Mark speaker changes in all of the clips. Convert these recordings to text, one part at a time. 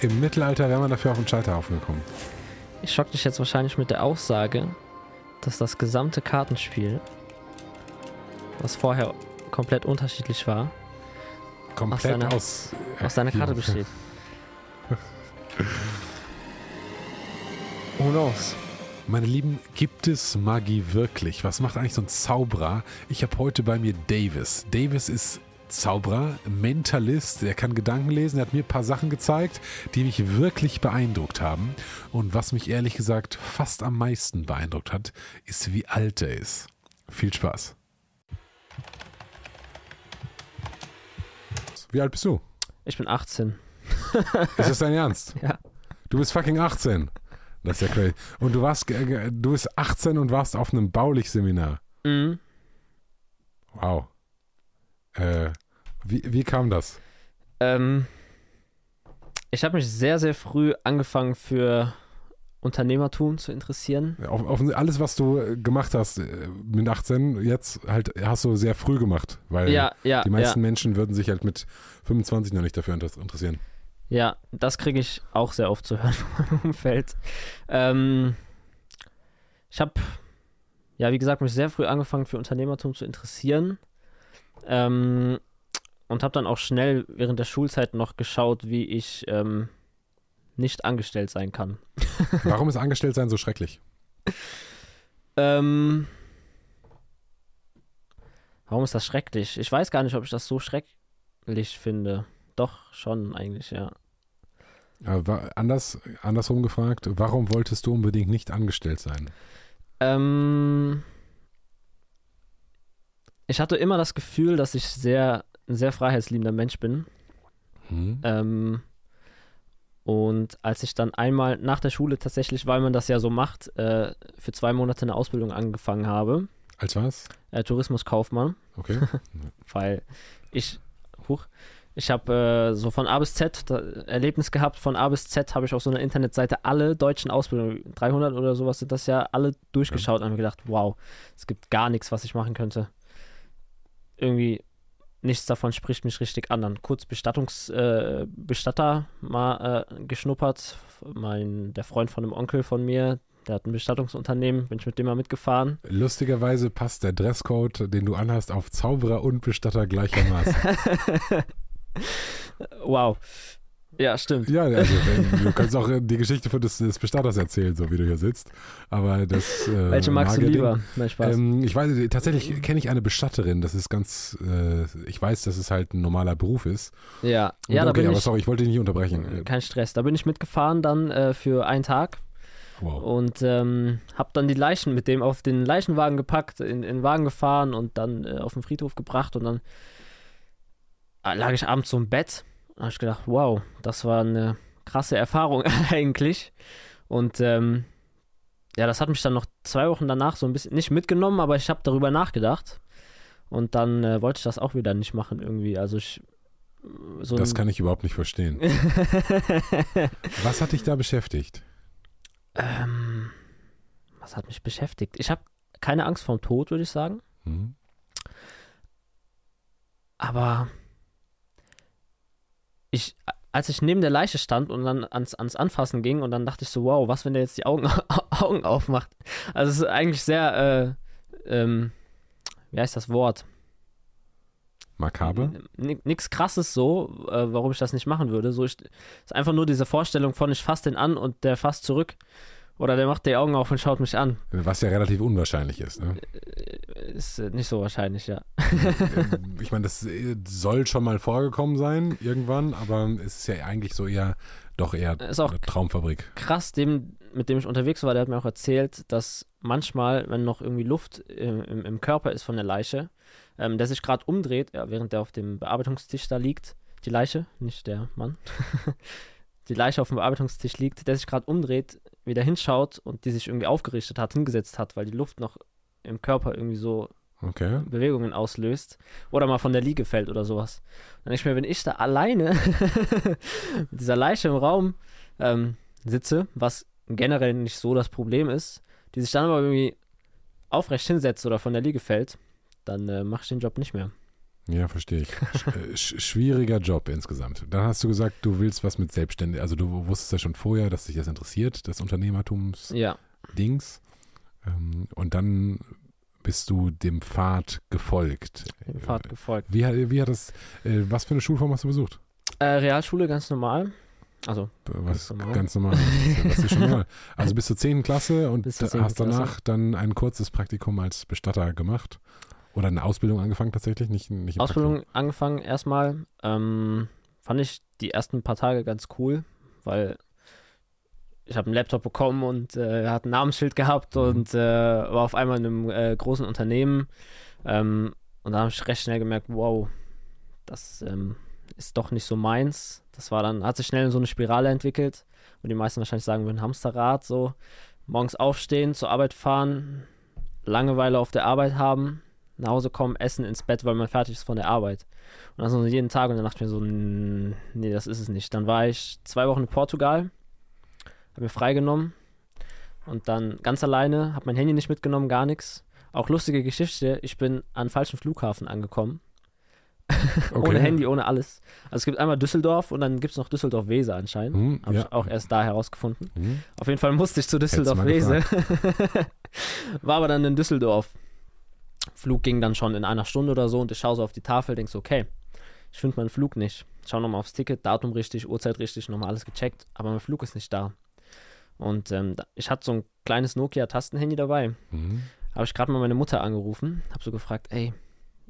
Speaker 1: Im Mittelalter wäre man dafür auf den Scheiterhaufen gekommen.
Speaker 2: Ich schock dich jetzt wahrscheinlich mit der Aussage, dass das gesamte Kartenspiel, was vorher komplett unterschiedlich war,
Speaker 1: Komplett
Speaker 2: deiner-
Speaker 1: aus,
Speaker 2: aus deiner Karte besteht. Who knows?
Speaker 1: Meine Lieben, gibt es Magie wirklich? Was macht eigentlich so ein Zauberer? Ich habe heute bei mir Davis. Davis ist Zauberer, Mentalist, er kann Gedanken lesen, er hat mir ein paar Sachen gezeigt, die mich wirklich beeindruckt haben. Und was mich ehrlich gesagt fast am meisten beeindruckt hat, ist, wie alt er ist. Viel Spaß. Wie alt bist du?
Speaker 2: Ich bin 18.
Speaker 1: Ist das dein Ernst?
Speaker 2: Ja.
Speaker 1: Du bist fucking 18. Das ist ja crazy. Und du warst, ge- du bist 18 und warst auf einem Baulich-Seminar.
Speaker 2: Mhm.
Speaker 1: Wow. Äh, wie, wie kam das?
Speaker 2: Ähm, ich habe mich sehr, sehr früh angefangen für Unternehmertum zu interessieren.
Speaker 1: Auf, auf, alles, was du äh, gemacht hast äh, mit 18, jetzt halt hast du sehr früh gemacht, weil
Speaker 2: Ja, ja,
Speaker 1: die
Speaker 2: ja.
Speaker 1: meisten Menschen würden sich halt mit 25 noch nicht dafür inter- interessieren.
Speaker 2: Ja, das kriege ich auch sehr oft zu hören von meinem Umfeld. Ähm, ich habe, ja, wie gesagt, mich sehr früh angefangen für Unternehmertum zu interessieren. Ähm, und habe dann auch schnell während der Schulzeit noch geschaut, wie ich ähm, nicht angestellt sein kann.
Speaker 1: Warum ist Angestelltsein so schrecklich?
Speaker 2: Ähm, warum ist das schrecklich? Ich weiß gar nicht, ob ich das so schrecklich finde. Doch, schon eigentlich, ja.
Speaker 1: Äh, wa- anders, andersrum gefragt, warum wolltest du unbedingt nicht angestellt sein?
Speaker 2: Ähm, ich hatte immer das Gefühl, dass ich sehr, ein sehr freiheitsliebender Mensch bin.
Speaker 1: Hm?
Speaker 2: Ähm, und als ich dann einmal nach der Schule tatsächlich, weil man das ja so macht, äh, für zwei Monate eine Ausbildung angefangen habe,
Speaker 1: Als was?
Speaker 2: äh, Tourismuskaufmann,
Speaker 1: Okay.
Speaker 2: weil ich, huch, ich habe äh, so von A bis Z da, Erlebnis gehabt, von A bis Z habe ich auf so einer Internetseite alle deutschen Ausbildungen, 300 oder sowas sind das ja, alle durchgeschaut und habe gedacht, wow, es gibt gar nichts, was ich machen könnte. Irgendwie nichts davon spricht mich richtig an. Dann kurz Bestattungs, äh, Bestatter mal äh, geschnuppert. Mein, der Freund von einem Onkel von mir, der hat ein Bestattungsunternehmen, bin ich mit dem mal mitgefahren.
Speaker 1: Lustigerweise passt der Dresscode, den du anhast, auf Zauberer und Bestatter gleichermaßen.
Speaker 2: Wow. Ja, stimmt.
Speaker 1: ja, also, du kannst auch äh, die Geschichte von des, des Bestatters erzählen, so wie du hier sitzt. Aber das. Äh,
Speaker 2: Welche magst du lieber? Nein, Spaß.
Speaker 1: Ähm, ich weiß, tatsächlich kenne ich eine Bestatterin. Das ist ganz. Äh, ich weiß, dass es halt ein normaler Beruf ist.
Speaker 2: ja,
Speaker 1: Und
Speaker 2: ja da
Speaker 1: okay,
Speaker 2: bin
Speaker 1: aber
Speaker 2: ich.
Speaker 1: sorry, ich wollte dich nicht unterbrechen. Äh,
Speaker 2: Kein Stress. Da bin ich mitgefahren dann äh, für einen Tag
Speaker 1: Wow.
Speaker 2: und ähm, hab dann die Leichen mit dem auf den Leichenwagen gepackt, in, in den Wagen gefahren und dann äh, auf den Friedhof gebracht und dann lag ich abends so im Bett habe ich gedacht, wow, das war eine krasse Erfahrung eigentlich. Und ähm, ja, das hat mich dann noch zwei Wochen danach so ein bisschen nicht mitgenommen, aber ich habe darüber nachgedacht. Und dann äh, wollte ich das auch wieder nicht machen irgendwie. Also ich so
Speaker 1: Das kann ich überhaupt nicht verstehen. Was hat dich da beschäftigt?
Speaker 2: Ähm, was hat mich beschäftigt? Ich habe keine Angst vorm Tod, würde ich sagen.
Speaker 1: Hm?
Speaker 2: Aber ich, als ich neben der Leiche stand und dann ans, ans Anfassen ging und dann dachte ich so, wow, was, wenn der jetzt die Augen, Augen aufmacht? Also es ist eigentlich sehr, äh, ähm, wie heißt das Wort?
Speaker 1: Makaber?
Speaker 2: N- Nix krasses so, äh, warum ich das nicht machen würde. So, ich, es ist einfach nur diese Vorstellung von, ich fasse den an und der fasst zurück. Oder der macht die Augen auf und schaut mich an.
Speaker 1: Was ja relativ unwahrscheinlich ist. Ne?
Speaker 2: Ist äh, nicht so wahrscheinlich, ja.
Speaker 1: Ich meine, das äh, soll schon mal vorgekommen sein, irgendwann, aber es ist ja eigentlich so eher, doch eher
Speaker 2: Ist auch
Speaker 1: eine Traumfabrik.
Speaker 2: krass, dem, mit dem ich unterwegs war, der hat mir auch erzählt, dass manchmal, wenn noch irgendwie Luft im, im, im Körper ist von der Leiche, ähm, der sich gerade umdreht, ja, während der auf dem Bearbeitungstisch da liegt, die Leiche, nicht der Mann, die Leiche auf dem Bearbeitungstisch liegt, der sich gerade umdreht, wieder hinschaut und die sich irgendwie aufgerichtet hat, hingesetzt hat, weil die Luft noch im Körper irgendwie so
Speaker 1: Okay.
Speaker 2: Bewegungen auslöst oder mal von der Liege fällt oder sowas. Dann denke ich mir, wenn ich da alleine mit dieser Leiche im Raum ähm, sitze, was generell nicht so das Problem ist, die sich dann aber irgendwie aufrecht hinsetzt oder von der Liege fällt, dann äh, mache ich den Job nicht mehr.
Speaker 1: Ja, verstehe ich. Sch- äh, sch schwieriger Job insgesamt. Dann hast du gesagt, du willst was mit Selbstständig. Also du wusstest ja schon vorher, dass dich das interessiert, das Unternehmertums-Dings.
Speaker 2: Ja,
Speaker 1: Ähm, und dann bist du dem Pfad gefolgt.
Speaker 2: dem Pfad gefolgt.
Speaker 1: Wie, hat- wie hat das, äh, was für eine Schulform hast du besucht?
Speaker 2: Äh, Realschule ganz normal. Also
Speaker 1: Was
Speaker 2: Ganz normal.
Speaker 1: ganz normal. Normal. Also bis zur 10. Klasse und
Speaker 2: Bis zur
Speaker 1: da
Speaker 2: 10.
Speaker 1: hast danach
Speaker 2: Klasse.
Speaker 1: dann ein kurzes Praktikum als Bestatter gemacht. Oder eine Ausbildung angefangen tatsächlich, nicht, nicht
Speaker 2: Ausbildung angefangen erstmal. Ähm, fand ich die ersten paar Tage ganz cool, weil ich habe einen Laptop bekommen und äh, hat ein Namensschild gehabt
Speaker 1: Mhm.
Speaker 2: und äh, war auf einmal in einem äh, großen Unternehmen. Ähm, und da habe ich recht schnell gemerkt, wow, das ähm, ist doch nicht so meins. Das war dann, hat sich schnell in so eine Spirale entwickelt, wo die meisten wahrscheinlich sagen würden, Hamsterrad, so morgens aufstehen, zur Arbeit fahren, Langeweile auf der Arbeit haben, nach Hause kommen, essen, ins Bett, weil man fertig ist von der Arbeit. Und das so jeden Tag und dann dachte ich mir so, "Mm, nee, das ist es nicht. Dann war ich zwei Wochen in Portugal, habe mir freigenommen und dann ganz alleine, habe mein Handy nicht mitgenommen, gar nichts. Auch lustige Geschichte, ich bin an falschen Flughafen angekommen.
Speaker 1: Okay.
Speaker 2: Ohne Handy, ohne alles. Also es gibt einmal Düsseldorf und dann gibt es noch Düsseldorf-Weser anscheinend.
Speaker 1: Hm,
Speaker 2: Habe
Speaker 1: ja.
Speaker 2: ich auch erst da herausgefunden.
Speaker 1: Hm.
Speaker 2: Auf jeden Fall musste ich zu Düsseldorf-Wese. War aber dann in Düsseldorf. Flug ging dann schon in einer Stunde oder so und ich schaue so auf die Tafel, denk so, okay, ich finde meinen Flug nicht. Schau nochmal aufs Ticket, Datum richtig, Uhrzeit richtig, nochmal alles gecheckt, aber mein Flug ist nicht da. Und ähm, ich hatte so ein kleines Nokia-Tastenhandy dabei.
Speaker 1: Hm.
Speaker 2: Habe ich gerade mal meine Mutter angerufen, habe so gefragt, ey,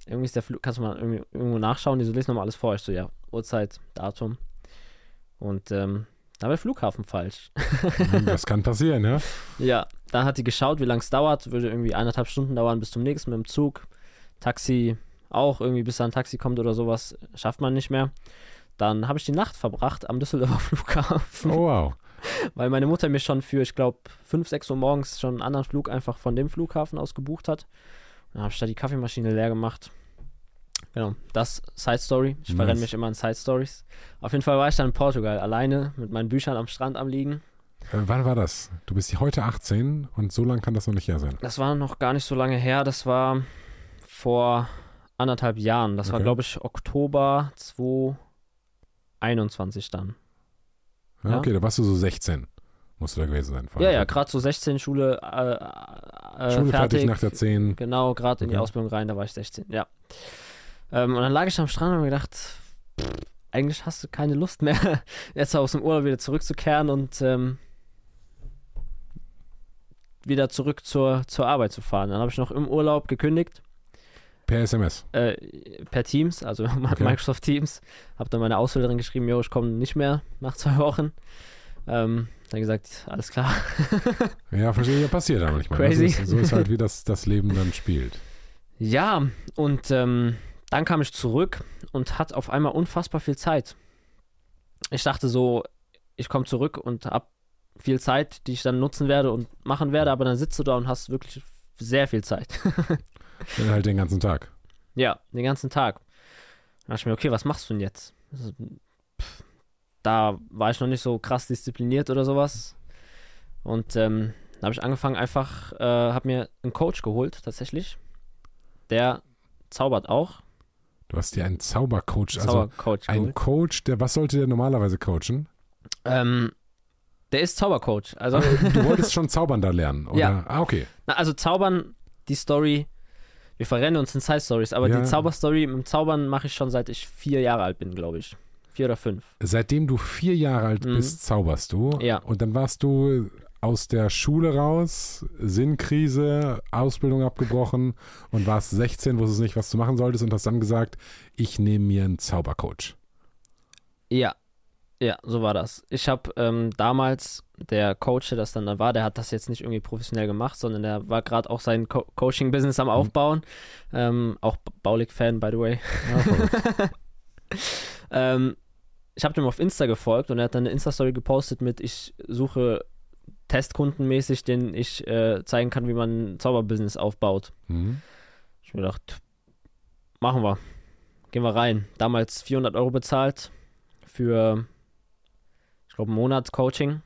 Speaker 2: irgendwie ist der Flug, kannst du mal irgendwo nachschauen? Die so, lese nochmal alles vor. Ich so, ja, Uhrzeit, Datum. Und ähm, da war der Flughafen falsch.
Speaker 1: Das kann passieren, ja.
Speaker 2: Ja, dann hat die geschaut, wie lange es dauert. Würde irgendwie eineinhalb Stunden dauern bis zum nächsten mit dem Zug. Taxi auch, irgendwie bis da ein Taxi kommt oder sowas, schafft man nicht mehr. Dann habe ich die Nacht verbracht am Düsseldorfer Flughafen,
Speaker 1: Oh wow.
Speaker 2: weil meine Mutter mir schon für, ich glaube, 5, 6 Uhr morgens schon einen anderen Flug einfach von dem Flughafen aus gebucht hat. Dann habe ich da die Kaffeemaschine leer gemacht. Genau, das Side Story. Ich verrenne
Speaker 1: Nice.
Speaker 2: mich immer in Side Stories. Auf jeden Fall war ich dann in Portugal alleine mit meinen Büchern am Strand am Liegen.
Speaker 1: Äh, wann war das? Du bist heute 18 und so lange kann das noch nicht her sein.
Speaker 2: Das war noch gar nicht so lange her. Das war vor anderthalb Jahren. Das war,
Speaker 1: Okay.
Speaker 2: glaube ich, Oktober 2021 dann.
Speaker 1: Ja,
Speaker 2: Ja.
Speaker 1: Okay, da warst du so 16. Musst du da gewesen sein.
Speaker 2: Ja, ja, gerade so 16 Schule äh, äh,
Speaker 1: Schule fertig
Speaker 2: fertig.
Speaker 1: nach der 10.
Speaker 2: Genau, gerade in die
Speaker 1: Okay.
Speaker 2: Ausbildung rein, da war ich 16, ja. Ähm, und dann lag ich am Strand und habe mir gedacht, pff, eigentlich hast du keine Lust mehr, jetzt aus dem Urlaub wieder zurückzukehren und ähm, wieder zurück zur, zur Arbeit zu fahren. Dann habe ich noch im Urlaub gekündigt.
Speaker 1: Per SMS.
Speaker 2: äh, per Teams, also
Speaker 1: Okay.
Speaker 2: Microsoft Teams. Habe dann meine Ausbilderin geschrieben, jo, ich komme nicht mehr nach zwei Wochen. Ähm, dann gesagt, alles klar.
Speaker 1: Ja, verstehe. Ja, passiert aber nicht mal.
Speaker 2: Crazy.
Speaker 1: Das ist, so ist halt, wie das, das Leben dann spielt.
Speaker 2: Ja, und ähm, dann kam ich zurück und hatte auf einmal unfassbar viel Zeit. Ich dachte so, ich komme zurück und habe viel Zeit, die ich dann nutzen werde und machen werde, aber dann sitzt du da und hast wirklich sehr viel Zeit.
Speaker 1: Dann halt den ganzen Tag.
Speaker 2: Ja, den ganzen Tag. Dann dachte ich mir, okay, was machst du denn jetzt? Also, pff, Da war ich noch nicht so krass diszipliniert oder sowas. Und ähm, da habe ich angefangen, einfach, äh, habe mir einen Coach geholt, tatsächlich. Der zaubert auch.
Speaker 1: Du hast dir einen Zaubercoach, also
Speaker 2: Zaubercoach
Speaker 1: ein. Coach, der, was sollte der normalerweise coachen?
Speaker 2: Ähm, der ist Zaubercoach. Also,
Speaker 1: Du wolltest schon zaubern da lernen, oder?
Speaker 2: Ja.
Speaker 1: Ah, okay.
Speaker 2: na, also Zaubern, die Story, wir verrennen uns in Side-Stories, aber
Speaker 1: Ja.
Speaker 2: die Zauberstory mit dem Zaubern mache ich schon seit ich vier Jahre alt bin, glaube ich. Vier oder fünf.
Speaker 1: Seitdem du vier Jahre alt
Speaker 2: Mhm.
Speaker 1: bist, zauberst du.
Speaker 2: Ja.
Speaker 1: Und dann warst du aus der Schule raus, Sinnkrise, Ausbildung abgebrochen und warst 16, wusstest nicht, was du machen solltest und hast dann gesagt, ich nehme mir einen Zaubercoach.
Speaker 2: Ja, ja, so war das. Ich habe ähm, damals, der Coach, der das dann da war, der hat das jetzt nicht irgendwie professionell gemacht, sondern der war gerade auch sein Co Coaching-Business am Aufbauen. Ähm, auch Baulig-Fan, by the way. ähm, ich habe dem auf Insta gefolgt und er hat dann eine Insta-Story gepostet mit, ich suche Testkundenmäßig, den ich äh, zeigen kann, wie man ein Zauberbusiness aufbaut.
Speaker 1: Mhm.
Speaker 2: Ich mir gedacht, machen wir. Gehen wir rein. Damals 400 Euro bezahlt für, ich glaube, einen Monat Coaching.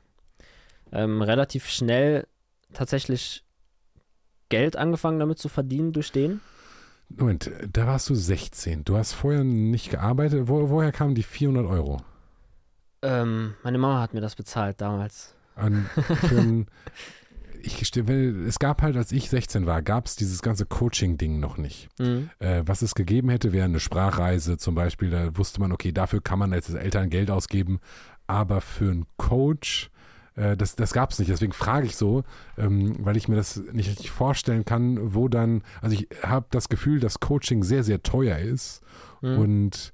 Speaker 2: Ähm, relativ schnell tatsächlich Geld angefangen damit zu verdienen durch den.
Speaker 1: Moment, da warst du 16. Du hast vorher nicht gearbeitet. Wo, woher kamen die 400 Euro?
Speaker 2: Ähm, meine Mama hat mir das bezahlt damals.
Speaker 1: An, für ein, ich gestehe, weil es gab halt, als ich 16 war, gab es dieses ganze Coaching-Ding noch nicht.
Speaker 2: Mhm.
Speaker 1: Äh, was es gegeben hätte, wäre eine Sprachreise zum Beispiel. Da wusste man, okay, dafür kann man als Eltern Geld ausgeben. Aber für einen Coach, äh, das, das gab es nicht. Deswegen frage ich so, ähm, weil ich mir das nicht richtig vorstellen kann, wo dann, also ich habe das Gefühl, dass Coaching sehr, sehr teuer ist.
Speaker 2: Mhm.
Speaker 1: Und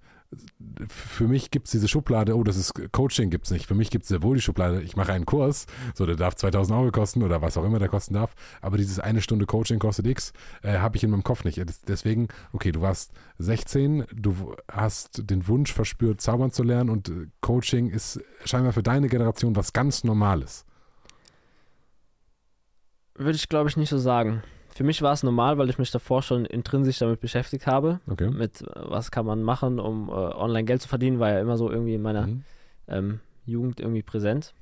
Speaker 1: für mich gibt es diese Schublade, oh, das ist Coaching, gibt es nicht. Für mich gibt es sehr wohl die Schublade, ich mache einen Kurs, so der darf 2000 Euro kosten oder was auch immer der kosten darf, aber dieses eine Stunde Coaching kostet X, äh, habe ich in meinem Kopf nicht. Deswegen, okay, du warst 16, du hast den Wunsch verspürt, zaubern zu lernen und äh, Coaching ist scheinbar für deine Generation was ganz Normales.
Speaker 2: Würde ich, glaube ich, nicht so sagen. Für mich war es normal, weil ich mich davor schon intrinsisch damit beschäftigt habe.
Speaker 1: Okay.
Speaker 2: Mit äh, was kann man machen, um äh, online Geld zu verdienen, war ja immer so irgendwie in meiner
Speaker 1: Mhm.
Speaker 2: ähm, Jugend irgendwie präsent.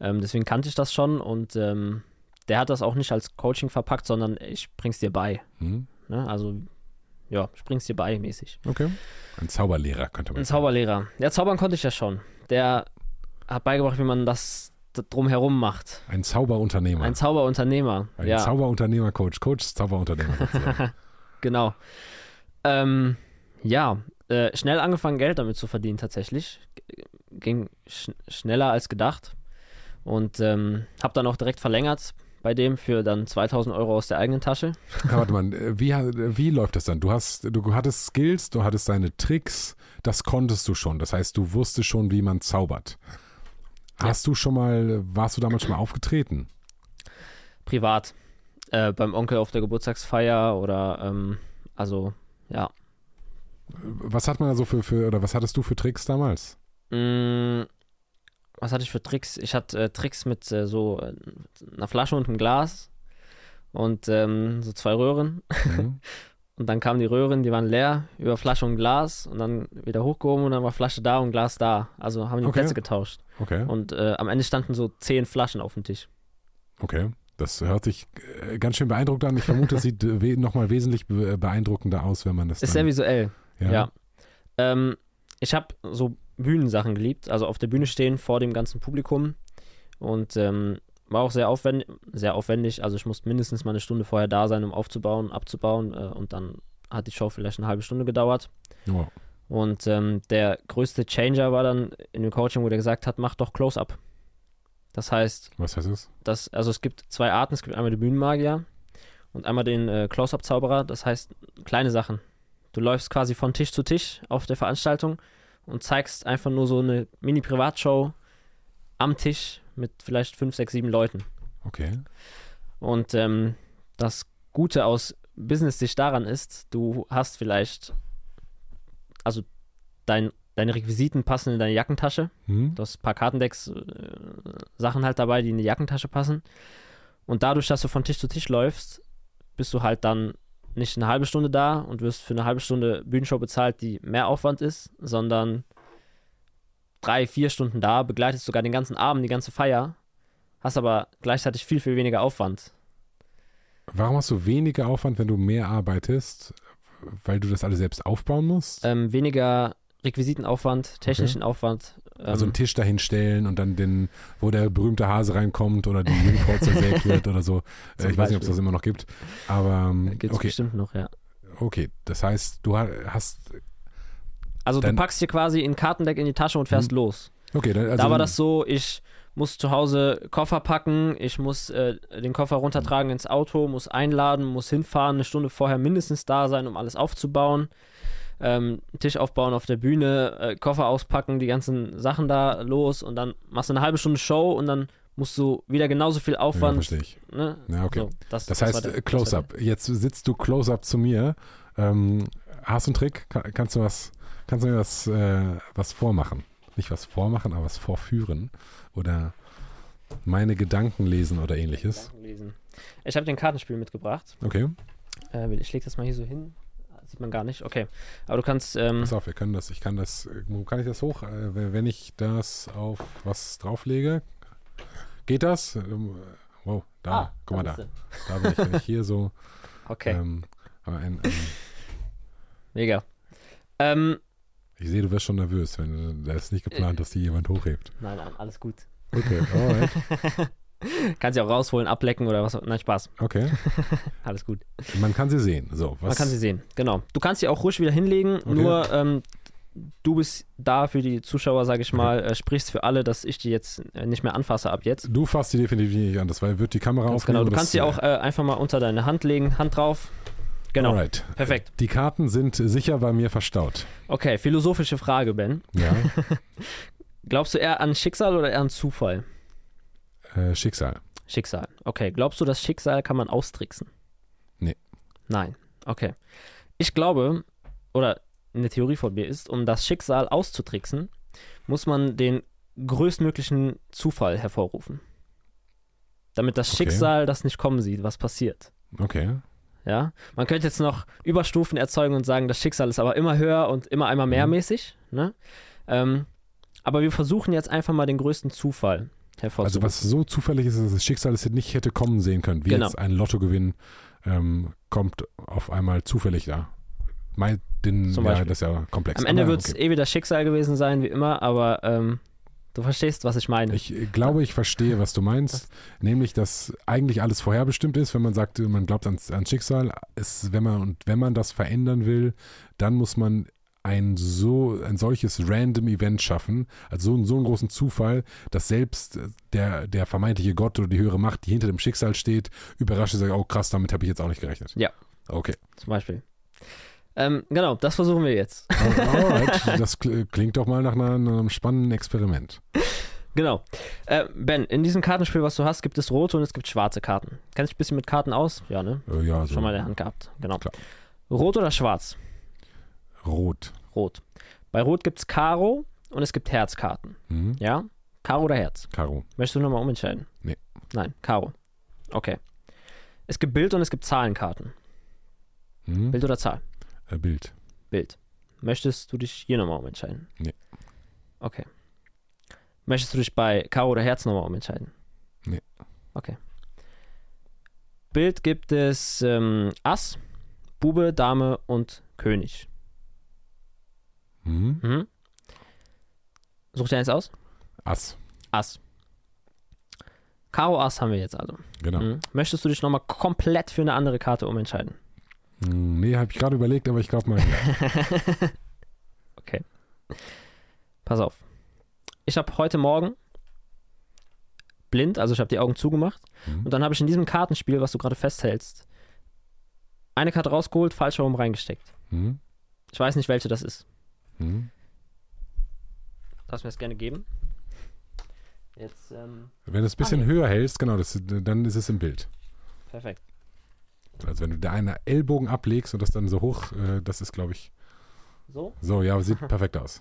Speaker 2: Ähm, deswegen kannte ich das schon und ähm, der hat das auch nicht als Coaching verpackt, sondern ich bring's dir bei.
Speaker 1: Mhm.
Speaker 2: Ne? Also, ja, ich bring's dir bei mäßig.
Speaker 1: Okay. Ein Zauberlehrer könnte man
Speaker 2: Ein
Speaker 1: sagen.
Speaker 2: Zauberlehrer. Ja, zaubern konnte ich ja schon. Der hat beigebracht, wie man das drumherum macht.
Speaker 1: Ein Zauberunternehmer.
Speaker 2: Ein Zauberunternehmer.
Speaker 1: Ein
Speaker 2: ja,
Speaker 1: Zauberunternehmer-Coach. Coach, Zauberunternehmer.
Speaker 2: genau. Ähm, ja, äh, schnell angefangen, Geld damit zu verdienen tatsächlich. Ging sch schneller als gedacht. Und ähm, habe dann auch direkt verlängert bei dem für dann 2000 Euro aus der eigenen Tasche.
Speaker 1: Ja, warte mal, äh, wie, wie läuft das dann? Du hast, du hattest Skills, du hattest deine Tricks, das konntest du schon. Das heißt, du wusstest schon, wie man zaubert. Hast du schon mal, warst du damals schon mal aufgetreten?
Speaker 2: Privat. Äh, beim Onkel auf der Geburtstagsfeier oder ähm, also, ja.
Speaker 1: Was hat man da so für, für, oder was hattest du für Tricks damals?
Speaker 2: Mm, was hatte ich für Tricks? Ich hatte äh, Tricks mit äh, so äh, einer Flasche und einem Glas und ähm, so zwei Röhren.
Speaker 1: Mhm.
Speaker 2: Und dann kamen die Röhren, die waren leer, über Flasche und Glas und dann wieder hochgehoben und dann war Flasche da und Glas da. Also haben die
Speaker 1: Okay.
Speaker 2: Plätze getauscht.
Speaker 1: Okay,
Speaker 2: Und äh, am Ende standen so zehn Flaschen auf dem Tisch.
Speaker 1: okay. Das hört sich äh, ganz schön beeindruckend an. Ich vermute, es sieht äh, nochmal wesentlich be- beeindruckender aus, wenn man das
Speaker 2: Ist sehr visuell.
Speaker 1: ja.
Speaker 2: Ja. Ähm, ich habe so Bühnensachen geliebt, also auf der Bühne stehen vor dem ganzen Publikum und ähm, war auch sehr aufwendig, sehr aufwendig. Also ich musste mindestens mal eine Stunde vorher da sein, um aufzubauen, abzubauen äh, und dann hat die Show vielleicht eine halbe Stunde gedauert.
Speaker 1: Wow.
Speaker 2: Und ähm, der größte Changer war dann in dem Coaching, wo der gesagt hat, mach doch Close-Up. Das heißt,
Speaker 1: Was heißt das?
Speaker 2: dass, also es gibt zwei Arten, es gibt einmal den Bühnenmagier und einmal den äh, Close-Up-Zauberer, das heißt kleine Sachen. Du läufst quasi von Tisch zu Tisch auf der Veranstaltung und zeigst einfach nur so eine Mini-Privatshow am Tisch mit vielleicht fünf, sechs, sieben Leuten.
Speaker 1: Okay.
Speaker 2: Und ähm, das Gute aus Business-Sicht daran ist, du hast vielleicht, also dein, deine Requisiten passen in deine Jackentasche.
Speaker 1: Hm?
Speaker 2: Du hast ein paar Kartendecks, äh, Sachen halt dabei, die in die Jackentasche passen. Und dadurch, dass du von Tisch zu Tisch läufst, bist du halt dann nicht eine halbe Stunde da und wirst für eine halbe Stunde Bühnenshow bezahlt, die mehr Aufwand ist, sondern drei, vier Stunden da, begleitest sogar den ganzen Abend, die ganze Feier, hast aber gleichzeitig viel, viel weniger Aufwand.
Speaker 1: Warum hast du weniger Aufwand, wenn du mehr arbeitest? Weil du das alles selbst aufbauen musst?
Speaker 2: Ähm, weniger Requisitenaufwand, technischen Aufwand. Ähm,
Speaker 1: also einen Tisch dahin stellen und dann den, wo der berühmte Hase reinkommt oder die Jungfrau zersägt wird oder so. Äh, ich weiß nicht, ob es
Speaker 2: Beispiel.
Speaker 1: das immer noch gibt. Aber ähm,
Speaker 2: Gibt es
Speaker 1: okay,
Speaker 2: bestimmt noch, ja.
Speaker 1: okay. Das heißt, du ha- hast
Speaker 2: Also
Speaker 1: Dann-
Speaker 2: du packst dir quasi ein Kartendeck in die Tasche und fährst los.
Speaker 1: okay. Dann, also
Speaker 2: da war das so, ich muss zu Hause Koffer packen, ich muss äh, den Koffer runtertragen ins Auto, muss einladen, muss hinfahren, eine Stunde vorher mindestens da sein, um alles aufzubauen. Ähm, Tisch aufbauen auf der Bühne, äh, Koffer auspacken, die ganzen Sachen da los und dann machst du eine halbe Stunde Show und dann musst du wieder genauso viel
Speaker 1: ja,
Speaker 2: Aufwand.
Speaker 1: verstehe ich.
Speaker 2: ne?
Speaker 1: Ja, okay.
Speaker 2: so, das,
Speaker 1: Das
Speaker 2: war
Speaker 1: heißt, äh,
Speaker 2: das
Speaker 1: Close-Up. Jetzt sitzt du Close-Up zu mir. Ähm, hast du einen Trick? Ka- kannst du was, kannst du mir was, äh, was vormachen? Nicht was vormachen, aber was vorführen. Oder meine Gedanken lesen oder
Speaker 2: der
Speaker 1: ähnliches.
Speaker 2: Gedankenlesen. Ich habe den Kartenspiel mitgebracht.
Speaker 1: Okay.
Speaker 2: Äh, ich lege das mal hier so hin. Sieht man gar nicht. Okay. Aber du kannst. Ähm,
Speaker 1: Pass auf, wir können das, ich kann das, äh, wo kann ich das hoch? Äh, wenn ich das auf was drauflege, geht das? Ähm, Wow, da,
Speaker 2: ah,
Speaker 1: guck mal da. Da bin ich, wenn ich hier so
Speaker 2: Okay.
Speaker 1: ähm, ein, ein,
Speaker 2: Mega. Ähm,
Speaker 1: ich sehe, du wirst schon nervös, wenn du- da ist nicht geplant, dass die jemand hochhebt.
Speaker 2: nein, nein, alles gut.
Speaker 1: Okay, alright.
Speaker 2: Kannst sie auch rausholen, ablecken oder was. Nein, Spaß.
Speaker 1: Okay.
Speaker 2: Alles gut.
Speaker 1: Man kann sie sehen. So, was?
Speaker 2: Man kann sie sehen, genau. Du kannst sie auch ruhig wieder hinlegen,
Speaker 1: Okay.
Speaker 2: nur ähm, du bist da für die Zuschauer, sage ich mal, äh, sprichst für alle, dass ich die jetzt äh, nicht mehr anfasse ab jetzt.
Speaker 1: Du fasst die definitiv nicht an, das weil wird die Kamera
Speaker 2: Ganz
Speaker 1: aufnehmen.
Speaker 2: genau, du kannst sie auch äh, einfach mal unter deine Hand legen, Hand drauf. Genau,
Speaker 1: Alright.
Speaker 2: perfekt.
Speaker 1: Die Karten sind sicher bei mir verstaut.
Speaker 2: Okay, philosophische Frage, Ben.
Speaker 1: Ja.
Speaker 2: Glaubst du eher an Schicksal oder eher an Zufall?
Speaker 1: äh, Schicksal.
Speaker 2: Schicksal. Okay, glaubst du, das Schicksal kann man austricksen?
Speaker 1: Nee.
Speaker 2: Nein. Okay. Ich glaube, oder eine Theorie von mir ist, um das Schicksal auszutricksen, muss man den größtmöglichen Zufall hervorrufen. Damit das
Speaker 1: Okay.
Speaker 2: Schicksal das nicht kommen sieht, was passiert.
Speaker 1: Okay.
Speaker 2: Ja, man könnte jetzt noch Überstufen erzeugen und sagen, das Schicksal ist aber immer höher und immer einmal mehr
Speaker 1: Mhm.
Speaker 2: mäßig. Ne? Ähm, aber wir versuchen jetzt einfach mal den größten Zufall hervorzurufen.
Speaker 1: Also was so zufällig ist, dass das Schicksal es nicht hätte kommen sehen können. Wie
Speaker 2: Genau.
Speaker 1: jetzt ein Lottogewinn ähm, kommt auf einmal zufällig da. Mein, den,
Speaker 2: Zum
Speaker 1: ja, das ist ja komplex.
Speaker 2: Am Ende wird es
Speaker 1: okay.
Speaker 2: eh wieder Schicksal gewesen sein, wie immer, aber ähm, du verstehst, was ich meine.
Speaker 1: Ich äh, glaube, ich verstehe, was du meinst. Nämlich, dass eigentlich alles vorherbestimmt ist, wenn man sagt, man glaubt ans, ans Schicksal. Ist, wenn man, und wenn man das verändern will, dann muss man ein so ein solches random Event schaffen, also so, so einen großen Zufall, dass selbst der, der vermeintliche Gott oder die höhere Macht, die hinter dem Schicksal steht, überrascht und sagt, oh krass, damit habe ich jetzt auch nicht gerechnet.
Speaker 2: Ja.
Speaker 1: Okay.
Speaker 2: Zum Beispiel. Ähm, genau, das versuchen wir jetzt.
Speaker 1: Alright, das kl- klingt doch mal nach, einem spannenden Experiment.
Speaker 2: genau. Äh, ben, in diesem Kartenspiel, was du hast, gibt es rote und es gibt schwarze Karten. Kennst du dich ein bisschen mit Karten aus? Ja, ne?
Speaker 1: Äh, ja, so
Speaker 2: Schon mal in der Hand gehabt. Genau.
Speaker 1: Klar.
Speaker 2: Rot oder schwarz?
Speaker 1: rot.
Speaker 2: Rot. Bei Rot gibt es Karo und es gibt Herzkarten.
Speaker 1: Hm?
Speaker 2: Ja? Karo oder Herz?
Speaker 1: Karo.
Speaker 2: Möchtest du nochmal umentscheiden?
Speaker 1: Nee.
Speaker 2: Nein, Karo. Okay. Es gibt Bild und es gibt Zahlenkarten.
Speaker 1: Hm?
Speaker 2: Bild oder Zahl?
Speaker 1: Äh, Bild.
Speaker 2: Bild. Möchtest du dich hier nochmal umentscheiden?
Speaker 1: Nee.
Speaker 2: Okay. Möchtest du dich bei Karo oder Herz nochmal umentscheiden?
Speaker 1: Nee.
Speaker 2: Okay. Bild gibt es ähm, Ass, Bube, Dame und König.
Speaker 1: Hm?
Speaker 2: Mhm. Such dir eins aus?
Speaker 1: Ass.
Speaker 2: Ass. Karo Ass haben wir jetzt also.
Speaker 1: Genau.
Speaker 2: Mhm. Möchtest du dich nochmal komplett für eine andere Karte umentscheiden?
Speaker 1: Hm, Nee, habe ich gerade überlegt, aber ich glaube mal.
Speaker 2: Okay. Pass auf. Ich habe heute Morgen blind, also ich habe die Augen zugemacht
Speaker 1: Mhm.
Speaker 2: und dann habe ich in diesem Kartenspiel, was du gerade festhältst, eine Karte rausgeholt, falsch herum reingesteckt.
Speaker 1: Hm?
Speaker 2: Ich weiß nicht, welche das ist.
Speaker 1: Hm?
Speaker 2: Darfst du mir das gerne geben? Jetzt, ähm,
Speaker 1: Wenn du es ein bisschen
Speaker 2: Ah,
Speaker 1: höher hältst, genau, das, dann ist es im Bild.
Speaker 2: perfekt.
Speaker 1: Also wenn du da einen Ellbogen ablegst und das dann so hoch, äh, das ist, glaube ich,
Speaker 2: So,
Speaker 1: so, ja, sieht perfekt aus.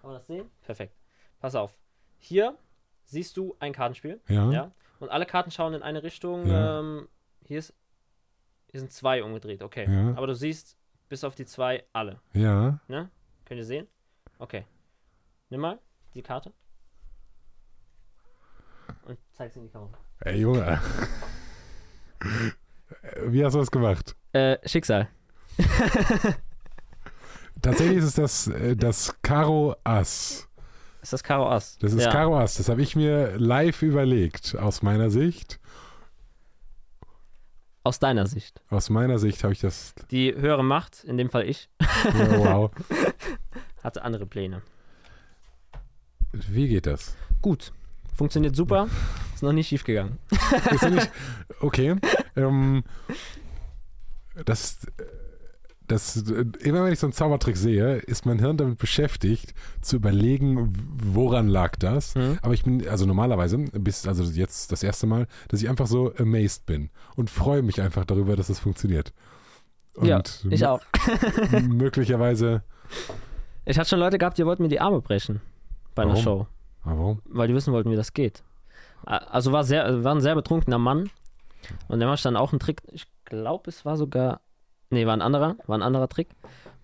Speaker 2: kann man das sehen? Perfekt. Pass auf. Hier siehst du ein Kartenspiel.
Speaker 1: Ja,
Speaker 2: Ja. Und alle Karten schauen in eine Richtung.
Speaker 1: Ja.
Speaker 2: Ähm, hier, ist, hier sind zwei umgedreht, okay.
Speaker 1: Ja.
Speaker 2: Aber du siehst bis auf die zwei alle.
Speaker 1: ja.
Speaker 2: Ne? Könnt ihr sehen? Okay. Nimm mal die Karte. Und zeig sie in die Kamera.
Speaker 1: Ey, Junge. Wie hast du das gemacht?
Speaker 2: Äh, Schicksal.
Speaker 1: Tatsächlich ist es das, äh, das Karo Ass.
Speaker 2: Ist das Karo Ass?
Speaker 1: Das ist
Speaker 2: ja.
Speaker 1: Karo Ass. Das habe ich mir live überlegt, aus meiner Sicht.
Speaker 2: Aus deiner Sicht.
Speaker 1: Aus meiner Sicht habe ich das.
Speaker 2: Die höhere Macht, in dem Fall ich,
Speaker 1: Ja, wow.
Speaker 2: hatte andere Pläne.
Speaker 1: Wie geht das?
Speaker 2: Gut. Funktioniert super. Ist noch nicht schief gegangen.
Speaker 1: Okay. Ähm, das, das, immer wenn ich so einen Zaubertrick sehe, ist mein Hirn damit beschäftigt, zu überlegen, woran lag das.
Speaker 2: Mhm.
Speaker 1: Aber ich bin, also normalerweise, bis, also jetzt das erste Mal, dass ich einfach so amazed bin und freue mich einfach darüber, dass das funktioniert. Und
Speaker 2: ja, ich auch.
Speaker 1: möglicherweise,
Speaker 2: Ich hatte schon Leute gehabt, die wollten mir die Arme brechen. Bei einer
Speaker 1: Warum?
Speaker 2: Show.
Speaker 1: Warum?
Speaker 2: weil die wissen wollten, wie das geht. Also war, sehr, war ein sehr betrunkener Mann und der macht dann auch einen Trick. Ich glaube, es war sogar, nee, war ein anderer, war ein anderer Trick.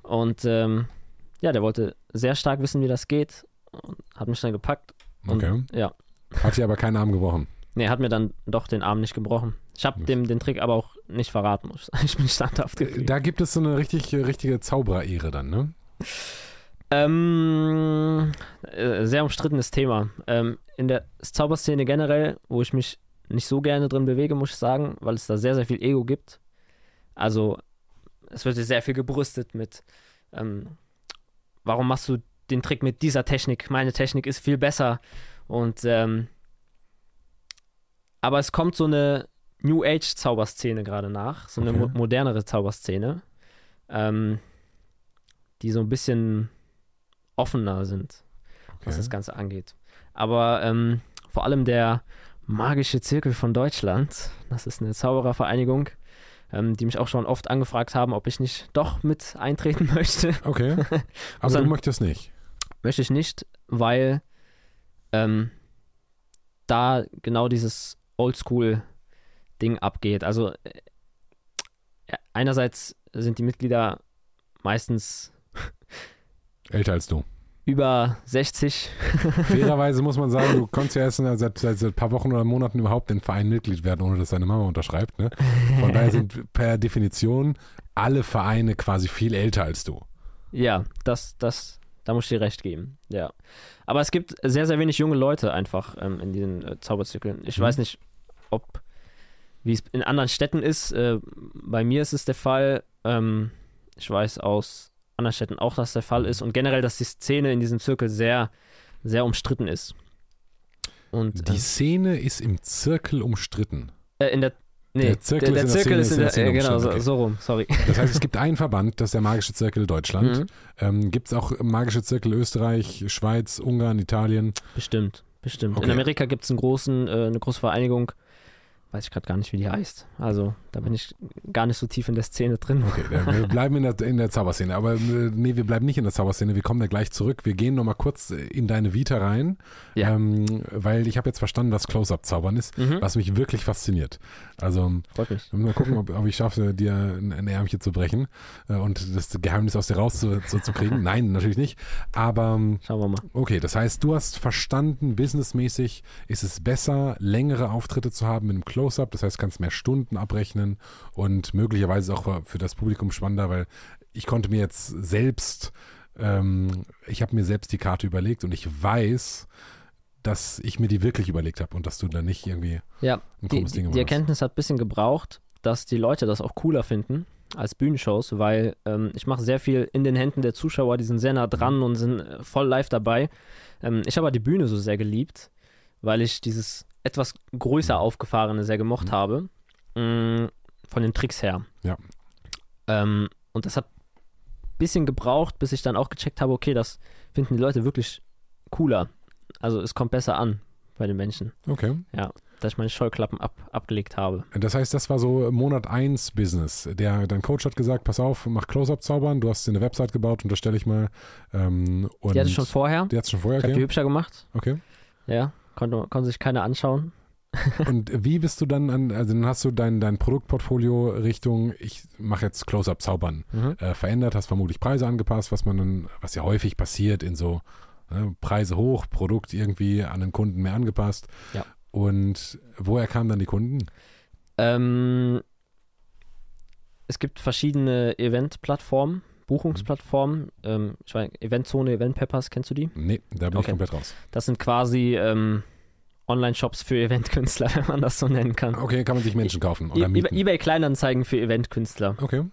Speaker 2: Und ähm, ja, der wollte sehr stark wissen, wie das geht und hat mich dann gepackt. Und,
Speaker 1: Okay.
Speaker 2: Ja,
Speaker 1: Hat hier aber keinen Arm gebrochen.
Speaker 2: Nee, hat mir dann doch den Arm nicht gebrochen. Ich habe dem den Trick aber auch nicht verraten, ich bin standhaft geblieben.
Speaker 1: Da gibt es so eine richtig, richtige Zauberer-Ehre dann, ne?
Speaker 2: Ähm, äh, sehr umstrittenes Thema. Ähm, in der Zauberszene generell, wo ich mich nicht so gerne drin bewege, muss ich sagen, weil es da sehr, sehr viel Ego gibt. Also, es wird sehr viel gebrüstet mit, ähm, warum machst du den Trick mit dieser Technik? Meine Technik ist viel besser. Und, ähm, aber es kommt so eine New Age Zauberszene gerade nach, so eine
Speaker 1: Okay.
Speaker 2: mo modernere Zauberszene, ähm, die so ein bisschen offener sind was
Speaker 1: Okay.
Speaker 2: das Ganze angeht. Aber ähm, vor allem der Magische Zirkel von Deutschland, das ist eine Zauberervereinigung, ähm, die mich auch schon oft angefragt haben, ob ich nicht doch mit eintreten möchte.
Speaker 1: Okay. Aber
Speaker 2: dann-
Speaker 1: du möchtest nicht.
Speaker 2: möchte ich nicht, weil ähm, da genau dieses Oldschool-Ding abgeht. Also äh, einerseits sind die Mitglieder meistens
Speaker 1: Älter als du.
Speaker 2: über 60
Speaker 1: Fairerweise muss man sagen, du konntest ja erst seit, seit, ein paar Wochen oder Monaten überhaupt in den Verein Mitglied werden, ohne dass deine Mama unterschreibt. Ne? Von daher sind per Definition alle Vereine quasi viel älter als du.
Speaker 2: Ja, das, das, da muss ich dir recht geben. Ja. Aber es gibt sehr, sehr wenig junge Leute einfach ähm, in diesen äh, Zauberzirkeln. Ich
Speaker 1: Mhm.
Speaker 2: weiß nicht, ob, wie es in anderen Städten ist. Äh, bei mir ist es der Fall. Ähm, ich weiß aus anderen Städten auch, dass der Fall ist. Und generell, dass die Szene in diesem Zirkel sehr, sehr umstritten ist. Und
Speaker 1: Die Szene ist im Zirkel umstritten.
Speaker 2: äh, äh, in der. Nee,
Speaker 1: Der Zirkel
Speaker 2: der,
Speaker 1: ist in der
Speaker 2: Zirkel
Speaker 1: Szene-
Speaker 2: ist in der.
Speaker 1: in der
Speaker 2: äh, genau, so, so rum, sorry.
Speaker 1: Das heißt, es gibt einen Verband, das ist der Magische Zirkel Deutschland.
Speaker 2: Mhm.
Speaker 1: Ähm, gibt es auch Magische Zirkel Österreich, Schweiz, Ungarn, Italien?
Speaker 2: Bestimmt, bestimmt.
Speaker 1: Okay.
Speaker 2: In Amerika gibt es einen großen, äh, eine große Vereinigung, weiß ich gerade gar nicht, wie die heißt. Also da bin ich gar nicht so tief in der Szene drin.
Speaker 1: Okay, wir bleiben in der, in der Zauberszene. Aber äh, nee, wir bleiben nicht in der Zauberszene. Wir kommen da gleich zurück. Wir gehen nochmal kurz äh, in deine Vita rein.
Speaker 2: Ja.
Speaker 1: Ähm, weil ich habe jetzt verstanden, was Close-Up-Zaubern ist,
Speaker 2: Mhm.
Speaker 1: was mich wirklich fasziniert. Also
Speaker 2: Freut mich.
Speaker 1: mal gucken, ob, ob ich schaffe, dir ein, ein Ärmchen zu brechen äh, und das Geheimnis aus dir rauszukriegen. Zu, zu kriegen. Nein, natürlich nicht. Aber ähm,
Speaker 2: Schauen wir mal.
Speaker 1: Okay, das heißt, du hast verstanden, businessmäßig ist es besser, längere Auftritte zu haben mit einem Close-Up. Das heißt, du kannst mehr Stunden abrechnen und möglicherweise auch für- das Publikum spannender, weil ich konnte mir jetzt selbst, ähm, ich habe mir selbst die Karte überlegt und ich weiß, dass ich mir die wirklich überlegt habe und dass du da nicht irgendwie
Speaker 2: Ja,
Speaker 1: ein
Speaker 2: die,
Speaker 1: komisches Ding
Speaker 2: die, die
Speaker 1: gemacht hast.
Speaker 2: Erkenntnis hat ein bisschen gebraucht, dass die Leute das auch cooler finden als Bühnenshows, weil ähm, ich mache sehr viel in den Händen der Zuschauer, die sind sehr nah dran und sind äh, voll live dabei. Ähm, ich habe aber die Bühne so sehr geliebt, weil ich dieses etwas größer aufgefahrene sehr gemocht
Speaker 1: Mhm.
Speaker 2: habe, mh, von den Tricks her.
Speaker 1: Ja.
Speaker 2: Ähm, und das hat ein bisschen gebraucht, bis ich dann auch gecheckt habe, okay, das finden die Leute wirklich cooler. Also es kommt besser an bei den Menschen
Speaker 1: Okay.
Speaker 2: dass ich meine Scheuklappen ab, abgelegt habe.
Speaker 1: Das heißt, das war so Monat 1 Business. Der, dein Coach hat gesagt, pass auf, mach Close-Up-Zaubern. Du hast dir eine Website gebaut, unterstelle ich mal. Ähm, und
Speaker 2: Die hatte ich schon vorher.
Speaker 1: Die hat's schon vorher,
Speaker 2: Ich habe die
Speaker 1: okay.
Speaker 2: hübscher gemacht.
Speaker 1: okay.
Speaker 2: Ja, konnte, konnte sich keiner anschauen.
Speaker 1: Und wie bist du dann an, also dann hast du dein, dein Produktportfolio Richtung, ich mache jetzt Close-Up-Zaubern
Speaker 2: Mhm.
Speaker 1: äh, verändert, hast vermutlich Preise angepasst, was man dann, was ja häufig passiert in so ne, Preise hoch, Produkt irgendwie an den Kunden mehr angepasst.
Speaker 2: Ja.
Speaker 1: Und woher kamen dann die Kunden?
Speaker 2: Ähm, es gibt verschiedene Event-Plattformen, Buchungsplattformen. Ähm, ich weiß, Eventzone, Event Peppers, kennst du die?
Speaker 1: Nee, da bin ich
Speaker 2: Okay.
Speaker 1: komplett raus.
Speaker 2: Das sind quasi ähm, Online-Shops für Eventkünstler, wenn man das so nennen kann.
Speaker 1: Okay, kann man sich Menschen kaufen oder
Speaker 2: E-
Speaker 1: mieten.
Speaker 2: eBay Kleinanzeigen für Eventkünstler.
Speaker 1: Okay.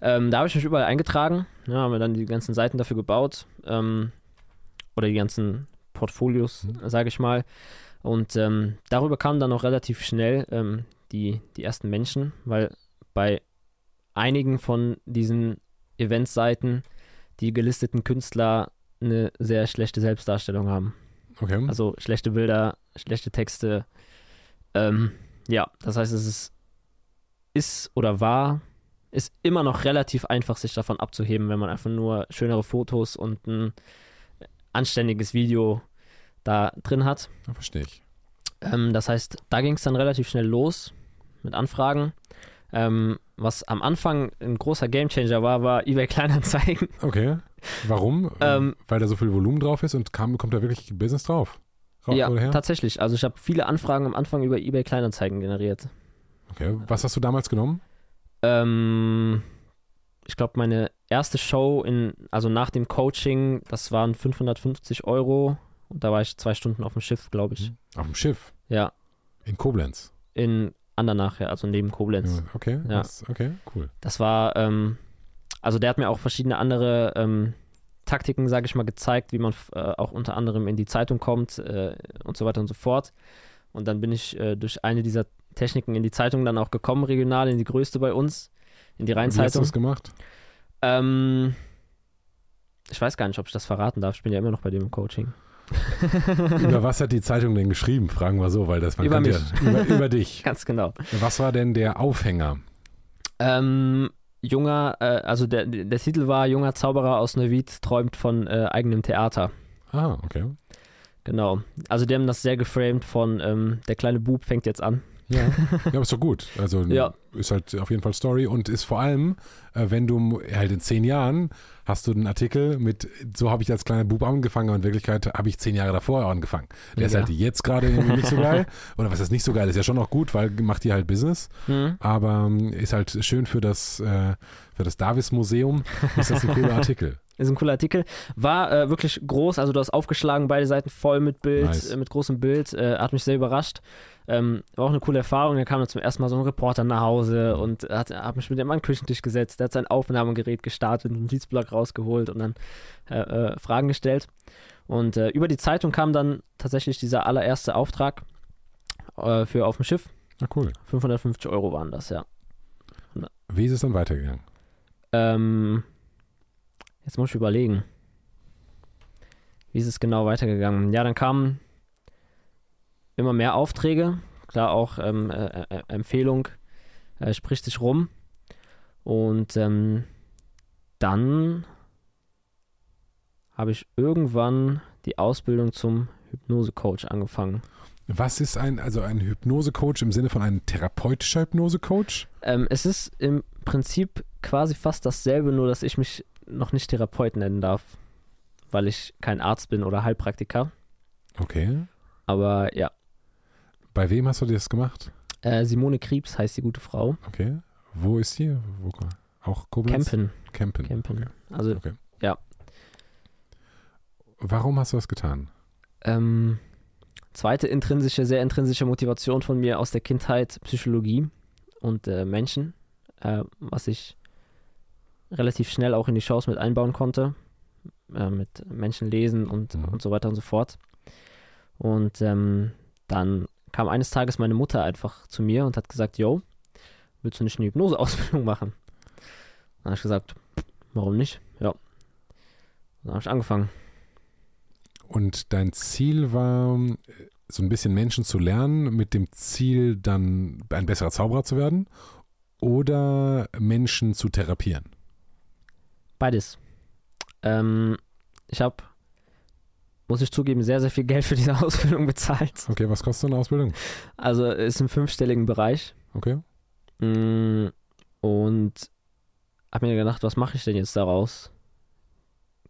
Speaker 2: Ähm, da habe ich mich überall eingetragen. Ja, haben wir dann die ganzen Seiten dafür gebaut. Ähm, oder die ganzen Portfolios,
Speaker 1: Mhm.
Speaker 2: sage ich mal. Und ähm, darüber kamen dann auch relativ schnell ähm, die, die ersten Menschen, weil bei einigen von diesen Eventseiten die gelisteten Künstler eine sehr schlechte Selbstdarstellung haben.
Speaker 1: Okay.
Speaker 2: Also schlechte Bilder, schlechte Texte. Ähm, ja, das heißt, es ist, ist oder war, ist immer noch relativ einfach, sich davon abzuheben, wenn man einfach nur schönere Fotos und ein anständiges Video da drin hat.
Speaker 1: verstehe ich.
Speaker 2: Ähm, das heißt, da ging es dann relativ schnell los mit Anfragen. Ähm, was am Anfang ein großer Gamechanger war, war eBay Kleinanzeigen.
Speaker 1: Okay. Warum?
Speaker 2: Ähm,
Speaker 1: Weil da so viel Volumen drauf ist und kam, kommt da wirklich Business drauf. Ra-
Speaker 2: Ja, tatsächlich. Also ich habe viele Anfragen am Anfang über eBay Kleinanzeigen generiert.
Speaker 1: Okay. Was hast du damals genommen?
Speaker 2: Ähm, ich glaube, meine erste Show in, also nach dem Coaching, das waren 550 Euro. Und da war ich zwei Stunden auf dem Schiff, glaube ich.
Speaker 1: Auf dem Schiff
Speaker 2: Ja,
Speaker 1: in Koblenz.
Speaker 2: in Andernach, ja, also neben Koblenz.
Speaker 1: Okay,
Speaker 2: Ja.
Speaker 1: was- okay, cool.
Speaker 2: Das war, ähm, also der hat mir auch verschiedene andere ähm, Taktiken, sage ich mal, gezeigt, wie man äh, auch unter anderem in die Zeitung kommt äh, und so weiter und so fort. Und dann bin ich äh, durch eine dieser Techniken in die Zeitung dann auch gekommen, regional, in die größte bei uns, in die
Speaker 1: Wie hast du
Speaker 2: Rheinzeitung.
Speaker 1: das gemacht?
Speaker 2: Ähm, ich weiß gar nicht, ob ich das verraten darf. Ich bin ja immer noch bei dem im Coaching.
Speaker 1: Über was hat die Zeitung denn geschrieben? Fragen wir so, weil das man
Speaker 2: Über mich.
Speaker 1: Ja, über, über dich.
Speaker 2: Ganz genau.
Speaker 1: Was war denn der Aufhänger?
Speaker 2: Ähm, junger, äh, also der, der Titel war Junger Zauberer aus Neuwied träumt von äh, eigenem Theater.
Speaker 1: Ah, okay.
Speaker 2: Genau. Also die haben das sehr geframed von ähm, der kleine Bub fängt jetzt an.
Speaker 1: Ja, ja aber ist doch gut. Also
Speaker 2: Ja.
Speaker 1: ist halt auf jeden Fall Story und ist vor allem, äh, wenn du halt in zehn Jahren hast du einen Artikel mit, so habe ich als kleiner Bub angefangen, aber in Wirklichkeit habe ich zehn Jahre davor angefangen. Der ist
Speaker 2: Ja.
Speaker 1: halt jetzt gerade irgendwie nicht so geil. Oder was ist nicht so geil? Ist ja schon noch gut, weil macht dir halt Business.
Speaker 2: Mhm.
Speaker 1: Aber ähm, ist halt schön für das, äh, für das Davis-Museum. Ist das ein cooler Artikel.
Speaker 2: Ist ein cooler Artikel. War äh, wirklich groß, also du hast aufgeschlagen, beide Seiten voll mit Bild,
Speaker 1: Nice.
Speaker 2: äh, mit großem Bild. Äh, hat mich sehr überrascht. Ähm, war auch eine coole Erfahrung. Da kam dann zum ersten Mal so ein Reporter nach Hause und hat, hat mich mit dem an den Küchentisch gesetzt. Der hat sein Aufnahmegerät gestartet, einen Notizblock rausgeholt und dann äh, äh, Fragen gestellt. Und äh, über die Zeitung kam dann tatsächlich dieser allererste Auftrag äh, für auf dem Schiff.
Speaker 1: Na cool.
Speaker 2: 550 Euro waren das, ja.
Speaker 1: Wie ist es dann weitergegangen?
Speaker 2: Ähm, jetzt muss ich überlegen. Wie ist es genau weitergegangen? Ja, dann kamen immer mehr Aufträge. Klar, auch ähm, äh, äh, Empfehlung äh, spricht sich rum. Und ähm, dann habe ich irgendwann die Ausbildung zum Hypnose-Coach angefangen.
Speaker 1: Was ist ein, also ein Hypnose-Coach im Sinne von einem therapeutischer Hypnose-Coach?
Speaker 2: Ähm, es ist im Prinzip quasi fast dasselbe, nur dass ich mich noch nicht Therapeut nennen darf, weil ich kein Arzt bin oder Heilpraktiker.
Speaker 1: Okay.
Speaker 2: Aber ja,
Speaker 1: Bei wem hast du das gemacht?
Speaker 2: äh, Simone Kriebs heißt die gute Frau.
Speaker 1: Okay. Wo ist die? Wo, auch Koblenz?
Speaker 2: Campen.
Speaker 1: Campen.
Speaker 2: Campen.
Speaker 1: Okay.
Speaker 2: Also,
Speaker 1: Okay.
Speaker 2: ja.
Speaker 1: Warum hast du das getan?
Speaker 2: ähm, zweite intrinsische, sehr intrinsische Motivation von mir aus der Kindheit, Psychologie und äh, Menschen, äh, was ich relativ schnell auch in die Shows mit einbauen konnte, äh, mit Menschen lesen und,
Speaker 1: Mhm.
Speaker 2: und so weiter und so fort. Und ähm, dann kam eines Tages meine Mutter einfach zu mir und hat gesagt, yo, willst du nicht eine Hypnoseausbildung machen? Dann habe ich gesagt, warum nicht? Ja. Dann habe ich angefangen.
Speaker 1: Und dein Ziel war, so ein bisschen Menschen zu lernen, mit dem Ziel, dann ein besserer Zauberer zu werden oder Menschen zu therapieren?
Speaker 2: Beides. Ähm, ich habe, muss ich zugeben, sehr, sehr viel Geld für diese Ausbildung bezahlt.
Speaker 1: Okay, was kostet so eine Ausbildung?
Speaker 2: Also ist im fünfstelligen Bereich.
Speaker 1: Okay.
Speaker 2: Mm, Und habe mir gedacht, was mache ich denn jetzt daraus?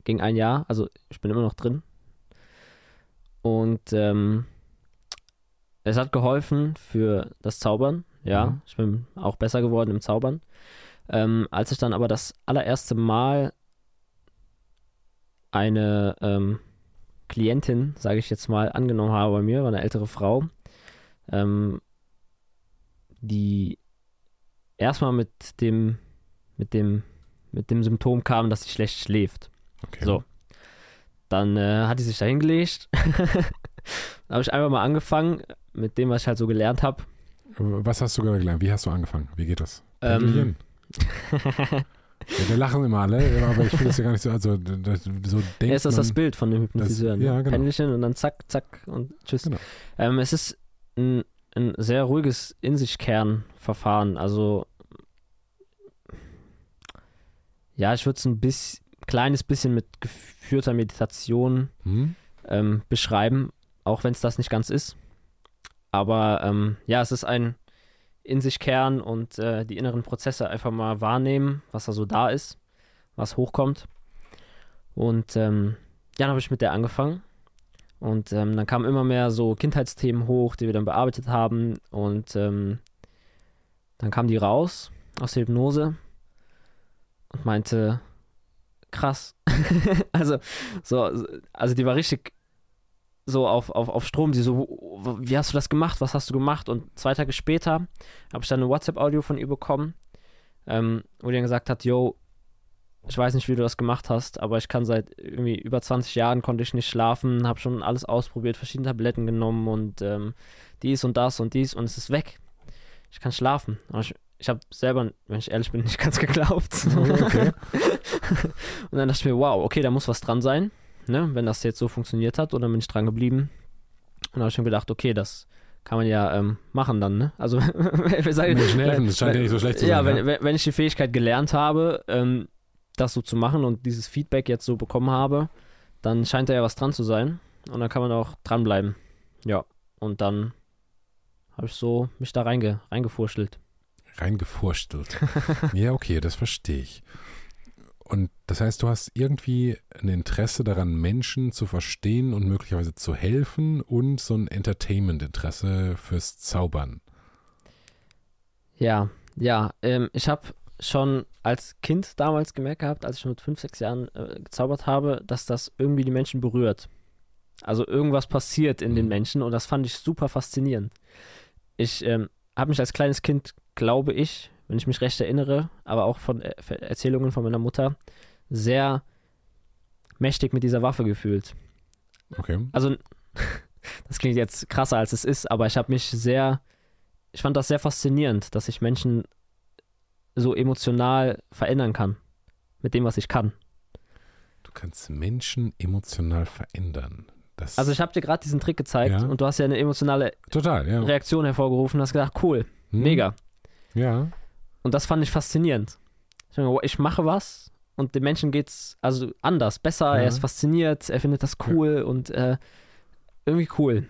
Speaker 2: Ging ein Jahr, also ich bin immer noch drin. Und ähm, es hat geholfen für das Zaubern. Ja,
Speaker 1: Mhm.
Speaker 2: ich bin auch besser geworden im Zaubern. Ähm, als ich dann aber das allererste Mal eine ähm, Klientin, sage ich jetzt mal, angenommen habe bei mir, war eine ältere Frau, ähm, die erstmal mit dem, mit dem, mit dem Symptom kam, dass sie schlecht schläft.
Speaker 1: okay.
Speaker 2: So. Dann äh, hat die sich da hingelegt. Dann habe ich einfach mal angefangen mit dem, was ich halt so gelernt habe.
Speaker 1: Was hast du gerade gelernt? Wie hast du angefangen? Wie geht das?
Speaker 2: Ähm?
Speaker 1: ja, wir lachen immer alle, aber ich finde das ja gar nicht so. Also, das, so denkt
Speaker 2: Ja, ist das
Speaker 1: man,
Speaker 2: das Bild von dem Hypnotiseur.
Speaker 1: Das-
Speaker 2: ne?
Speaker 1: ja, genau.
Speaker 2: Pendelchen und dann zack, zack und tschüss.
Speaker 1: Genau.
Speaker 2: Ähm, es ist ein, ein sehr ruhiges In sich kehren Verfahren. Also ja, ich würde es ein bisschen, kleines bisschen mit geführter Meditation
Speaker 1: Hm?
Speaker 2: ähm, beschreiben, auch wenn es das nicht ganz ist. Aber ähm, ja, es ist ein in sich kehren und äh, die inneren Prozesse einfach mal wahrnehmen, was da so da ist, was hochkommt. Und ähm, dann habe ich mit der angefangen. Und ähm, dann kamen immer mehr so Kindheitsthemen hoch, die wir dann bearbeitet haben. Und ähm, dann kam die raus aus der Hypnose und meinte, krass. also, so, also die war richtig so auf, auf, auf Strom, die so, wie hast du das gemacht? Was hast du gemacht? Und zwei Tage später habe ich dann ein WhatsApp-Audio von ihr bekommen, ähm, wo die dann gesagt hat, yo, ich weiß nicht, wie du das gemacht hast, aber ich kann seit irgendwie über 20 Jahren konnte ich nicht schlafen, habe schon alles ausprobiert, verschiedene Tabletten genommen und ähm, dies und das und dies und es ist weg. Ich kann schlafen. ich, ich habe selber, wenn ich ehrlich bin, nicht ganz geglaubt. Okay. und dann dachte ich mir, wow, okay, da muss was dran sein, ne, wenn das jetzt so funktioniert hat. Und dann bin ich dran geblieben. Und dann habe ich mir gedacht, okay, das kann man ja ähm, machen dann, ne? Also, wir sagen,
Speaker 1: Menschen helfen, das scheint ja nicht so schlecht zu
Speaker 2: ja,
Speaker 1: sein.
Speaker 2: Ja, wenn, wenn ich die Fähigkeit gelernt habe, ähm, das so zu machen und dieses Feedback jetzt so bekommen habe, dann scheint da ja was dran zu sein. Und dann kann man auch dranbleiben. Ja, und dann habe ich so mich da reinge, reingefurchtelt.
Speaker 1: Reingefurchtelt. ja, okay, das verstehe ich. Und das heißt, du hast irgendwie ein Interesse daran, Menschen zu verstehen und möglicherweise zu helfen und so ein Entertainment-Interesse fürs Zaubern.
Speaker 2: Ja, ja. Ähm, ich habe schon als Kind damals gemerkt gehabt, als ich mit fünf, sechs Jahren äh, gezaubert habe, dass das irgendwie die Menschen berührt. Also irgendwas passiert in den mhm. Menschen und das fand ich super faszinierend. Ich ähm, habe mich als kleines Kind, glaube ich, wenn ich mich recht erinnere, aber auch von äh, Erzählungen von meiner Mutter, sehr mächtig mit dieser Waffe gefühlt.
Speaker 1: Okay.
Speaker 2: Also, das klingt jetzt krasser als es ist, aber ich habe mich sehr, ich fand das sehr faszinierend, dass ich Menschen so emotional verändern kann. Mit dem, was ich kann.
Speaker 1: Du kannst Menschen emotional verändern. Das
Speaker 2: also ich habe dir gerade diesen Trick gezeigt ja. und du hast ja eine emotionale
Speaker 1: Total, ja.
Speaker 2: Reaktion hervorgerufen und hast gedacht, cool, hm. mega.
Speaker 1: Ja.
Speaker 2: Und das fand ich faszinierend. Ich, mache was und dem Menschen geht's also anders, besser, ja. er ist fasziniert, er findet das cool ja. und äh, irgendwie cool.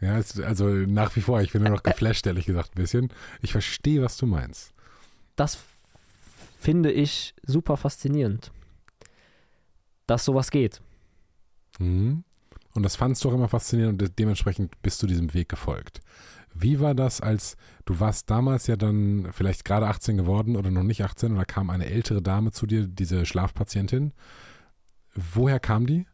Speaker 1: Ja, also nach wie vor, ich bin nur noch geflasht, ehrlich gesagt, ein bisschen. Ich verstehe, was du meinst
Speaker 2: das finde ich super faszinierend, dass sowas geht.
Speaker 1: Mhm. Und das fandst du auch immer faszinierend und dementsprechend bist du diesem Weg gefolgt. Wie war das, als du warst damals ja dann vielleicht gerade 18 geworden oder noch nicht 18 und da kam eine ältere Dame zu dir, diese Schlafpatientin. Woher kam die?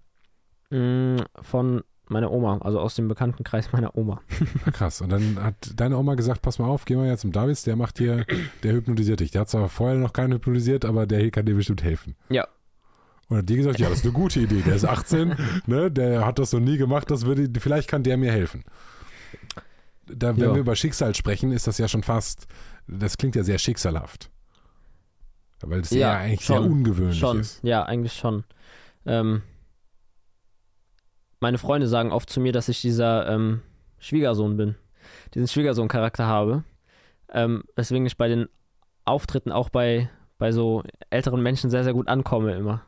Speaker 2: Mm, von meine Oma, also aus dem Bekanntenkreis meiner Oma.
Speaker 1: Ah, krass. Und dann hat deine Oma gesagt, pass mal auf, geh mal jetzt zum Davis, der macht dir, der hypnotisiert dich. Der hat zwar vorher noch keinen hypnotisiert, aber der hier kann dir bestimmt helfen.
Speaker 2: Ja.
Speaker 1: Und hat die gesagt, ja, das ist eine gute Idee. Der ist 18, ne, der hat das noch nie gemacht, das würde, vielleicht kann der mir helfen. Da, wenn ja. wir über Schicksal sprechen, ist das ja schon fast, das klingt ja sehr schicksalhaft. Weil es ja, eigentlich schon, sehr ungewöhnlich
Speaker 2: schon.
Speaker 1: ist.
Speaker 2: Ja, eigentlich schon. Ähm, meine Freunde sagen oft zu mir, dass ich dieser ähm, Schwiegersohn bin, diesen Schwiegersohn-Charakter habe, ähm, weswegen ich bei den Auftritten auch bei, bei so älteren Menschen sehr, sehr gut ankomme immer.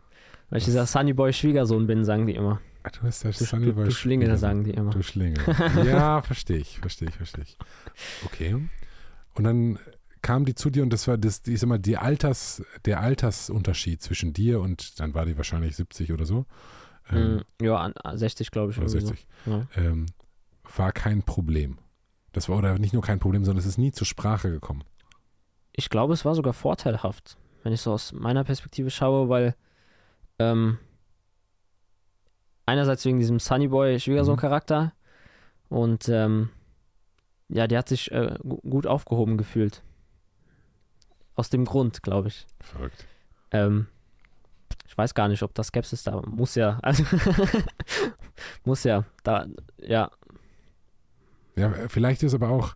Speaker 2: Weil ich dieser Sunnyboy Schwiegersohn bin, sagen die immer.
Speaker 1: Ah, du bist der du,
Speaker 2: du, du Schlingel, sagen die immer.
Speaker 1: Du Schlingel. Ja, verstehe ich, verstehe ich, verstehe ich. Okay. Und dann kam die zu dir und das war das, ich sag mal, die Alters, der Altersunterschied zwischen dir und dann war die wahrscheinlich 70 oder so.
Speaker 2: Ähm, hm, ja, 60 glaube ich.
Speaker 1: Oder 60. So. Ja. Ähm, war kein Problem. Das war oder nicht nur kein Problem, sondern es ist nie zur Sprache gekommen.
Speaker 2: Ich glaube, es war sogar vorteilhaft, wenn ich so aus meiner Perspektive schaue, weil ähm, einerseits wegen diesem Sunnyboy-Schwiegersohn-Charakter mhm. und ähm, ja, die hat sich äh, gut aufgehoben gefühlt. Aus dem Grund, glaube ich.
Speaker 1: Verrückt.
Speaker 2: Ähm, ich weiß gar nicht, ob das Skepsis da muss ja, also muss ja, da, ja.
Speaker 1: Ja, vielleicht ist aber auch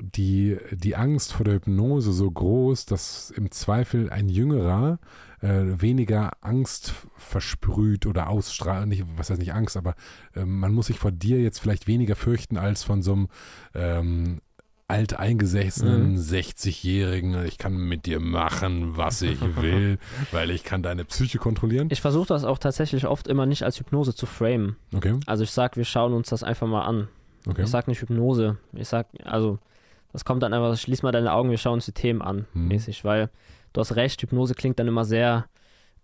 Speaker 1: die, die Angst vor der Hypnose so groß, dass im Zweifel ein Jüngerer äh, weniger Angst versprüht oder ausstrahlt, nicht, was heißt nicht Angst, aber äh, man muss sich vor dir jetzt vielleicht weniger fürchten als von so einem ähm, alteingesessenen mhm. 60-Jährigen, ich kann mit dir machen, was ich will, weil ich kann deine Psyche kontrollieren.
Speaker 2: Ich versuche das auch tatsächlich oft immer nicht als Hypnose zu framen.
Speaker 1: Okay.
Speaker 2: Also ich sage, wir schauen uns das einfach mal an. Okay. Ich sage nicht Hypnose. Ich sage, also das kommt dann einfach, schließ mal deine Augen, wir schauen uns die Themen an, mhm. mäßig, weil du hast recht, Hypnose klingt dann immer sehr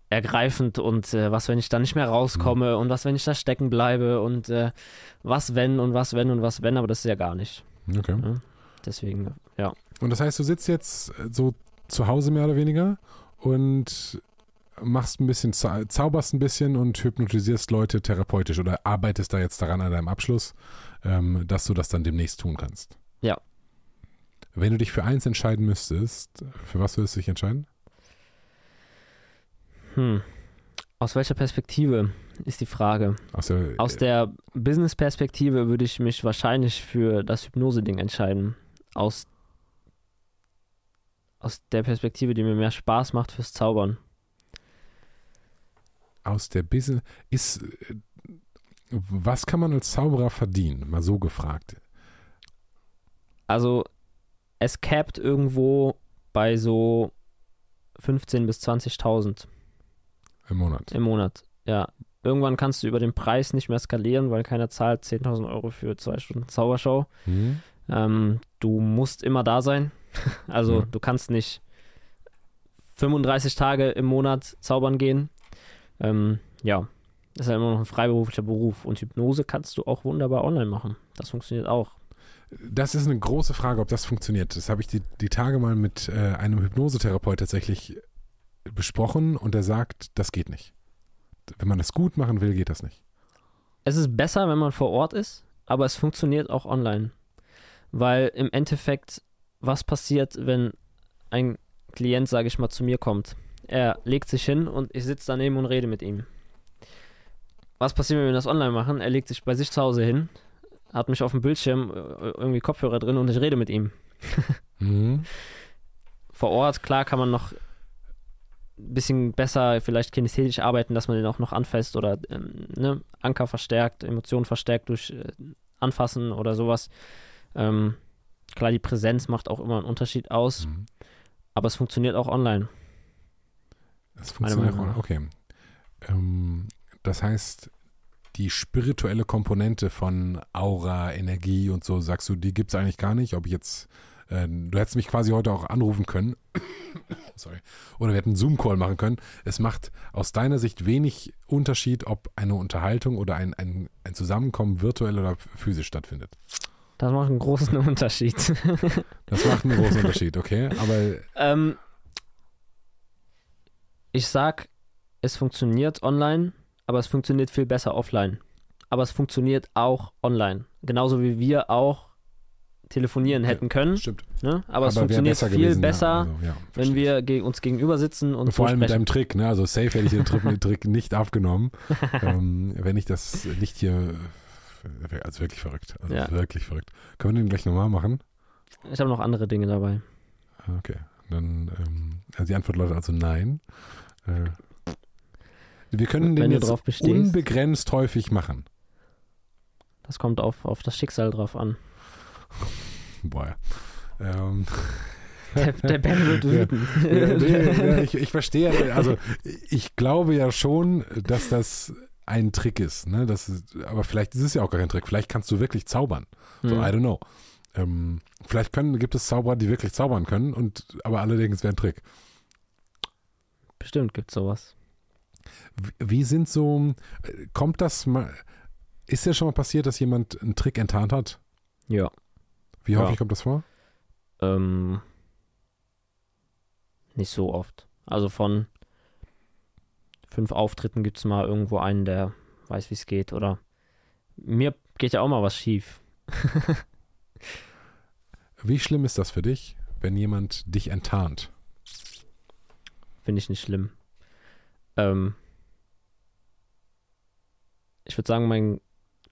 Speaker 2: ergreifend und äh, was, wenn ich da nicht mehr rauskomme und was, wenn ich da stecken bleibe und äh, was, wenn und was, wenn und was, wenn, aber das ist ja gar nicht.
Speaker 1: Okay.
Speaker 2: Ja. Deswegen, ja.
Speaker 1: Und das heißt, du sitzt jetzt so zu Hause mehr oder weniger und machst ein bisschen, zau- zauberst ein bisschen und hypnotisierst Leute therapeutisch oder arbeitest da jetzt daran an deinem Abschluss, ähm, dass du das dann demnächst tun kannst.
Speaker 2: Ja.
Speaker 1: Wenn du dich für eins entscheiden müsstest, für was würdest du dich entscheiden?
Speaker 2: Hm. Aus welcher Perspektive ist die Frage?
Speaker 1: Aus der,
Speaker 2: Aus der Business-Perspektive würde ich mich wahrscheinlich für das Hypnose-Ding entscheiden. Aus, aus der Perspektive, die mir mehr Spaß macht fürs Zaubern.
Speaker 1: aus der Business ist was kann man als Zauberer verdienen? Mal so gefragt.
Speaker 2: Also, es capped irgendwo bei so 15.000 bis 20.000
Speaker 1: Im Monat.
Speaker 2: im Monat. Ja. Irgendwann kannst du über den Preis nicht mehr skalieren, weil keiner zahlt 10.000 Euro für zwei Stunden Zaubershow.
Speaker 1: Hm?
Speaker 2: Ähm, du musst immer da sein. Also
Speaker 1: Mhm.
Speaker 2: du kannst nicht 35 Tage im Monat zaubern gehen. Ähm, ja, das ist ja immer noch ein freiberuflicher Beruf. Und Hypnose kannst du auch wunderbar online machen. Das funktioniert auch.
Speaker 1: Das ist eine große Frage, ob das funktioniert. Das habe ich die, die Tage mal mit äh, einem Hypnosetherapeut tatsächlich besprochen und er sagt, das geht nicht. Wenn man das gut machen will, geht das nicht.
Speaker 2: Es ist besser, wenn man vor Ort ist, aber es funktioniert auch online. Weil im Endeffekt, was passiert, wenn ein Klient, sage ich mal, zu mir kommt? Er legt sich hin und ich sitze daneben und rede mit ihm. Was passiert, wenn wir das online machen? Er legt sich bei sich zu Hause hin, hat mich auf dem Bildschirm äh, irgendwie Kopfhörer drin und ich rede mit ihm.
Speaker 1: Mhm.
Speaker 2: Vor Ort, klar, kann man noch ein bisschen besser vielleicht kinesthetisch arbeiten, dass man den auch noch anfasst oder ähm, ne, Anker verstärkt, Emotionen verstärkt durch äh, Anfassen oder sowas. Ähm, klar, die Präsenz macht auch immer einen Unterschied aus,
Speaker 1: Mhm.
Speaker 2: aber es funktioniert auch online.
Speaker 1: Das
Speaker 2: Meiner
Speaker 1: funktioniert auch. Okay. Ähm, das heißt, die spirituelle Komponente von Aura, Energie und so, sagst du, die gibt es eigentlich gar nicht. Ob ich jetzt, äh, du hättest mich quasi heute auch anrufen können. Sorry. Oder wir hätten einen Zoom-Call machen können. Es macht aus deiner Sicht wenig Unterschied, ob eine Unterhaltung oder ein, ein, ein Zusammenkommen virtuell oder physisch stattfindet.
Speaker 2: Das macht einen großen Unterschied.
Speaker 1: Das macht einen großen Unterschied, okay? Aber
Speaker 2: ähm, ich sag, es funktioniert online, aber es funktioniert viel besser offline. Aber es funktioniert auch online. Genauso wie wir auch telefonieren hätten können.
Speaker 1: stimmt.
Speaker 2: Ne? Aber, es
Speaker 1: wär
Speaker 2: funktioniert viel
Speaker 1: gewesen,
Speaker 2: besser,
Speaker 1: Ja, also, ja,
Speaker 2: wenn wir ge uns gegenüber sitzen und
Speaker 1: Vor allem mit deinem Trick, ne? Also safe hätte ich den Trick, den Trick nicht abgenommen, ähm, wenn ich das nicht hier, also wirklich verrückt, also
Speaker 2: Ja.
Speaker 1: wirklich verrückt. Können wir den gleich nochmal machen?
Speaker 2: Ich habe noch andere Dinge dabei.
Speaker 1: Ah, Okay, dann, ähm, also die Antwort lautet also nein. Äh, wir können den jetzt unbegrenzt häufig machen.
Speaker 2: Das kommt auf, auf das Schicksal drauf an.
Speaker 1: Boah. Ähm,
Speaker 2: Der, der Ben wird wütend.
Speaker 1: ja, ja, ich, ich verstehe, also ich glaube ja schon, dass das ein Trick ist, ne? Das ist, aber vielleicht ist es ja auch gar kein Trick. Vielleicht kannst du wirklich zaubern. So,
Speaker 2: Hm.
Speaker 1: I don't know. Ähm, vielleicht können, gibt es Zauberer, die wirklich zaubern können, und aber alle denken, es wäre ein Trick.
Speaker 2: Bestimmt gibt sowas.
Speaker 1: Wie, sind so, kommt das mal, ist ja schon mal passiert, dass jemand einen Trick enttarnt hat?
Speaker 2: Ja.
Speaker 1: Wie
Speaker 2: Ja.
Speaker 1: häufig kommt das vor?
Speaker 2: Ähm, nicht so oft. Also von fünf Auftritten gibt es mal irgendwo einen, der weiß, wie es geht. Oder mir geht ja auch mal was schief.
Speaker 1: Wie schlimm ist das für dich, wenn jemand dich enttarnt?
Speaker 2: Finde ich nicht schlimm. Ähm, ich würde sagen, mein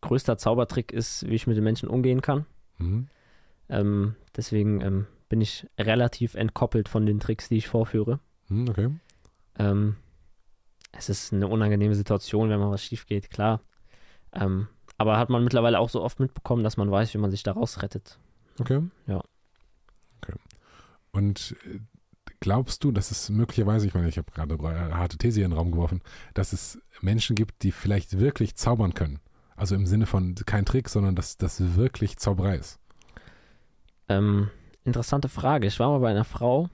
Speaker 2: größter Zaubertrick ist, wie ich mit den Menschen umgehen kann.
Speaker 1: Hm?
Speaker 2: Ähm, deswegen ähm, bin ich relativ entkoppelt von den Tricks, die ich vorführe.
Speaker 1: Hm, okay.
Speaker 2: Ähm, es ist eine unangenehme Situation, wenn mal was schief geht, klar. Ähm, aber hat man mittlerweile auch so oft mitbekommen, dass man weiß, wie man sich da rausrettet.
Speaker 1: Okay.
Speaker 2: Ja.
Speaker 1: Okay. Und äh, glaubst du, dass es möglicherweise, ich meine, ich habe gerade eine harte These in den Raum geworfen, dass es Menschen gibt, die vielleicht wirklich zaubern können? Also im Sinne von kein Trick, sondern dass das wirklich Zauberei ist.
Speaker 2: Ähm, interessante Frage. Ich war mal bei einer Frau,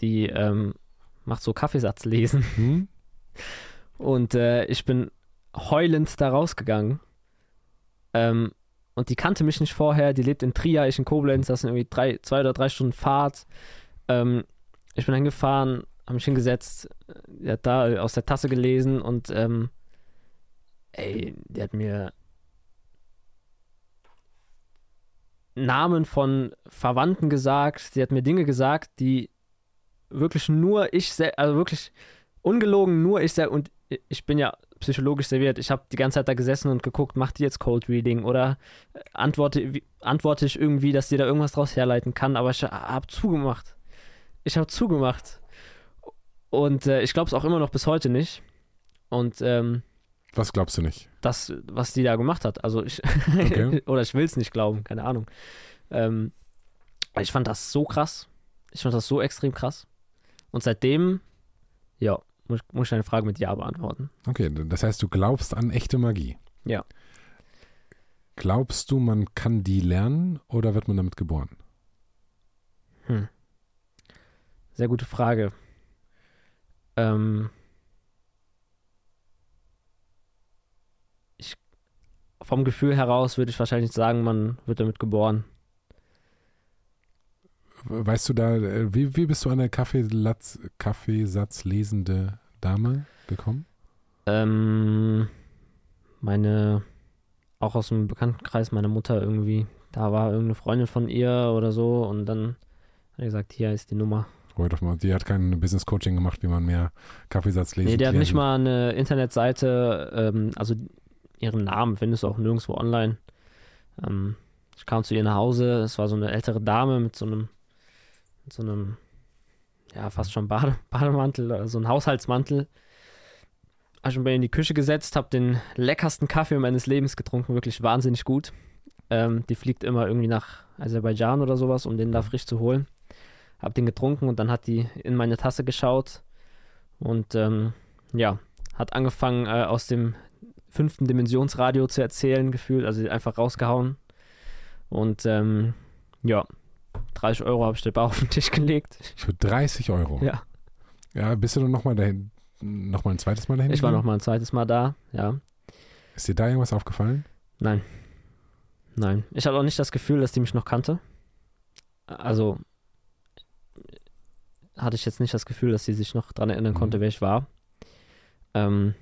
Speaker 2: die ähm, macht so Kaffeesatz lesen.
Speaker 1: Hm?
Speaker 2: Und äh, ich bin heulend da rausgegangen. Ähm, und die kannte mich nicht vorher, die lebt in Trier, ich in Koblenz, das sind irgendwie drei, zwei oder drei Stunden Fahrt. Ähm, ich bin hingefahren, habe mich hingesetzt, die hat da aus der Tasse gelesen und ähm, ey, die hat mir Namen von Verwandten gesagt, die hat mir Dinge gesagt, die wirklich nur ich, also wirklich ungelogen nur ich sehr und ich bin ja psychologisch serviert. Ich habe die ganze Zeit da gesessen und geguckt, macht die jetzt Cold Reading oder antworte, wie, antworte ich irgendwie, dass die da irgendwas draus herleiten kann, aber ich habe zugemacht. Ich habe zugemacht. Und äh, ich glaube es auch immer noch bis heute nicht. Und ähm,
Speaker 1: was glaubst du nicht?
Speaker 2: Das, was die da gemacht hat. Also ich okay. oder ich will es nicht glauben, keine Ahnung. Ähm, ich fand das so krass. Ich fand das so extrem krass. Und seitdem, ja, muss, muss ich deine Frage mit Ja beantworten.
Speaker 1: Okay, das heißt, du glaubst an echte Magie.
Speaker 2: Ja.
Speaker 1: Glaubst du, man kann die lernen oder wird man damit geboren?
Speaker 2: Hm. Sehr gute Frage. Ähm, ich, vom Gefühl heraus würde ich wahrscheinlich sagen, man wird damit geboren.
Speaker 1: Weißt du da, äh, wie, wie bist du an der Kaffeesatz, Kaffeesatz lesende Dame gekommen?
Speaker 2: Ähm, meine, auch aus dem Bekanntenkreis, meine Mutter irgendwie. Da war irgendeine Freundin von ihr oder so und dann hat er gesagt, hier ist die Nummer.
Speaker 1: Oh, doch mal, die hat kein Business Coaching gemacht, wie man mehr Kaffeesatz lesen
Speaker 2: Nee, der hat nicht mal eine Internetseite, ähm, also ihren Namen findest du auch nirgendwo online. Ähm, ich kam zu ihr nach Hause, es war so eine ältere Dame mit so einem mit so einem, ja, fast schon Bade, Bademantel oder so ein Haushaltsmantel. Habe ich mich in die Küche gesetzt, habe den leckersten Kaffee meines Lebens getrunken, wirklich wahnsinnig gut. Ähm, die fliegt immer irgendwie nach Aserbaidschan oder sowas, um den da frisch zu holen. Habe den getrunken und dann hat die in meine Tasse geschaut und ähm, ja, hat angefangen äh, aus dem fünften Dimensionsradio zu erzählen, gefühlt, also einfach rausgehauen. Und ähm, ja, 30 Euro habe ich dir auf den Tisch gelegt.
Speaker 1: Für 30 Euro?
Speaker 2: Ja.
Speaker 1: Ja, bist du dann nochmal dahin, nochmal ein zweites Mal dahin?
Speaker 2: Ich war nochmal ein zweites Mal da, ja.
Speaker 1: Ist dir da irgendwas aufgefallen?
Speaker 2: Nein. Nein. Ich hatte auch nicht das Gefühl, dass die mich noch kannte. Also hatte ich jetzt nicht das Gefühl, dass sie sich noch daran erinnern mhm. konnte, wer ich war. Ähm,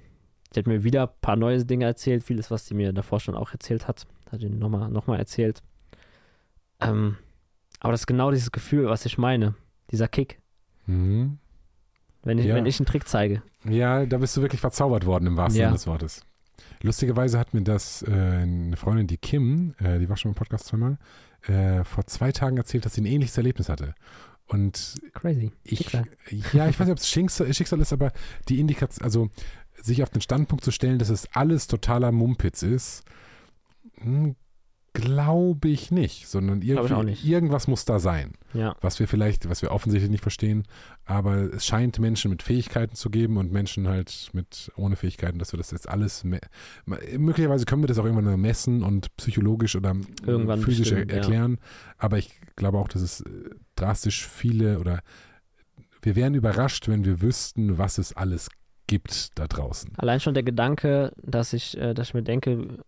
Speaker 2: die hat mir wieder ein paar neue Dinge erzählt, vieles, was sie mir davor schon auch erzählt hat. Hat sie nochmal noch mal erzählt. Ähm, aber das ist genau dieses Gefühl, was ich meine. Dieser Kick.
Speaker 1: Mhm.
Speaker 2: Wenn, ich, ja. wenn ich einen Trick zeige.
Speaker 1: Ja, da bist du wirklich verzaubert worden im wahrsten ja. Sinne des Wortes. Lustigerweise hat mir das äh, eine Freundin, die Kim, äh, die war schon im Podcast zweimal, äh, vor zwei Tagen erzählt, dass sie ein ähnliches Erlebnis hatte. Und
Speaker 2: Crazy.
Speaker 1: Ich, ja, ich weiß nicht, ob es Schicksal ist, aber die Indikation, also sich auf den Standpunkt zu stellen, dass es alles totaler Mumpitz ist, hm, Glaube ich nicht, sondern irgendwie, nicht. irgendwas muss da sein.
Speaker 2: Ja.
Speaker 1: Was wir vielleicht, was wir offensichtlich nicht verstehen, aber es scheint Menschen mit Fähigkeiten zu geben und Menschen halt mit ohne Fähigkeiten, dass wir das jetzt alles möglicherweise können wir das auch irgendwann nur messen und psychologisch oder
Speaker 2: irgendwann
Speaker 1: physisch
Speaker 2: bestimmt,
Speaker 1: er erklären. Ja. Aber ich glaube auch, dass es äh, drastisch viele oder wir wären überrascht, wenn wir wüssten, was es alles gibt da draußen.
Speaker 2: Allein schon der Gedanke, dass ich, äh, dass ich mir denke,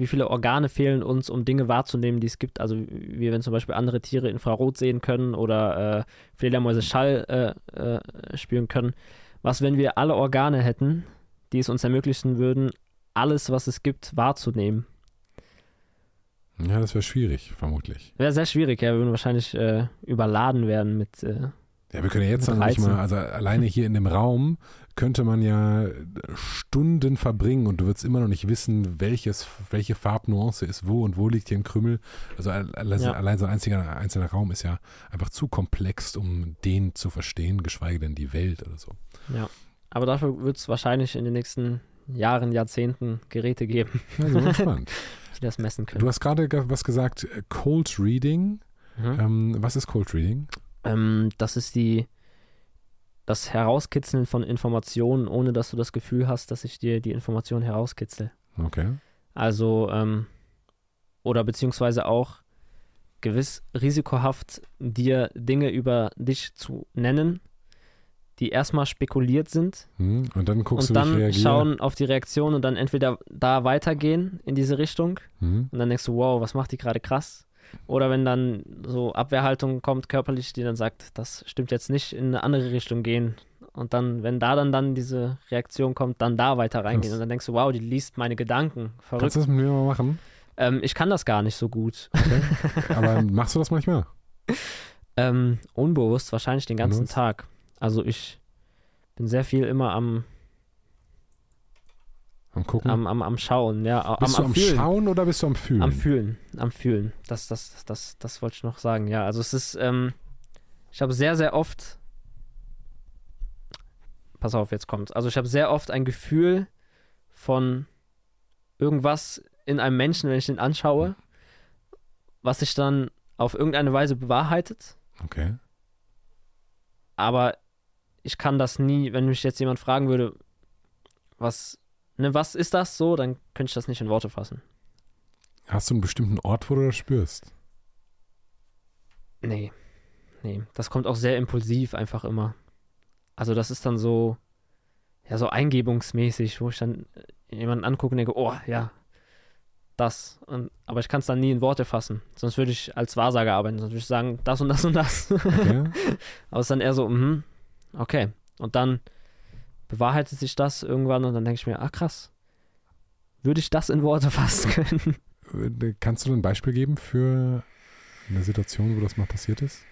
Speaker 2: wie viele Organe fehlen uns, um Dinge wahrzunehmen, die es gibt. Also wie wenn zum Beispiel andere Tiere Infrarot sehen können oder äh, Fledermäuse Schall äh, äh, spüren können. Was, wenn wir alle Organe hätten, die es uns ermöglichen würden, alles, was es gibt, wahrzunehmen?
Speaker 1: Ja, das wäre schwierig, vermutlich.
Speaker 2: Wäre sehr schwierig, ja. Wir würden wahrscheinlich äh, überladen werden mit. Äh,
Speaker 1: ja, wir können ja jetzt noch nicht mal, also alleine hier in dem Raum könnte man ja Stunden verbringen und du würdest immer noch nicht wissen, welches, welche Farbnuance ist wo und wo liegt hier ein Krümmel. Also allein, ja. allein so ein einziger, einzelner Raum ist ja einfach zu komplex, um den zu verstehen, geschweige denn die Welt oder so.
Speaker 2: Ja, aber dafür wird es wahrscheinlich in den nächsten Jahren, Jahrzehnten Geräte geben.
Speaker 1: Also spannend.
Speaker 2: die das messen können.
Speaker 1: Du hast gerade was gesagt, Cold Reading. Mhm. Ähm, was ist Cold Reading?
Speaker 2: Ähm, das ist die das Herauskitzeln von Informationen, ohne dass du das Gefühl hast, dass ich dir die Information herauskitzel.
Speaker 1: Okay.
Speaker 2: Also, ähm, oder beziehungsweise auch gewiss risikohaft dir Dinge über dich zu nennen, die erstmal spekuliert sind
Speaker 1: Hm? Und dann guckst
Speaker 2: und
Speaker 1: du,
Speaker 2: dann schauen auf die Reaktion und dann entweder da weitergehen in diese Richtung
Speaker 1: Hm?
Speaker 2: und dann denkst du, wow, was macht die gerade krass? Oder wenn dann so Abwehrhaltung kommt, körperlich, die dann sagt, das stimmt jetzt nicht, in eine andere Richtung gehen. Und dann, wenn da dann, dann diese Reaktion kommt, dann da weiter reingehen. Und dann denkst du, wow, die liest meine Gedanken. Verrückt.
Speaker 1: Kannst du das mit mir mal machen?
Speaker 2: Ähm, ich kann das gar nicht so gut.
Speaker 1: Aber machst du das manchmal?
Speaker 2: Ähm, unbewusst wahrscheinlich den ganzen? Tag. Also ich bin sehr viel immer am,
Speaker 1: Am Gucken?
Speaker 2: am, am, am Schauen, ja. Am,
Speaker 1: bist du am
Speaker 2: Fühlen.
Speaker 1: Schauen oder bist du am Fühlen?
Speaker 2: Am Fühlen, am Fühlen. Das, das, das, das wollte ich noch sagen, ja. Also es ist, ähm, ich habe sehr, sehr oft, pass auf, jetzt kommt's. Also ich habe sehr oft ein Gefühl von irgendwas in einem Menschen, wenn ich den anschaue, was sich dann auf irgendeine Weise bewahrheitet.
Speaker 1: Okay.
Speaker 2: aber ich kann das nie, wenn mich jetzt jemand fragen würde, was, ne, was ist das so, dann könnte ich das nicht in Worte fassen.
Speaker 1: Hast du einen bestimmten Ort, wo du das spürst?
Speaker 2: Nee, nee, das kommt auch sehr impulsiv einfach immer. Also das ist dann so, ja, so eingebungsmäßig, wo ich dann jemanden angucke und denke, oh, ja, das. Und, aber ich kann es dann nie in Worte fassen. Sonst würde ich als Wahrsager arbeiten, sonst würde ich sagen, das und das und das.
Speaker 1: Okay.
Speaker 2: Aber es ist dann eher so, mhm, okay. Und dann bewahrheitet sich das irgendwann und dann denke ich mir, ah krass, würde ich das in Worte fassen können?
Speaker 1: Kannst du ein Beispiel geben für eine Situation, wo das mal passiert ist?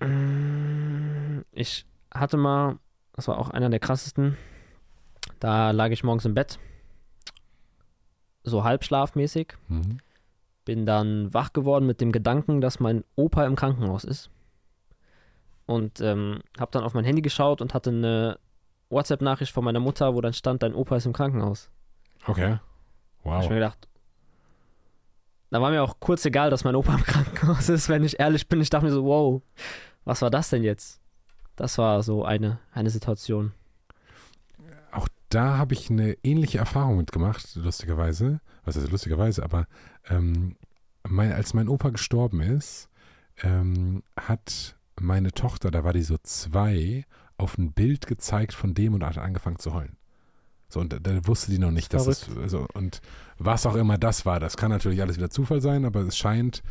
Speaker 2: Mm, ich hatte mal, das war auch einer der krassesten, da lag ich morgens im Bett, so halbschlafmäßig,
Speaker 1: Mhm.
Speaker 2: bin dann wach geworden mit dem Gedanken, dass mein Opa im Krankenhaus ist. Und ähm, habe dann auf mein Handy geschaut und hatte eine WhatsApp-Nachricht von meiner Mutter, wo dann stand, dein Opa ist im Krankenhaus.
Speaker 1: Okay.
Speaker 2: Hab ich mir
Speaker 1: Wow.
Speaker 2: gedacht, da war mir auch kurz egal, dass mein Opa im Krankenhaus ist, wenn ich ehrlich bin. Ich dachte mir so, wow, was war das denn jetzt? Das war so eine, eine Situation.
Speaker 1: Auch da habe ich eine ähnliche Erfahrung mitgemacht, lustigerweise. Was heißt lustigerweise, aber ähm, mein, als mein Opa gestorben ist, ähm, hat meine Tochter, da war die so zwei, auf ein Bild gezeigt von dem und hat angefangen zu heulen. So, und da, wusste die noch nicht, dass es, also, und was auch immer das war, das kann natürlich alles wieder Zufall sein, aber es scheint,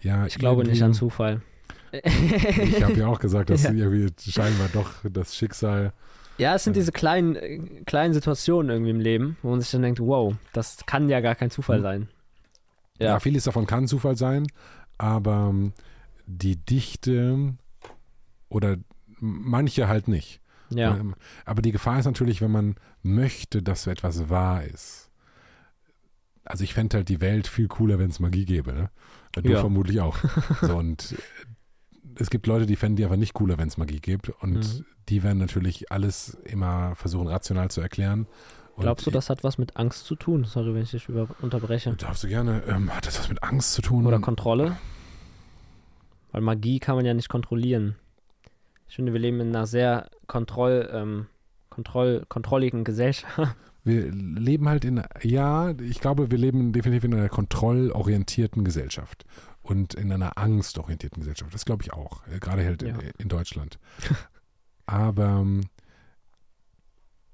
Speaker 1: ja.
Speaker 2: Ich glaube nicht an Zufall.
Speaker 1: Ich habe ja auch gesagt, dass
Speaker 2: Ja.
Speaker 1: irgendwie scheinbar doch das Schicksal.
Speaker 2: Ja, es sind diese kleinen, äh, kleinen Situationen irgendwie im Leben, wo man sich dann denkt, wow, das kann ja gar kein Zufall
Speaker 1: Mhm.
Speaker 2: sein.
Speaker 1: Ja.
Speaker 2: Ja.
Speaker 1: vieles davon kann Zufall sein, aber ähm, die Dichte oder manche halt nicht.
Speaker 2: Ja,
Speaker 1: Ähm, Aber die Gefahr ist natürlich, wenn man möchte, dass so etwas wahr ist. Also ich fände halt die Welt viel cooler, wenn es Magie gäbe. Ne? Du
Speaker 2: Ja.
Speaker 1: vermutlich auch. So, und äh, es gibt Leute, die fänden die einfach nicht cooler, wenn es Magie gibt. Und
Speaker 2: Mhm.
Speaker 1: die werden natürlich alles immer versuchen, rational zu erklären. Und
Speaker 2: glaubst du, das hat was mit Angst zu tun? Sorry, wenn ich dich über unterbreche.
Speaker 1: Darfst du gerne. Ähm, hat das was mit Angst zu tun?
Speaker 2: Oder Kontrolle? Weil Magie kann man ja nicht kontrollieren. Ich finde, wir leben in einer sehr Kontroll, ähm, Kontroll, kontrolligen Gesellschaft.
Speaker 1: Wir leben halt in, ja, ich glaube, wir leben definitiv in einer kontrollorientierten Gesellschaft und in einer angstorientierten Gesellschaft. Das glaube ich auch, äh, gerade halt
Speaker 2: Ja.
Speaker 1: in, in Deutschland. Aber ähm,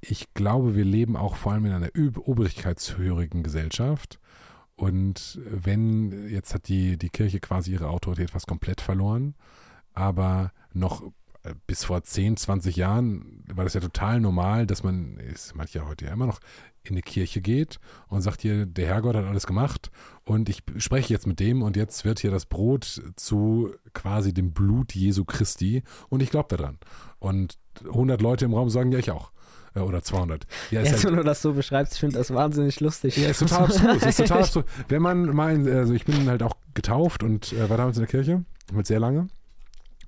Speaker 1: ich glaube, wir leben auch vor allem in einer obrigkeitshörigen Gesellschaft. Und wenn, jetzt hat die, die Kirche quasi ihre Autorität fast komplett verloren, aber noch äh, bis vor 10, 20 Jahren war das ja total normal, dass man, ist manche heute ja immer noch, in eine Kirche geht und sagt hier, der Herrgott hat alles gemacht und ich spreche jetzt mit dem und jetzt wird hier das Brot zu quasi dem Blut Jesu Christi und ich glaube daran. Und 100 Leute im Raum sagen, ja, ich auch. Äh, Oder 200. Ja, ist
Speaker 2: Jetzt,
Speaker 1: halt,
Speaker 2: wenn du das so beschreibst, ich finde das wahnsinnig lustig.
Speaker 1: ja, ist total abstrus. Ist total abstrus. Wenn man mal, also ich bin halt auch getauft und äh, war damals in der Kirche, mit sehr lange.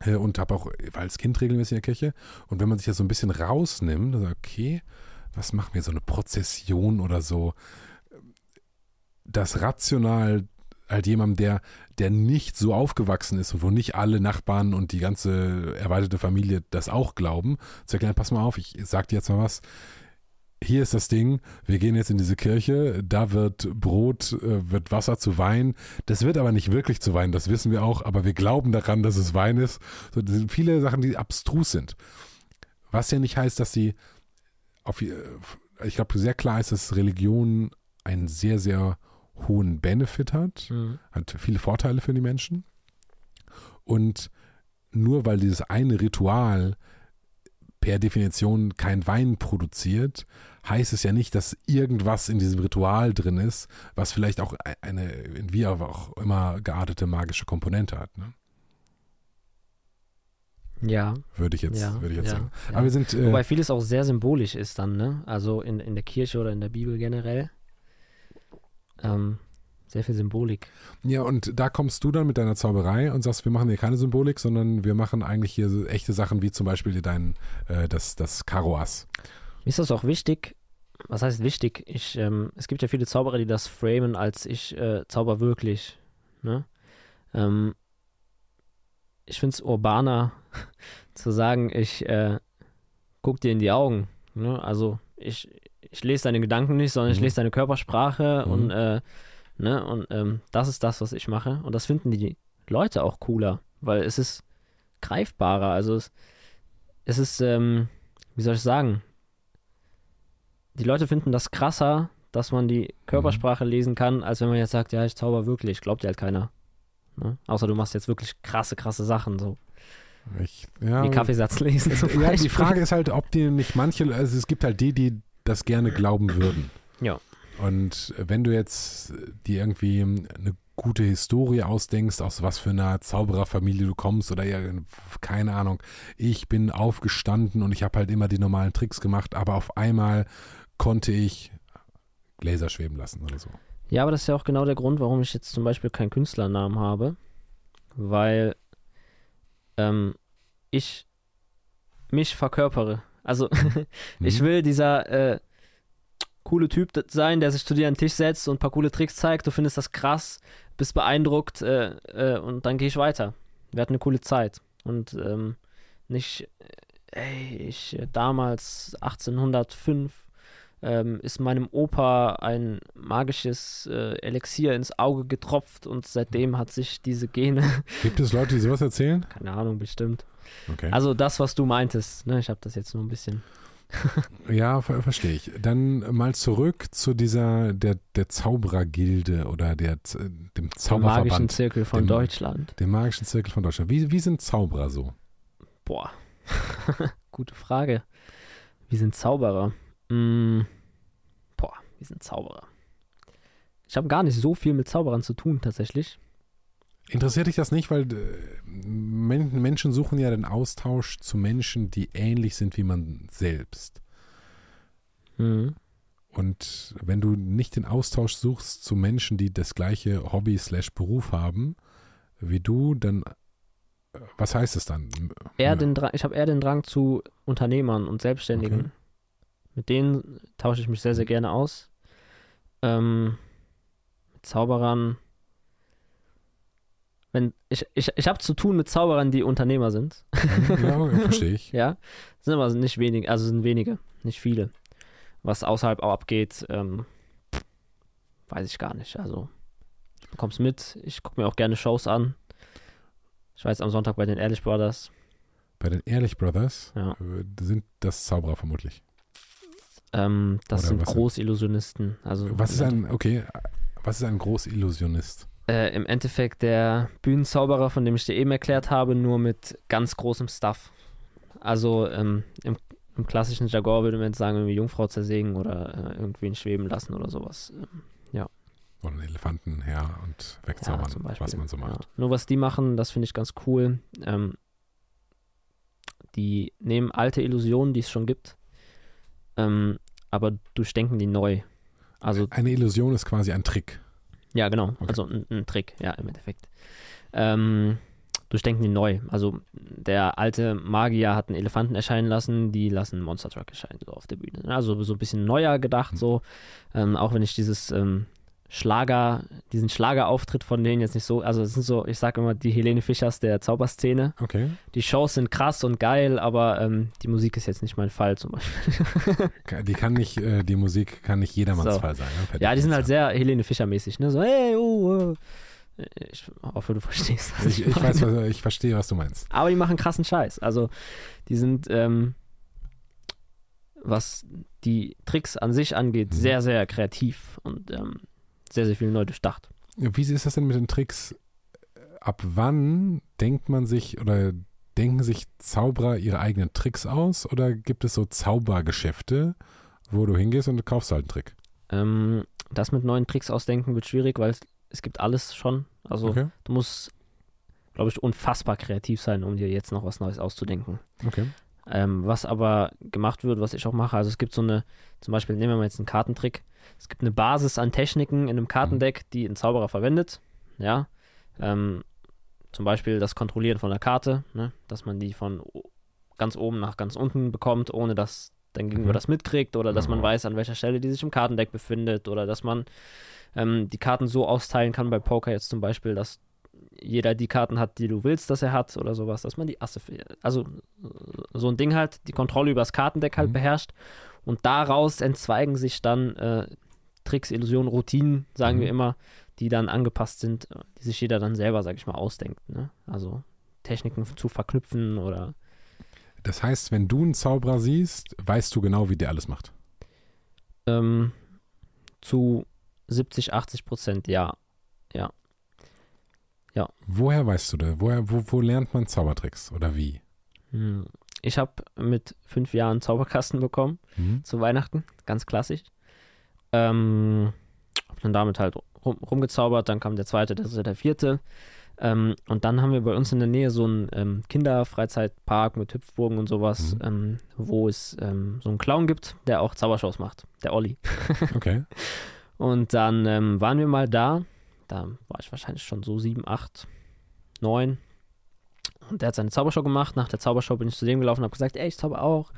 Speaker 1: Äh, und habe auch, war als Kind regelmäßig in der Kirche. Und wenn man sich das so ein bisschen rausnimmt, dann okay, was machen wir, so eine Prozession oder so, das rational halt jemandem, der, der nicht so aufgewachsen ist und wo nicht alle Nachbarn und die ganze erweiterte Familie das auch glauben, zu erklären, pass mal auf, ich sag dir jetzt mal was, hier ist das Ding, wir gehen jetzt in diese Kirche, da wird Brot, äh, wird Wasser zu Wein. Das wird aber nicht wirklich zu Wein, das wissen wir auch, aber wir glauben daran, dass es Wein ist. So, das sind viele Sachen, die abstrus sind. Was ja nicht heißt, dass sie auf, äh, ich glaube, sehr klar ist, dass Religion einen sehr, sehr hohen Benefit hat,
Speaker 2: Mhm.
Speaker 1: hat viele Vorteile für die Menschen. Und nur weil dieses eine Ritual per Definition kein Wein produziert, heißt es ja nicht, dass irgendwas in diesem Ritual drin ist, was vielleicht auch e- eine, in wie auch immer geartete magische Komponente hat. Ne?
Speaker 2: Ja,
Speaker 1: Würde ich jetzt,
Speaker 2: ja.
Speaker 1: würde ich jetzt
Speaker 2: ja,
Speaker 1: sagen.
Speaker 2: ja.
Speaker 1: Aber wir sind, äh,
Speaker 2: Wobei vieles auch sehr symbolisch ist dann, ne? Also in, in der Kirche oder in der Bibel generell. Ähm, sehr viel Symbolik.
Speaker 1: ja, und da kommst du dann mit deiner Zauberei und sagst, wir machen hier keine Symbolik, sondern wir machen eigentlich hier echte Sachen wie zum Beispiel dein, äh, das, das Karo Ass.
Speaker 2: Mir ist das auch wichtig. Was heißt wichtig? Ich, ähm, es gibt ja viele Zauberer, die das framen als ich äh, zauber wirklich. Ne? Ähm, ich finde es urbaner zu sagen, ich äh, guck dir in die Augen. Ne? Also ich, ich lese deine Gedanken nicht, sondern ich
Speaker 1: Mhm.
Speaker 2: lese deine Körpersprache
Speaker 1: Mhm.
Speaker 2: und, äh, ne? und ähm, das ist das, was ich mache. Und das finden die Leute auch cooler, weil es ist greifbarer. Also es, es ist, ähm, wie soll ich sagen, die Leute finden das krasser, dass man die Körpersprache lesen kann, als wenn man jetzt sagt, ja, ich zauber wirklich. Glaubt dir halt keiner. Ne? Außer du machst jetzt wirklich krasse, krasse Sachen, so
Speaker 1: Ich, ja,
Speaker 2: wie Kaffeesatz lesen.
Speaker 1: Ja, die. Frage ist halt, ob die nicht manche, also es gibt halt die, die das gerne glauben würden.
Speaker 2: Ja.
Speaker 1: Und wenn du jetzt dir irgendwie eine gute Historie ausdenkst, aus was für einer Zaubererfamilie du kommst oder ja, keine Ahnung, ich bin aufgestanden und ich habe halt immer die normalen Tricks gemacht, aber auf einmal konnte ich Laser schweben lassen oder so.
Speaker 2: Ja, aber das ist ja auch genau der Grund, warum ich jetzt zum Beispiel keinen Künstlernamen habe, weil ähm, ich mich verkörpere. Also ich
Speaker 1: Mhm.
Speaker 2: will dieser äh, coole Typ sein, der sich zu dir an den Tisch setzt und ein paar coole Tricks zeigt. Du findest das krass, bist beeindruckt äh, äh, und dann gehe ich weiter. Wir hatten eine coole Zeit und ähm, nicht, äh, ey, ich äh, damals 1805 ähm, ist meinem Opa ein magisches äh, Elixier ins Auge getropft und seitdem hat sich diese Gene,
Speaker 1: Gibt es Leute, die sowas erzählen?
Speaker 2: keine Ahnung, bestimmt.
Speaker 1: Okay.
Speaker 2: Also das, was du meintest, ne? ich habe das jetzt nur ein bisschen.
Speaker 1: Ja, ver verstehe ich. Dann mal zurück zu dieser, der, der Zauberergilde oder der, dem
Speaker 2: Im magischen
Speaker 1: Zauberverband,
Speaker 2: Zirkel von
Speaker 1: Dem-
Speaker 2: Deutschland.
Speaker 1: dem magischen Zirkel von Deutschland. Wie, wie sind Zauberer so?
Speaker 2: Boah, gute Frage. Wir sind Zauberer. Mm, boah, wir sind Zauberer. Ich habe gar nicht so viel mit Zauberern zu tun, tatsächlich.
Speaker 1: Interessiert dich das nicht, weil äh, Men Menschen suchen ja den Austausch zu Menschen, die ähnlich sind wie man selbst.
Speaker 2: Mhm.
Speaker 1: Und wenn du nicht den Austausch suchst zu Menschen, die das gleiche Hobby slash Beruf haben wie du, dann äh, was heißt es dann?
Speaker 2: Eher
Speaker 1: Ja.
Speaker 2: den Drang, ich habe eher den Drang zu Unternehmern und Selbstständigen.
Speaker 1: Okay.
Speaker 2: Mit denen tausche ich mich sehr, sehr gerne aus. Ähm, mit Zauberern. Wenn, ich ich, ich habe zu tun mit Zauberern, die Unternehmer sind.
Speaker 1: ja, verstehe ich.
Speaker 2: Ja, sind aber nicht wenige, also sind wenige, nicht viele. Was außerhalb auch abgeht, ähm, weiß ich gar nicht. Also, ich bekomm's mit. Ich gucke mir auch gerne Shows an. Ich war jetzt am Sonntag bei den Ehrlich Brothers.
Speaker 1: Bei den Ehrlich Brothers
Speaker 2: Ja.
Speaker 1: äh, sind das Zauberer vermutlich.
Speaker 2: Ähm, das
Speaker 1: Oder
Speaker 2: sind? Großillusionisten. Also
Speaker 1: Was ist ein, okay, was ist ein Großillusionist?
Speaker 2: Äh, Im Endeffekt der Bühnenzauberer, von dem ich dir eben erklärt habe, nur mit ganz großem Stuff. Also ähm, im, im klassischen Jargon würde man jetzt sagen, irgendwie Jungfrau zersägen oder äh, irgendwen schweben lassen oder sowas. Ähm,
Speaker 1: Oder einen Elefanten her und wegzaubern,
Speaker 2: zum Beispiel.
Speaker 1: was man so macht.
Speaker 2: Ja. Nur was die machen, das finde ich ganz cool. Ähm, die nehmen alte Illusionen, die es schon gibt, ähm, aber durchdenken die neu. Also
Speaker 1: Eine Illusion ist quasi ein Trick.
Speaker 2: Ja, genau.
Speaker 1: Okay.
Speaker 2: Also ein, ein Trick, ja, im Endeffekt. Ähm, durchdenken die neu. Also der alte Magier hat einen Elefanten erscheinen lassen, die lassen einen Monster Truck erscheinen, so auf der Bühne. Also so ein bisschen neuer gedacht, so. Ähm, auch wenn ich dieses ähm, Schlager, diesen Schlagerauftritt von denen jetzt nicht so, also es sind so, ich sage immer, die Helene Fischers der Zauberszene.
Speaker 1: Okay.
Speaker 2: Die Shows sind krass und geil, aber ähm, die Musik ist jetzt nicht mein Fall zum Beispiel.
Speaker 1: Die kann nicht, äh, die Musik kann nicht jedermanns
Speaker 2: So.
Speaker 1: Fall sein. Ne?
Speaker 2: Ja, die sind halt sehr Helene Fischer-mäßig, ne? So, hey, oh, oh. Ich hoffe, du verstehst. was
Speaker 1: Ich, ich weiß, was, ich verstehe, was du meinst.
Speaker 2: Aber die machen krassen Scheiß. Also, die sind, ähm, was die Tricks an sich angeht,
Speaker 1: Mhm.
Speaker 2: sehr, sehr kreativ und ähm, sehr, sehr viel neu durchdacht.
Speaker 1: Wie ist das denn mit den Tricks? Ab wann denkt man sich oder denken sich Zauberer ihre eigenen Tricks aus oder gibt es so Zaubergeschäfte, wo du hingehst und du kaufst halt einen Trick?
Speaker 2: Ähm, das mit neuen Tricks ausdenken wird schwierig, weil es, es gibt alles schon. Also
Speaker 1: Okay,
Speaker 2: du musst, glaube ich, unfassbar kreativ sein, um dir jetzt noch was Neues auszudenken.
Speaker 1: okay.
Speaker 2: Ähm, was aber gemacht wird, was ich auch mache, also es gibt so eine, zum Beispiel nehmen wir mal jetzt einen Kartentrick. Es gibt eine Basis an Techniken in einem Kartendeck, die ein Zauberer verwendet. Ja. Ähm, zum Beispiel das Kontrollieren von der Karte, ne? dass man die von ganz oben nach ganz unten bekommt, ohne dass dein Gegenüber
Speaker 1: Mhm.
Speaker 2: das mitkriegt oder dass man
Speaker 1: Mhm.
Speaker 2: weiß, an welcher Stelle die sich im Kartendeck befindet oder dass man ähm, die Karten so austeilen kann bei Poker jetzt zum Beispiel, dass jeder die Karten hat, die du willst, dass er hat oder sowas, dass man die Asse, also so ein Ding halt, die Kontrolle über das Kartendeck halt
Speaker 1: Mhm.
Speaker 2: beherrscht und daraus entzweigen sich dann äh, Tricks, Illusionen, Routinen, sagen
Speaker 1: Mhm.
Speaker 2: wir immer, die dann angepasst sind, die sich jeder dann selber, sag ich mal, ausdenkt. Ne? Also Techniken zu verknüpfen oder
Speaker 1: Das heißt, wenn du einen Zauberer siehst, weißt du genau, wie der alles macht.
Speaker 2: ähm, zu 70, 80 Prozent, ja.
Speaker 1: Woher weißt du das? Woher, wo, wo lernt man Zaubertricks oder wie?
Speaker 2: Hm. Ich habe mit fünf Jahren Zauberkasten bekommen.
Speaker 1: Mhm.
Speaker 2: zu Weihnachten, ganz klassisch. Ähm, hab dann damit halt rum, rumgezaubert, dann kam der zweite, der dritte, der vierte. Ähm, und dann haben wir bei uns in der Nähe so einen ähm, Kinderfreizeitpark mit Hüpfburgen und sowas,
Speaker 1: Mhm.
Speaker 2: ähm, wo es ähm, so einen Clown gibt, der auch Zaubershows macht, der Olli.
Speaker 1: Okay.
Speaker 2: Und dann ähm, waren wir mal da, da war ich wahrscheinlich schon so sieben, acht, neun. Und der hat seine Zaubershow gemacht. Nach der Zaubershow bin ich zu dem gelaufen und habe gesagt, ey, ich zauber auch.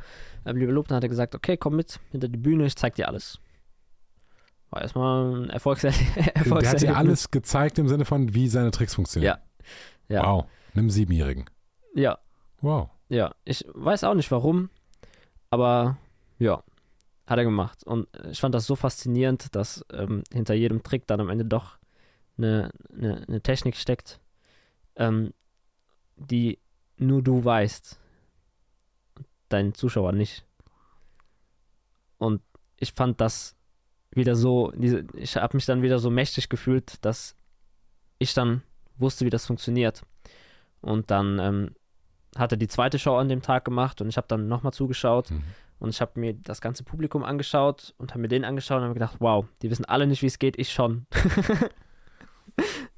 Speaker 2: Ähm, liebe Lob, dann hat er gesagt, okay, komm mit hinter die Bühne, ich zeig dir alles. War erstmal ein Erfolgser
Speaker 1: Der hat
Speaker 2: Erfolgserlebnis.
Speaker 1: dir alles gezeigt im Sinne von, wie seine Tricks funktionieren.
Speaker 2: Ja.
Speaker 1: Wow. Nimm Siebenjährigen.
Speaker 2: Ja,
Speaker 1: Wow.
Speaker 2: ja. Ich weiß auch nicht warum, aber ja, hat er gemacht. Und ich fand das so faszinierend, dass ähm, hinter jedem Trick dann am Ende doch eine, eine, eine Technik steckt, ähm, die nur du weißt, dein Zuschauer nicht. Und ich fand das wieder so, diese, ich habe mich dann wieder so mächtig gefühlt, dass ich dann wusste, wie das funktioniert. Und dann ähm, hat er die zweite Show an dem Tag gemacht und ich habe dann nochmal zugeschaut
Speaker 1: Mhm.
Speaker 2: und ich habe mir das ganze Publikum angeschaut und habe mir den angeschaut und habe gedacht, wow, die wissen alle nicht, wie es geht, ich schon.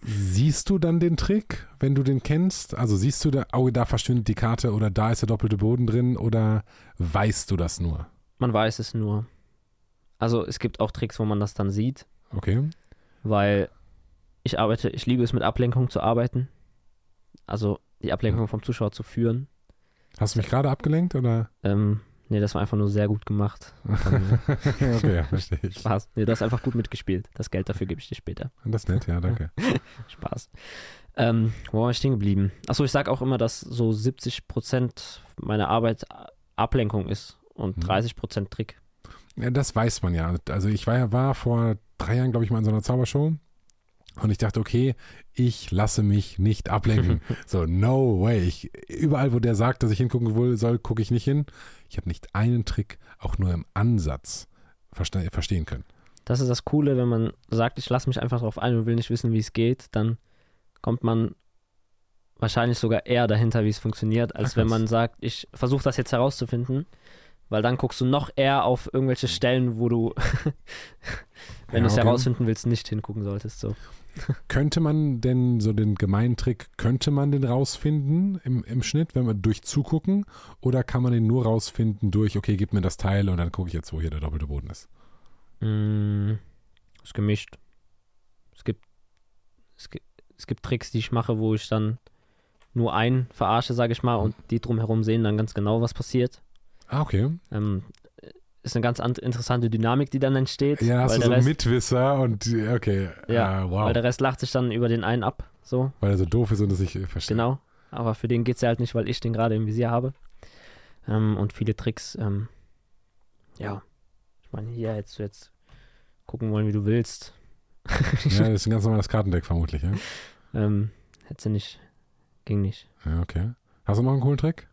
Speaker 1: Siehst du dann den Trick, wenn du den kennst? Also siehst du da, oh, da verschwindet die Karte oder da ist der doppelte Boden drin oder weißt du das nur?
Speaker 2: Man weiß es nur. Also es gibt auch Tricks, wo man das dann sieht,
Speaker 1: Okay.
Speaker 2: weil ich arbeite, ich liebe es mit Ablenkung zu arbeiten. Also die Ablenkung vom Zuschauer zu führen.
Speaker 1: Hast du mich gerade abgelenkt oder?
Speaker 2: Ähm, nee, das war einfach nur sehr gut gemacht.
Speaker 1: okay, ja, verstehe ich.
Speaker 2: Spaß. Nee, du hast einfach gut mitgespielt. Das Geld dafür gebe ich dir später.
Speaker 1: Das ist nett, ja, danke.
Speaker 2: Spaß. Ähm, wo war ich stehen geblieben? Achso, ich sage auch immer, dass so 70% meiner Arbeit Ablenkung ist und
Speaker 1: Mhm.
Speaker 2: 30% Trick.
Speaker 1: Ja, das weiß man ja. Also ich war ja war vor drei Jahren, glaube ich, mal in so einer Zaubershow und ich dachte, okay, ich lasse mich nicht ablenken. so, no way. Ich, überall, wo der sagt, dass ich hingucken will, soll, gucke ich nicht hin. Ich habe nicht einen Trick, auch nur im Ansatz verste verstehen können.
Speaker 2: Das ist das Coole, wenn man sagt, ich lasse mich einfach darauf ein und will nicht wissen, wie es geht, dann kommt man wahrscheinlich sogar eher dahinter, wie es funktioniert, als
Speaker 1: Ach,
Speaker 2: wenn man sagt, ich versuche das jetzt herauszufinden, weil dann guckst du noch eher auf irgendwelche Stellen, wo du, wenn
Speaker 1: Ja,
Speaker 2: du es herausfinden willst, nicht hingucken solltest. So.
Speaker 1: Könnte man denn so den gemeinen Trick, könnte man den rausfinden im, im Schnitt, wenn man durch Zugucken? Oder kann man den nur rausfinden durch, okay, gib mir das Teil und dann gucke ich jetzt, wo hier der doppelte Boden ist?
Speaker 2: Mm, ist gemischt. Es gibt, es gibt, es gibt Tricks, die ich mache, wo ich dann nur einen verarsche, sage ich mal, und die drumherum sehen dann ganz genau, was passiert.
Speaker 1: Ah, okay.
Speaker 2: Ähm, ist eine ganz an- interessante Dynamik, die dann entsteht.
Speaker 1: Ja, hast du so
Speaker 2: Rest,
Speaker 1: Mitwisser und okay,
Speaker 2: Ja,
Speaker 1: ah, wow.
Speaker 2: weil der Rest lacht sich dann über den einen ab. So,
Speaker 1: Weil er so doof ist und es ich äh, verstehe.
Speaker 2: genau. Aber für den geht es ja halt nicht, weil ich den gerade im Visier habe. Ähm, und viele Tricks, ähm, ja. Ich meine, hier hättest du jetzt gucken wollen, wie du willst.
Speaker 1: Ja, das ist ein ganz normales Kartendeck vermutlich, ja?
Speaker 2: ähm, hättest du nicht. Ging nicht.
Speaker 1: Ja, okay. Hast du noch einen coolen Trick?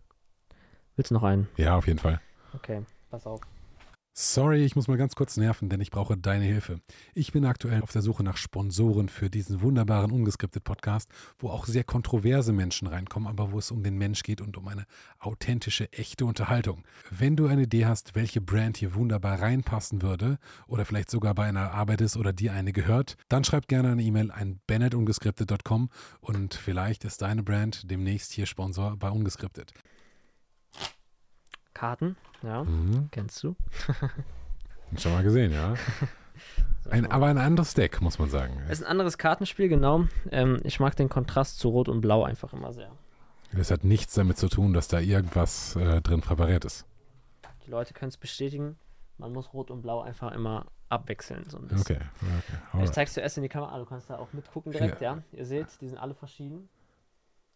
Speaker 2: Willst du noch einen?
Speaker 1: Ja, auf jeden Fall.
Speaker 2: Okay, pass auf.
Speaker 1: Sorry, ich muss mal ganz kurz nerven, denn ich brauche deine Hilfe. Ich bin aktuell auf der Suche nach Sponsoren für diesen wunderbaren ungeskriptet Podcast, wo auch sehr kontroverse Menschen reinkommen, aber wo es um den Mensch geht und um eine authentische, echte Unterhaltung. Wenn du eine Idee hast, welche Brand hier wunderbar reinpassen würde oder vielleicht sogar bei einer Arbeit ist oder dir eine gehört, dann schreib gerne eine E-Mail an bennettungeskriptet.com und vielleicht ist deine Brand demnächst hier Sponsor bei Ungeskriptet.
Speaker 2: Karten, ja,
Speaker 1: Mhm.
Speaker 2: kennst du.
Speaker 1: Schon mal gesehen, ja. Ein, aber ein anderes Deck, muss man sagen.
Speaker 2: ist ein anderes Kartenspiel, genau. Ähm, ich mag den Kontrast zu Rot und Blau einfach immer sehr.
Speaker 1: Das hat nichts damit zu tun, dass da irgendwas äh, drin präpariert ist.
Speaker 2: Die Leute können es bestätigen. Man muss Rot und Blau einfach immer abwechseln. So ein bisschen.
Speaker 1: Okay, okay.
Speaker 2: Ich zeig's zuerst in die Kamera. Du kannst da auch mitgucken direkt, ja. Ihr seht, die sind alle verschieden.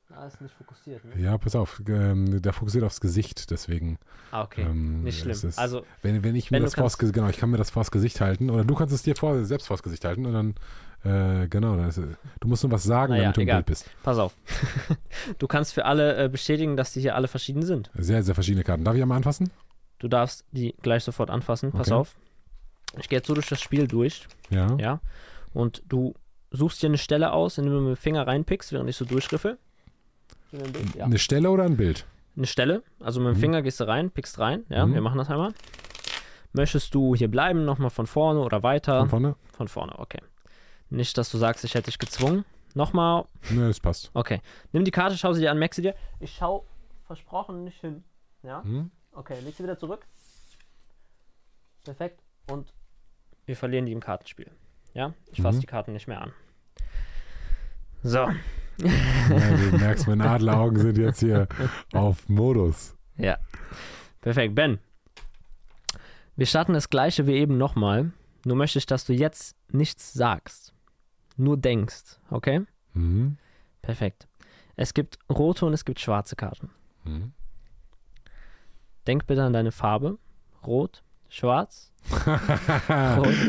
Speaker 2: Da ist nicht fokussiert. Ne?
Speaker 1: Ja, pass auf, ähm, der fokussiert aufs Gesicht, deswegen.
Speaker 2: Ah, okay.
Speaker 1: ähm,
Speaker 2: nicht schlimm.
Speaker 1: Ist,
Speaker 2: Also,
Speaker 1: wenn, wenn ich mir
Speaker 2: wenn
Speaker 1: das vors, Ge- genau, ich kann mir das vors Gesicht halten, oder du kannst es dir vor, selbst vors Gesicht halten und dann, äh, genau, dann ist, du musst nur was sagen,
Speaker 2: Naja,
Speaker 1: damit du im
Speaker 2: egal.
Speaker 1: Bild bist.
Speaker 2: pass auf. du kannst für alle äh, bestätigen, dass die hier alle verschieden sind.
Speaker 1: Sehr, sehr verschiedene Karten. Darf ich einmal anfassen?
Speaker 2: Du darfst die gleich sofort anfassen. Pass
Speaker 1: Okay.
Speaker 2: auf. Ich gehe jetzt so durch das Spiel durch,
Speaker 1: Ja.
Speaker 2: ja. Und du suchst dir eine Stelle aus, indem du mit dem Finger reinpickst, während ich so durchgriffe. Ein Bild? Ja.
Speaker 1: Eine Stelle oder ein Bild?
Speaker 2: Eine Stelle, also mit dem
Speaker 1: Mhm.
Speaker 2: Finger gehst du rein, pickst rein. Ja,
Speaker 1: Mhm.
Speaker 2: wir machen das einmal. Möchtest du hier bleiben, nochmal von vorne oder weiter?
Speaker 1: Von vorne?
Speaker 2: Von vorne, okay. Nicht, dass du sagst, ich hätte dich gezwungen. Nochmal,
Speaker 1: Ne, das passt.
Speaker 2: okay. Nimm die Karte, schau sie dir an, merk sie dir. Ich schau versprochen nicht hin. Ja?
Speaker 1: Hm?
Speaker 2: Okay, leg sie wieder zurück. Perfekt. Und wir verlieren die im Kartenspiel. Ja? Ich fasse
Speaker 1: Mhm.
Speaker 2: die Karten nicht mehr an. So.
Speaker 1: Ja, du merkst, meine Adleraugen sind jetzt hier auf Modus.
Speaker 2: Ja. Perfekt. Ben. Wir starten das gleiche wie eben nochmal. Nur möchte ich, dass du jetzt nichts sagst. Nur denkst. Okay?
Speaker 1: Mhm.
Speaker 2: Perfekt. Es gibt rote und es gibt schwarze Karten.
Speaker 1: Mhm.
Speaker 2: Denk bitte an deine Farbe. Rot, schwarz.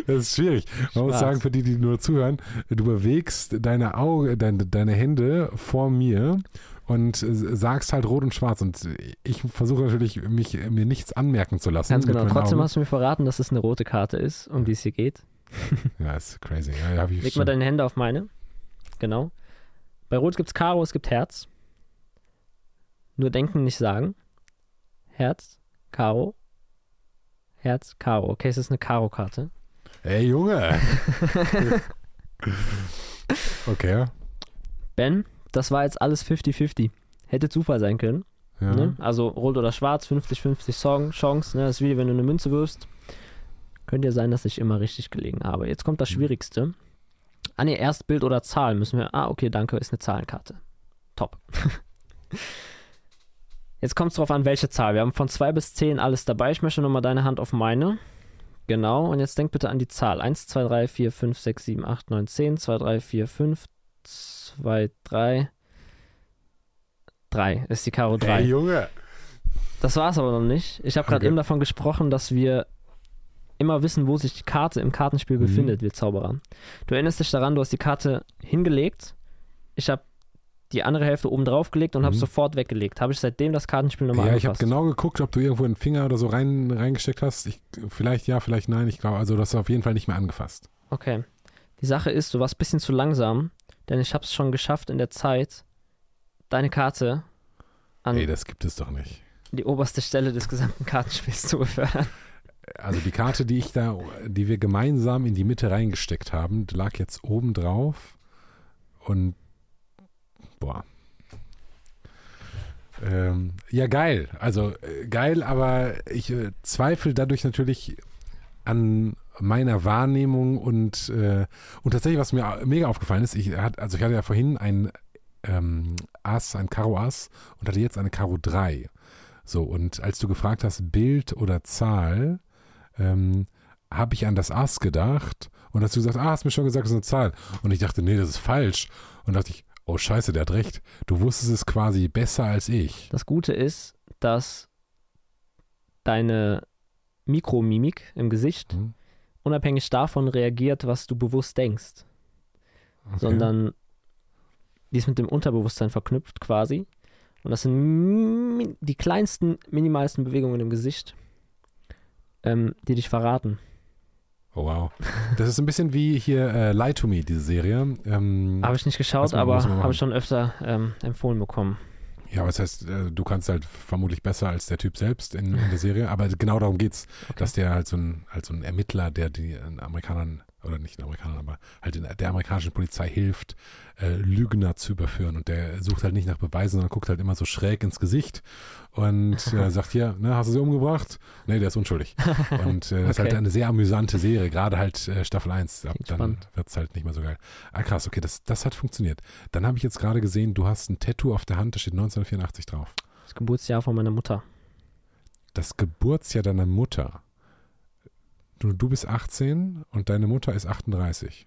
Speaker 1: das ist schwierig. Man muss
Speaker 2: Schwarz.
Speaker 1: sagen, für die, die nur zuhören, du bewegst deine, Auge, deine, deine Hände vor mir und sagst halt rot und schwarz. Und ich versuche natürlich, mich, mir nichts anmerken zu lassen.
Speaker 2: Ganz genau. Trotzdem
Speaker 1: Augen.
Speaker 2: hast du mir verraten, dass es eine rote Karte ist, um die es hier geht.
Speaker 1: Ja, ist crazy. Ja,
Speaker 2: Leg
Speaker 1: schon.
Speaker 2: mal deine Hände auf meine. Genau. Bei Rot gibt es Karo, es gibt Herz. Nur denken, nicht sagen. Herz, Karo. Herz, Karo. Okay, es ist eine Karo-Karte.
Speaker 1: Ey, Junge! okay.
Speaker 2: Ben, das war jetzt alles 50-50. Hätte Zufall sein können.
Speaker 1: Ja.
Speaker 2: Ne? Also Rot oder Schwarz, 50-50 Song, Chance. Ne? Das ist wie wenn du eine Münze wirfst. Könnte ja sein, dass ich immer richtig gelegen habe. Jetzt kommt das Schwierigste. Ah ne, erst Bild oder Zahl müssen wir. Ah, okay, danke, ist eine Zahlenkarte. Top. Jetzt kommt es drauf an, welche Zahl. Wir haben von 2 bis 10 alles dabei. Ich möchte nochmal deine Hand auf meine. Genau, und jetzt denk bitte an die Zahl. 1, 2, 3, 4, 5, 6, 7, 8, 9, 10, 2, 3, 4, 5, 2, 3. 3 ist die Karo 3.
Speaker 1: Ey, Junge!
Speaker 2: Das war es aber noch nicht. Ich habe gerade
Speaker 1: Okay.
Speaker 2: eben davon gesprochen, dass wir immer wissen, wo sich die Karte im Kartenspiel
Speaker 1: Mhm.
Speaker 2: befindet, wir Zauberer. Du erinnerst dich daran, du hast die Karte hingelegt. Ich habe die andere Hälfte oben drauf gelegt und habe
Speaker 1: Mhm.
Speaker 2: sofort weggelegt. Habe ich seitdem das Kartenspiel nochmal
Speaker 1: Ja, ich habe genau geguckt, ob du irgendwo einen Finger oder so rein, reingesteckt hast. Ich, vielleicht ja, vielleicht nein. Ich glaube, also das ist auf jeden Fall nicht mehr angefasst.
Speaker 2: Okay. Die Sache ist, du warst ein bisschen zu langsam, denn ich habe es schon geschafft in der Zeit, deine Karte an
Speaker 1: Ey, das gibt es doch nicht.
Speaker 2: die oberste Stelle des gesamten Kartenspiels zu befördern.
Speaker 1: Also die Karte, die ich da, die wir gemeinsam in die Mitte reingesteckt haben, lag jetzt oben drauf und boah. Ähm, ja, geil. Also äh, geil, aber ich äh, zweifle dadurch natürlich an meiner Wahrnehmung und, äh, und tatsächlich, was mir mega aufgefallen ist, ich, hat, also ich hatte ja vorhin ein ähm, Ass, ein Karo Ass und hatte jetzt eine Karo 3. So, und als du gefragt hast, Bild oder Zahl, ähm, habe ich an das Ass gedacht und hast du gesagt, ah, hast mir schon gesagt, das ist eine Zahl. Und ich dachte, nee, das ist falsch. Und dachte ich, oh scheiße, der hat recht. Du wusstest es quasi besser als ich.
Speaker 2: Das Gute ist, dass deine Mikromimik im Gesicht
Speaker 1: Hm?
Speaker 2: unabhängig davon reagiert, was du bewusst denkst,
Speaker 1: Okay.
Speaker 2: sondern die ist mit dem Unterbewusstsein verknüpft quasi. Und das sind die kleinsten, minimalsten Bewegungen im Gesicht. ähm, die dich verraten.
Speaker 1: Oh, wow. Das ist ein bisschen wie hier äh, Lie to Me, diese Serie. Ähm,
Speaker 2: Habe ich nicht geschaut,
Speaker 1: man-
Speaker 2: aber habe ich schon öfter ähm, empfohlen bekommen.
Speaker 1: ja, was heißt, äh, du kannst halt vermutlich besser als der Typ selbst in, in der Serie, aber genau darum geht's,
Speaker 2: Okay.
Speaker 1: dass der halt so ein, halt so ein Ermittler, der die äh, Amerikanern, oder nicht den Amerikanern, aber halt in der amerikanischen Polizei hilft, äh, Lügner zu überführen. Und der sucht halt nicht nach Beweisen, sondern guckt halt immer so schräg ins Gesicht und äh, sagt hier, ne, hast du sie umgebracht? Nee, der ist unschuldig. Und äh, das ist halt eine sehr amüsante Serie, gerade halt äh, Staffel 1. Ab dann
Speaker 2: spannend.
Speaker 1: wird's halt nicht mehr so geil. Ah, krass, okay, das, das hat funktioniert. Dann habe ich jetzt gerade gesehen, du hast ein Tattoo auf der Hand, da steht 1984 drauf.
Speaker 2: Das Geburtsjahr von meiner Mutter.
Speaker 1: Das Geburtsjahr deiner Mutter. Du, du bist 18 und deine Mutter ist 38.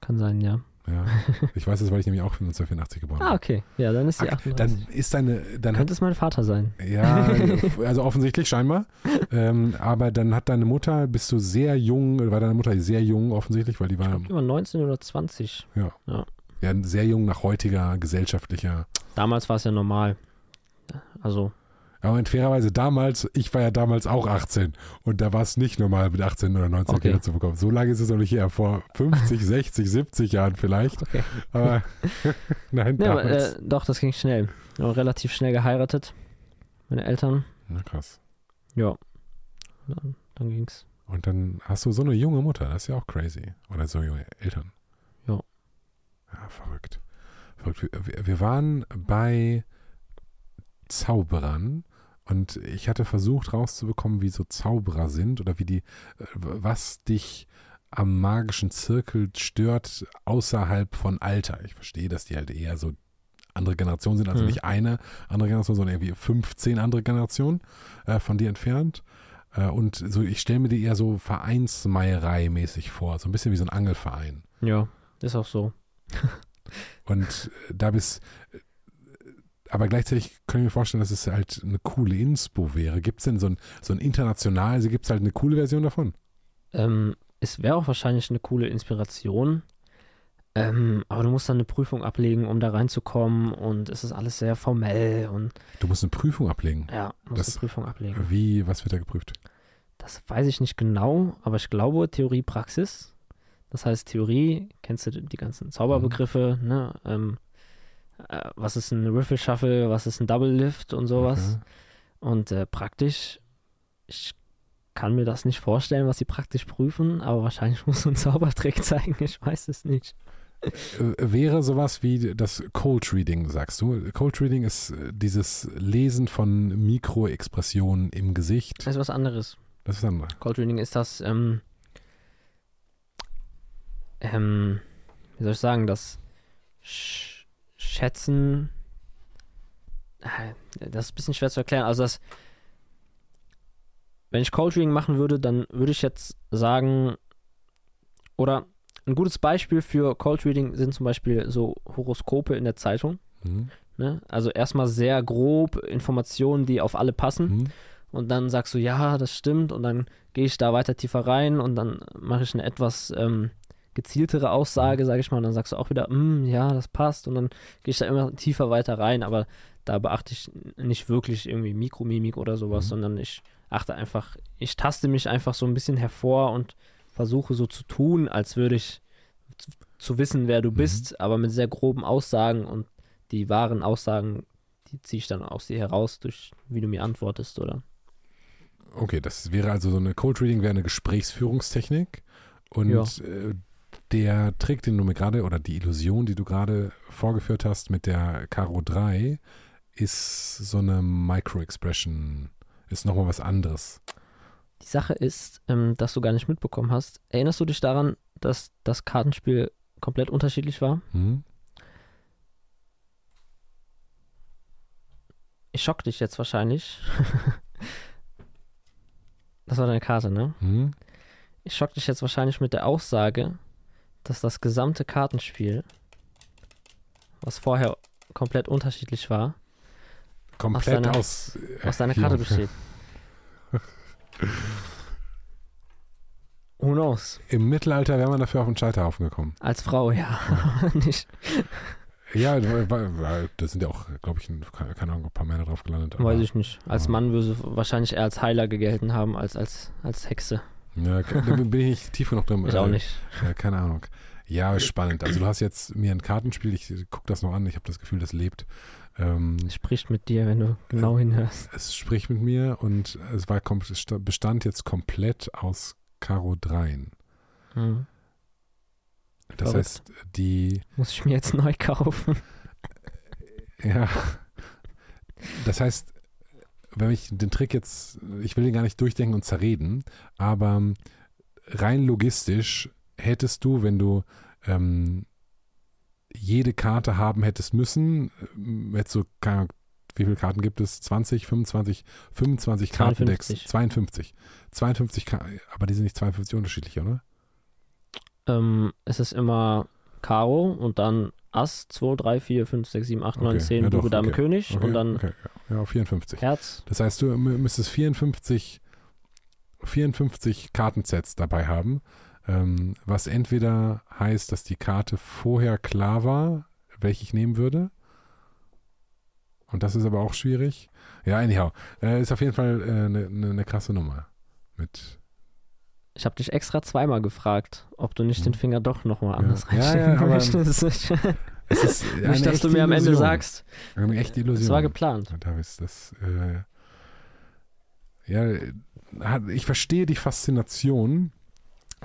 Speaker 2: Kann sein, ja.
Speaker 1: Ja, ich weiß das, weil ich nämlich auch 1984 geboren
Speaker 2: Ah,
Speaker 1: bin.
Speaker 2: okay. Ja, dann ist sie
Speaker 1: Ach,
Speaker 2: 38.
Speaker 1: Dann ist deine, dann
Speaker 2: Könnte es mein Vater sein.
Speaker 1: ja, also offensichtlich scheinbar. Ähm, aber dann hat deine Mutter, bist du sehr jung, war deine Mutter sehr jung offensichtlich, weil die war
Speaker 2: Immer 19 oder 20.
Speaker 1: ja, sehr jung nach heutiger gesellschaftlicher.
Speaker 2: Damals war es ja normal. Also,
Speaker 1: Ja, und fairerweise damals, ich war ja damals auch 18 und da war es nicht normal, mit 18 oder 19
Speaker 2: Okay.
Speaker 1: Kinder zu bekommen. So lange ist es noch nicht her, vor 50, 60, 70 Jahren vielleicht.
Speaker 2: okay.
Speaker 1: Aber nein,
Speaker 2: Nee, aber, äh, doch, das ging schnell. Haben relativ schnell geheiratet. Meine Eltern.
Speaker 1: Na krass.
Speaker 2: Ja. Dann, dann ging's.
Speaker 1: Und dann hast du so eine junge Mutter, das ist ja auch crazy. Oder so junge Eltern.
Speaker 2: Ja.
Speaker 1: Ja, verrückt. verrückt. Wir, wir waren bei Zauberern und ich hatte versucht rauszubekommen, wie so Zauberer sind oder wie die, äh, was dich am magischen Zirkel stört außerhalb von Alter. Ich verstehe, dass die halt eher so andere Generationen sind, also
Speaker 2: Mhm.
Speaker 1: nicht eine andere Generation, sondern irgendwie 15 andere Generationen äh, von dir entfernt. Äh, und so, ich stelle mir die eher so Vereinsmeierei-mäßig vor, so ein bisschen wie so ein Angelverein.
Speaker 2: Ja, ist auch so.
Speaker 1: Und äh, da bist, aber gleichzeitig kann ich mir vorstellen, dass es halt eine coole Inspo wäre. Gibt es denn so ein, so ein international, also gibt es halt eine coole Version davon?
Speaker 2: Ähm, es wäre auch wahrscheinlich eine coole Inspiration. Ähm, aber du musst dann eine Prüfung ablegen, um da reinzukommen. Und es ist alles sehr formell. Und
Speaker 1: Du musst eine Prüfung ablegen.
Speaker 2: ja, musst
Speaker 1: Das-
Speaker 2: eine Prüfung ablegen.
Speaker 1: Wie, was wird da geprüft?
Speaker 2: Das weiß ich nicht genau, aber ich glaube Theorie, Praxis. Das heißt, Theorie, kennst du die ganzen Zauberbegriffe, ne? Ähm, äh, was ist ein Riffle Shuffle, was ist ein Double Lift und sowas.
Speaker 1: Okay.
Speaker 2: Und äh, praktisch, ich kann mir das nicht vorstellen, was sie praktisch prüfen, aber wahrscheinlich muss so ein Zaubertrick zeigen, ich weiß es nicht.
Speaker 1: Äh, Wäre sowas wie das Cold Reading, sagst du? Cold Reading ist äh, dieses Lesen von Mikroexpressionen im Gesicht.
Speaker 2: Das ist was anderes.
Speaker 1: Das ist dann
Speaker 2: Cold Reading ist das, ähm, ähm, wie soll ich sagen, das Sch Schätzen, äh, das ist ein bisschen schwer zu erklären. Also das, wenn ich Cold Reading machen würde, dann würde ich jetzt sagen, oder ein gutes Beispiel für Cold Reading sind zum Beispiel so Horoskope in der Zeitung.
Speaker 1: hm,
Speaker 2: Ne? Also erstmal sehr grob Informationen, die auf alle passen
Speaker 1: hm,
Speaker 2: und dann sagst du, ja, das stimmt und dann gehe ich da weiter tiefer rein und dann mache ich eine etwas ähm, gezieltere Aussage, sage ich mal, und dann sagst du auch wieder, "Mm, ja, das passt und dann gehe ich da immer tiefer weiter rein, aber da beachte ich nicht wirklich irgendwie Mikromimik oder sowas,
Speaker 1: Mhm.
Speaker 2: sondern ich achte einfach, ich taste mich einfach so ein bisschen hervor und versuche so zu tun, als würde ich zu, zu wissen, wer du
Speaker 1: Mhm.
Speaker 2: bist, aber mit sehr groben Aussagen und die wahren Aussagen, die ziehe ich dann aus dir heraus, durch wie du mir antwortest, oder?
Speaker 1: Okay, das wäre also so eine Cold Reading wäre eine Gesprächsführungstechnik und
Speaker 2: Ja.
Speaker 1: äh, der Trick, den du mir gerade oder die Illusion, die du gerade vorgeführt hast mit der Karo 3, ist so eine Micro-Expression, ist nochmal was anderes.
Speaker 2: Die Sache ist, ähm, dass du gar nicht mitbekommen hast. Erinnerst du dich daran, dass das Kartenspiel komplett unterschiedlich war?
Speaker 1: Hm?
Speaker 2: Ich schock dich jetzt wahrscheinlich. das war deine Karte, ne?
Speaker 1: Hm?
Speaker 2: Ich schock dich jetzt wahrscheinlich mit der Aussage, dass das gesamte Kartenspiel, was vorher komplett unterschiedlich war,
Speaker 1: Komplett
Speaker 2: deiner-
Speaker 1: aus, äh,
Speaker 2: aus deiner
Speaker 1: ja.
Speaker 2: Karte besteht. Who knows?
Speaker 1: Im Mittelalter wäre man dafür auf den Scheiterhaufen gekommen.
Speaker 2: Als Frau, ja. nicht.
Speaker 1: Ja, da sind ja auch, glaube ich, keine Ahnung, ein paar Männer drauf gelandet.
Speaker 2: Weiß ich nicht. Als Mann würde sie wahrscheinlich eher als Heiler gegelten haben als als, als Hexe.
Speaker 1: Ja, da bin ich nicht tief genug drin.
Speaker 2: Ich auch nicht.
Speaker 1: Ja, keine Ahnung. Ja, spannend. Also du hast jetzt mir ein Kartenspiel, ich gucke das noch an, ich habe das Gefühl, das lebt.
Speaker 2: Ähm, es spricht mit dir, wenn du genau hinhörst.
Speaker 1: Es spricht mit mir und es war es bestand jetzt komplett aus Karo 3. Hm. Das Verrückt. heißt, die.
Speaker 2: Muss ich mir jetzt neu kaufen?
Speaker 1: Ja. Das heißt, wenn ich den Trick jetzt, ich will den gar nicht durchdenken und zerreden, aber rein logistisch hättest du, wenn du ähm, jede Karte haben hättest müssen, äh, hättest du, keine Ahnung, wie viele Karten gibt es? 20, 25, 25 Kartendecks. 52. 52, aber die sind nicht 52 unterschiedlich, oder?
Speaker 2: Ähm, es ist immer Karo und dann Ass, 2, 3, 4, 5, 6, 7, 8, 9, okay. 10, ja, Bube, Dame, okay. König okay. und dann okay.
Speaker 1: ja, 54.
Speaker 2: Herz.
Speaker 1: Das heißt, du müsstest 54, 54 Kartensets dabei haben, ähm, was entweder heißt, dass die Karte vorher klar war, welche ich nehmen würde. Und das ist aber auch schwierig. Ja, anyhow. Äh, ist auf jeden Fall eine äh, ne, ne krasse Nummer. Mit
Speaker 2: ich habe dich extra zweimal gefragt, ob du nicht hm. den Finger doch nochmal anders
Speaker 1: ja. reinstecken ja, ja,
Speaker 2: möchtest. Es ist nicht, dass du mir am Ende sagst.
Speaker 1: Eine echte Illusion.
Speaker 2: Das war geplant.
Speaker 1: Davis, das, äh, ja, ich verstehe die Faszination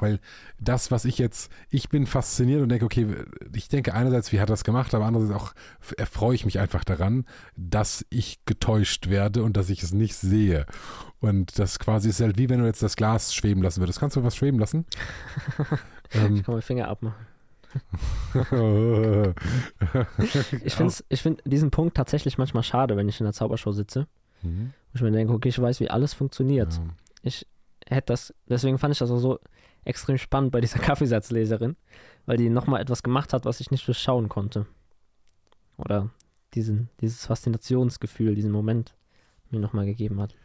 Speaker 1: weil das, was ich jetzt, ich bin fasziniert und denke, okay, ich denke einerseits, wie hat er das gemacht, aber andererseits auch erfreue ich mich einfach daran, dass ich getäuscht werde und dass ich es nicht sehe. Und das quasi ist halt wie wenn du jetzt das Glas schweben lassen würdest. Kannst du was schweben lassen?
Speaker 2: ähm, ich kann meinen Finger abmachen. ich finde ich find diesen Punkt tatsächlich manchmal schade, wenn ich in der Zaubershow sitze. Mhm. Und ich mir denke, okay, ich weiß, wie alles funktioniert. Ja. Ich hätte das, deswegen fand ich das auch so extrem spannend bei dieser Kaffeesatzleserin, weil die nochmal etwas gemacht hat, was ich nicht durchschauen konnte. Oder diesen, dieses Faszinationsgefühl, diesen Moment mir nochmal gegeben hat.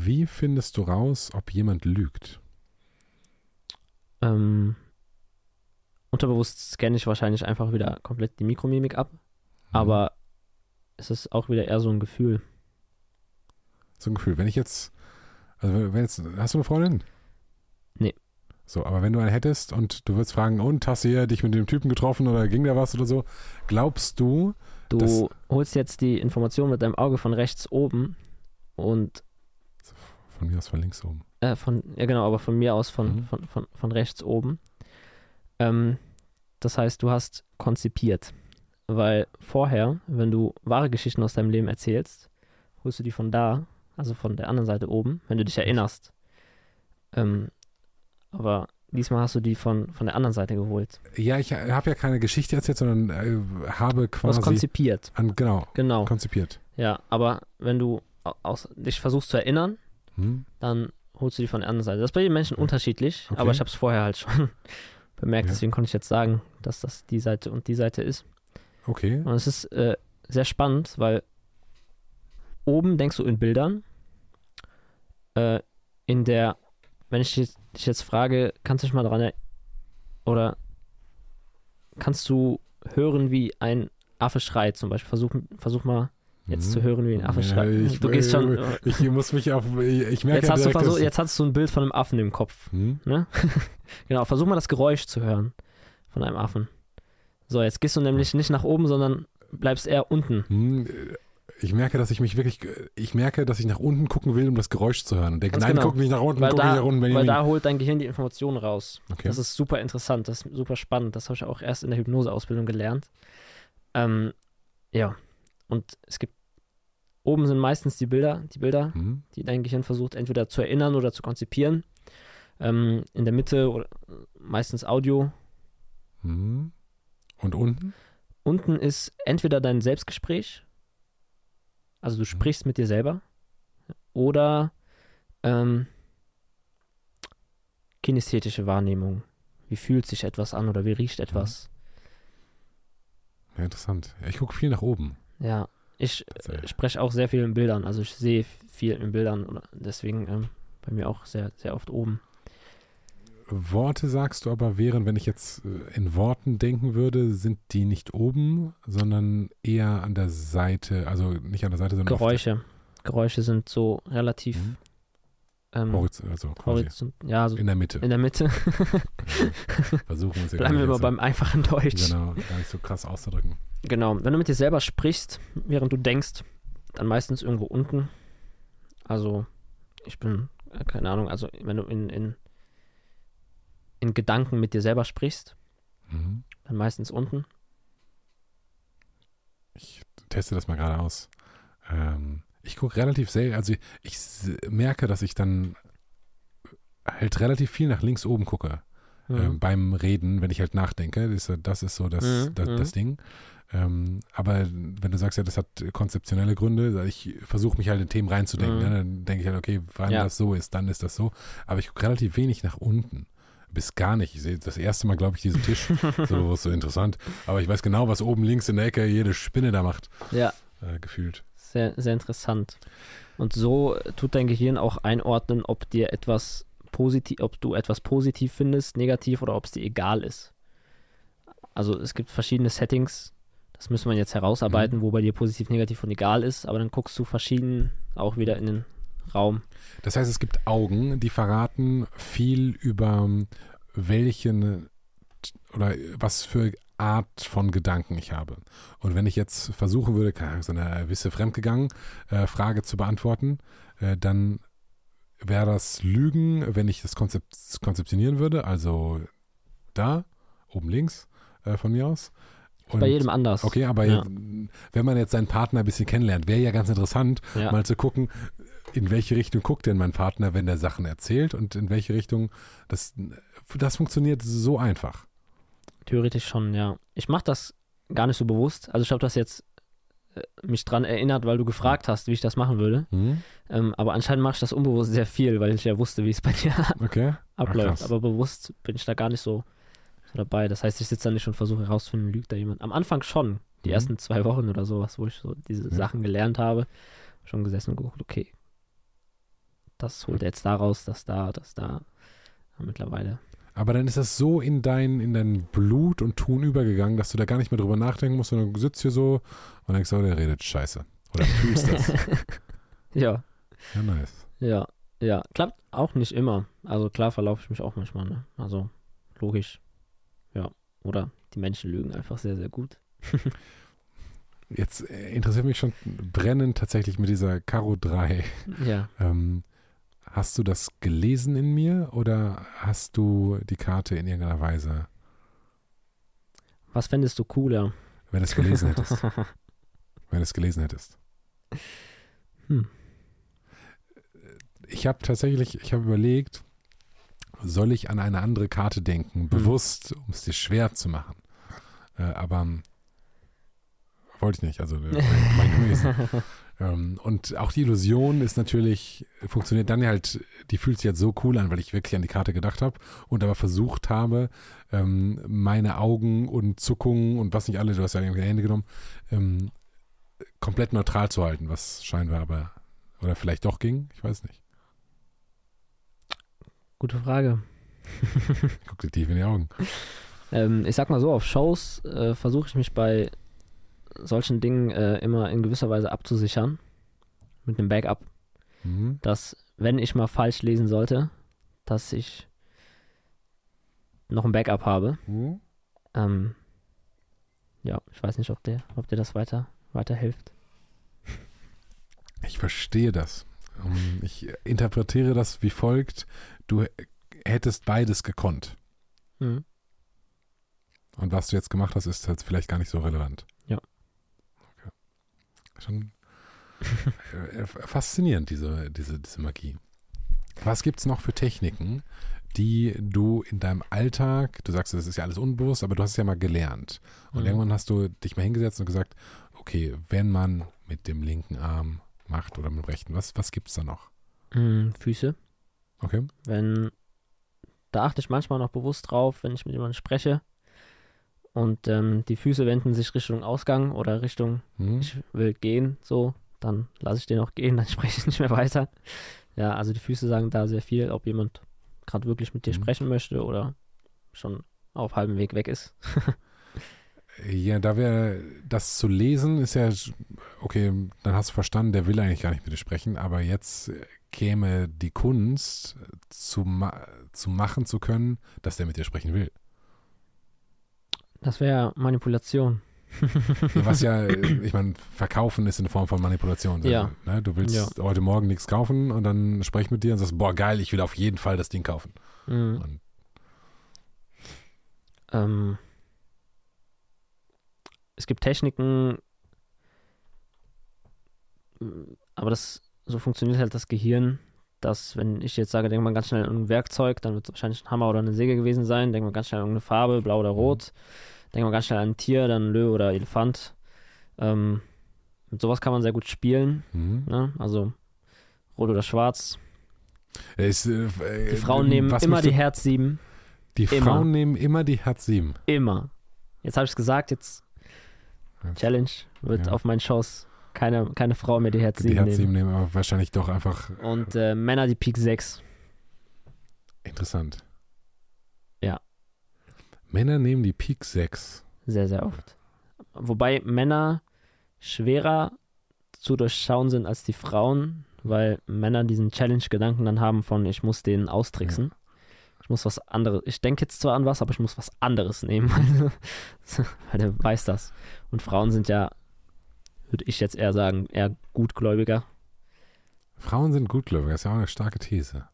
Speaker 1: Wie findest du raus, ob jemand lügt?
Speaker 2: Ähm, unterbewusst scanne ich wahrscheinlich einfach wieder komplett die Mikromimik ab. Mhm. Aber es ist auch wieder eher so ein Gefühl.
Speaker 1: So ein Gefühl. Wenn ich jetzt, also wenn jetzt, hast du eine Freundin?
Speaker 2: Nee.
Speaker 1: So, aber wenn du eine hättest und du würdest fragen, und hast du hier dich mit dem Typen getroffen oder ging da was oder so, glaubst du.
Speaker 2: Du holst jetzt die Information mit deinem Auge von rechts oben und.
Speaker 1: Von mir aus von links oben.
Speaker 2: Äh, von, ja, genau, aber von mir aus von, mhm. von, von, von rechts oben. Ähm, das heißt, du hast konzipiert. Weil vorher, wenn du wahre Geschichten aus deinem Leben erzählst, holst du die von da, also von der anderen Seite oben, wenn du dich erinnerst. Ähm, aber diesmal hast du die von, von der anderen Seite geholt.
Speaker 1: Ja, ich habe ja keine Geschichte erzählt, sondern äh, habe quasi.
Speaker 2: Du konzipiert.
Speaker 1: An, genau,
Speaker 2: genau.
Speaker 1: Konzipiert.
Speaker 2: Ja, aber wenn du aus, dich versuchst zu erinnern, hm. dann holst du die von der anderen Seite. Das ist bei jedem Menschen okay. unterschiedlich, okay. aber ich habe es vorher halt schon bemerkt, ja. deswegen konnte ich jetzt sagen, dass das die Seite und die Seite ist.
Speaker 1: Okay.
Speaker 2: Und es ist äh, sehr spannend, weil oben denkst du in Bildern, äh, in der wenn ich dich jetzt frage, kannst du dich mal dran erinnern, oder kannst du hören, wie ein Affe schreit zum Beispiel? Versuch, versuch mal jetzt mhm. zu hören, wie ein Affe ja, schreit.
Speaker 1: Ich, du gehst schon. Ich, ich muss mich auf. Ich, merke
Speaker 2: jetzt hast, direkt, du versuch, jetzt hast du ein Bild von einem Affen im Kopf. Mhm. Ne? genau, versuch mal das Geräusch zu hören von einem Affen. So, jetzt gehst du nämlich nicht nach oben, sondern bleibst eher unten.
Speaker 1: Ich merke, dass ich mich wirklich, ich merke, dass ich nach unten gucken will, um das Geräusch zu hören. Und denke, nein, genau. guck nicht nach unten,
Speaker 2: weil
Speaker 1: guck
Speaker 2: da,
Speaker 1: nicht nach unten.
Speaker 2: Weil da holt dein Gehirn die Informationen raus. Okay. Das ist super interessant, das ist super spannend. Das habe ich auch erst in der Hypnoseausbildung gelernt. Ähm, ja, und es gibt, oben sind meistens die Bilder, die Bilder, mhm. die dein Gehirn versucht entweder zu erinnern oder zu konzipieren. Ähm, in der Mitte oder meistens Audio.
Speaker 1: Mhm. Und unten?
Speaker 2: Unten ist entweder dein Selbstgespräch, also du mhm. sprichst mit dir selber oder ähm, kinästhetische Wahrnehmung. Wie fühlt sich etwas an oder wie riecht mhm. etwas?
Speaker 1: Ja, interessant. Ich gucke viel nach oben.
Speaker 2: Ja, ich äh, spreche auch sehr viel in Bildern. Also ich sehe viel in Bildern. Deswegen ähm, bei mir auch sehr, sehr oft oben.
Speaker 1: Worte sagst du aber wären, wenn ich jetzt äh, in Worten denken würde, sind die nicht oben, sondern eher an der Seite, also nicht an der Seite, sondern
Speaker 2: Geräusche. Geräusche sind so relativ
Speaker 1: Mhm.
Speaker 2: ähm,
Speaker 1: Horizont, also quasi
Speaker 2: horizont, ja, so
Speaker 1: in der Mitte.
Speaker 2: in der Mitte.
Speaker 1: Versuchen wir es ja
Speaker 2: Bleiben wir mal
Speaker 1: nicht
Speaker 2: beim einfachen
Speaker 1: so,
Speaker 2: Deutsch.
Speaker 1: Genau, gar nicht so krass auszudrücken.
Speaker 2: Genau, wenn du mit dir selber sprichst, während du denkst, dann meistens irgendwo unten. Also, ich bin, äh, keine Ahnung, also wenn du in, in, in Gedanken mit dir selber sprichst,
Speaker 1: Mhm.
Speaker 2: dann meistens unten.
Speaker 1: Ich teste das mal gerade aus. Ähm, ich gucke relativ selten, also ich, ich merke, dass ich dann halt relativ viel nach links oben gucke.
Speaker 2: Mhm.
Speaker 1: ähm, beim Reden, wenn ich halt nachdenke. Das, ist so- das ist so das,
Speaker 2: Mhm,
Speaker 1: das,
Speaker 2: mhm.
Speaker 1: das Ding. Ähm, aber wenn du sagst, ja, das hat konzeptionelle Gründe, ich versuche mich halt in Themen reinzudenken.
Speaker 2: Mhm.
Speaker 1: Ne? Dann denke ich halt, okay, wann
Speaker 2: Ja.
Speaker 1: das so ist, dann ist das so. Aber ich gucke relativ wenig nach unten. Bis gar nicht. Ich sehe das erste Mal, glaube ich, diesen Tisch. so bewusst so interessant. Aber ich weiß genau, was oben links in der Ecke jede Spinne da macht,
Speaker 2: Ja,
Speaker 1: äh, gefühlt.
Speaker 2: sehr, sehr interessant. Und so tut dein Gehirn auch einordnen, ob dir etwas positiv, ob du etwas positiv findest, negativ oder ob es dir egal ist. Also es gibt verschiedene Settings, das müssen wir jetzt herausarbeiten, wo bei dir positiv, negativ und egal ist, aber dann guckst du verschieden auch wieder in den Raum.
Speaker 1: Das heißt, es gibt Augen, die verraten viel über welchen oder was für Art von Gedanken ich habe. Und wenn ich jetzt versuchen würde, so eine gewisse fremdgegangen äh, Frage zu beantworten, äh, dann wäre das Lügen, wenn ich das Konzept, konzeptionieren würde, also da, oben links äh, von mir aus. Und,
Speaker 2: bei jedem anders.
Speaker 1: Okay, aber
Speaker 2: Ja.
Speaker 1: wenn man jetzt seinen Partner ein bisschen kennenlernt, wäre ja ganz interessant,
Speaker 2: Ja.
Speaker 1: mal zu gucken, in welche Richtung guckt denn mein Partner, wenn der Sachen erzählt und in welche Richtung das, das funktioniert so einfach.
Speaker 2: Theoretisch schon, ja. Ich mache das gar nicht so bewusst. Also ich habe das jetzt äh, mich dran erinnert, weil du gefragt hast, wie ich das machen würde. Ähm, aber anscheinend mache ich das unbewusst sehr viel, weil ich ja wusste, wie es bei dir
Speaker 1: Okay.
Speaker 2: abläuft.
Speaker 1: krass.
Speaker 2: aber bewusst bin ich da gar nicht so dabei. Das heißt, ich sitze da nicht und versuche herauszufinden, lügt da jemand. Am Anfang schon. Die
Speaker 1: Mhm.
Speaker 2: ersten zwei Wochen oder sowas, wo ich so diese
Speaker 1: Ja.
Speaker 2: Sachen gelernt habe, schon gesessen und geguckt, okay, das holt er jetzt da raus, das da, das da. Aber mittlerweile.
Speaker 1: Aber dann ist das so in dein, in dein Blut und Tun übergegangen, dass du da gar nicht mehr drüber nachdenken musst, sondern du sitzt hier so und denkst, oh, der redet scheiße. Oder fühlst das.
Speaker 2: Ja,
Speaker 1: Ja, nice.
Speaker 2: ja, ja. Klappt auch nicht immer. Also klar verlaufe ich mich auch manchmal, ne? Also logisch. Oder die Menschen lügen einfach sehr, sehr gut.
Speaker 1: Jetzt äh, interessiert mich schon brennend tatsächlich mit dieser Karo 3.
Speaker 2: Ja.
Speaker 1: Ähm, hast du das gelesen in mir oder hast du die Karte in irgendeiner Weise,
Speaker 2: Was fändest du cooler?
Speaker 1: wenn du es gelesen hättest? wenn du es gelesen hättest.
Speaker 2: Hm.
Speaker 1: Ich habe tatsächlich, ich habe überlegt, soll ich an eine andere Karte denken, bewusst, um es dir schwer zu machen. Äh, aber ähm, wollte ich nicht, also äh, mein gewesen. ähm, und auch die Illusion ist natürlich, funktioniert dann halt, die fühlt sich jetzt so cool an, weil ich wirklich an die Karte gedacht habe und aber versucht habe, ähm, meine Augen und Zuckungen und was nicht alle, du hast ja irgendwie die Hände genommen, ähm, komplett neutral zu halten, was scheinbar aber, oder vielleicht doch ging, ich weiß nicht.
Speaker 2: Gute Frage.
Speaker 1: Ich guck dir tief in die Augen.
Speaker 2: Ähm, ich sag mal so, auf Shows äh, versuche ich mich bei solchen Dingen äh, immer in gewisser Weise abzusichern. Mit einem Backup.
Speaker 1: Mhm.
Speaker 2: Dass, wenn ich mal falsch lesen sollte, dass ich noch ein Backup habe.
Speaker 1: Mhm.
Speaker 2: Ähm, ja, ich weiß nicht, ob dir, ob dir das weiter, weiterhilft.
Speaker 1: Ich verstehe das. Ähm, Ich interpretiere das wie folgt. Du hättest beides gekonnt.
Speaker 2: Mhm.
Speaker 1: Und was du jetzt gemacht hast, ist jetzt vielleicht gar nicht so relevant.
Speaker 2: Ja.
Speaker 1: Okay. Schon äh, faszinierend, diese, diese, diese Magie. Was gibt es noch für Techniken, die du in deinem Alltag, du sagst, das ist ja alles unbewusst, aber du hast es ja mal gelernt. Und
Speaker 2: Mhm.
Speaker 1: irgendwann hast du dich mal hingesetzt und gesagt, okay, wenn man mit dem linken Arm macht oder mit dem rechten, was, was gibt es da noch?
Speaker 2: Mhm, Füße.
Speaker 1: Okay.
Speaker 2: Wenn, da achte ich manchmal noch bewusst drauf, wenn ich mit jemandem spreche. Und ähm, die Füße wenden sich Richtung Ausgang oder Richtung
Speaker 1: Hm?
Speaker 2: ich will gehen, so, dann lasse ich den auch gehen, dann spreche ich nicht mehr weiter. Ja, also die Füße sagen da sehr viel, ob jemand gerade wirklich mit dir
Speaker 1: Mhm.
Speaker 2: sprechen möchte oder schon auf halbem Weg weg ist.
Speaker 1: Ja, da wäre das zu lesen, ist ja, okay, dann hast du verstanden, der will eigentlich gar nicht mit dir sprechen, aber jetzt käme die Kunst zu, ma zu machen zu können, dass der mit dir sprechen will.
Speaker 2: Das wäre Manipulation.
Speaker 1: Was ja, ich meine, verkaufen ist in Form von Manipulation.
Speaker 2: Ja.
Speaker 1: Ne? Du willst
Speaker 2: Ja.
Speaker 1: heute Morgen nichts kaufen und dann sprech mit dir und sagst, boah, geil, ich will auf jeden Fall das Ding kaufen.
Speaker 2: Mhm. Ähm, es gibt Techniken, aber das so funktioniert halt das Gehirn, dass wenn ich jetzt sage, denk mal ganz schnell an ein Werkzeug, dann wird es wahrscheinlich ein Hammer oder eine Säge gewesen sein. Denk mal ganz schnell an irgendeine Farbe, blau oder rot. Denk mal ganz schnell an ein Tier, dann ein Löwe oder Elefant. Ähm, mit sowas kann man sehr gut spielen.
Speaker 1: mhm.
Speaker 2: Ne? Also rot oder schwarz.
Speaker 1: Er ist, äh,
Speaker 2: Die Frauen nehmen immer die Herz 7.
Speaker 1: Die
Speaker 2: immer.
Speaker 1: Frauen nehmen immer die Herz 7.
Speaker 2: Immer. Jetzt habe ich es gesagt, jetzt. Challenge wird
Speaker 1: Ja.
Speaker 2: auf meinen Shows keine, keine Frau mehr die Herz
Speaker 1: Die
Speaker 2: 7
Speaker 1: Herz
Speaker 2: nehmen.
Speaker 1: 7 nehmen aber wahrscheinlich doch einfach
Speaker 2: Und äh, Männer die Pik 6.
Speaker 1: interessant.
Speaker 2: Ja.
Speaker 1: Männer nehmen die Pik 6.
Speaker 2: Sehr, sehr oft. Wobei Männer schwerer zu durchschauen sind als die Frauen, weil Männer diesen Challenge-Gedanken dann haben von, ich muss den austricksen. Ich muss was anderes. Ich denke jetzt zwar an was, aber ich muss was anderes nehmen. Also, weil der weiß das. Und Frauen sind ja, würde ich jetzt eher sagen, eher gutgläubiger.
Speaker 1: Frauen sind gutgläubig, das ist ja auch eine starke These.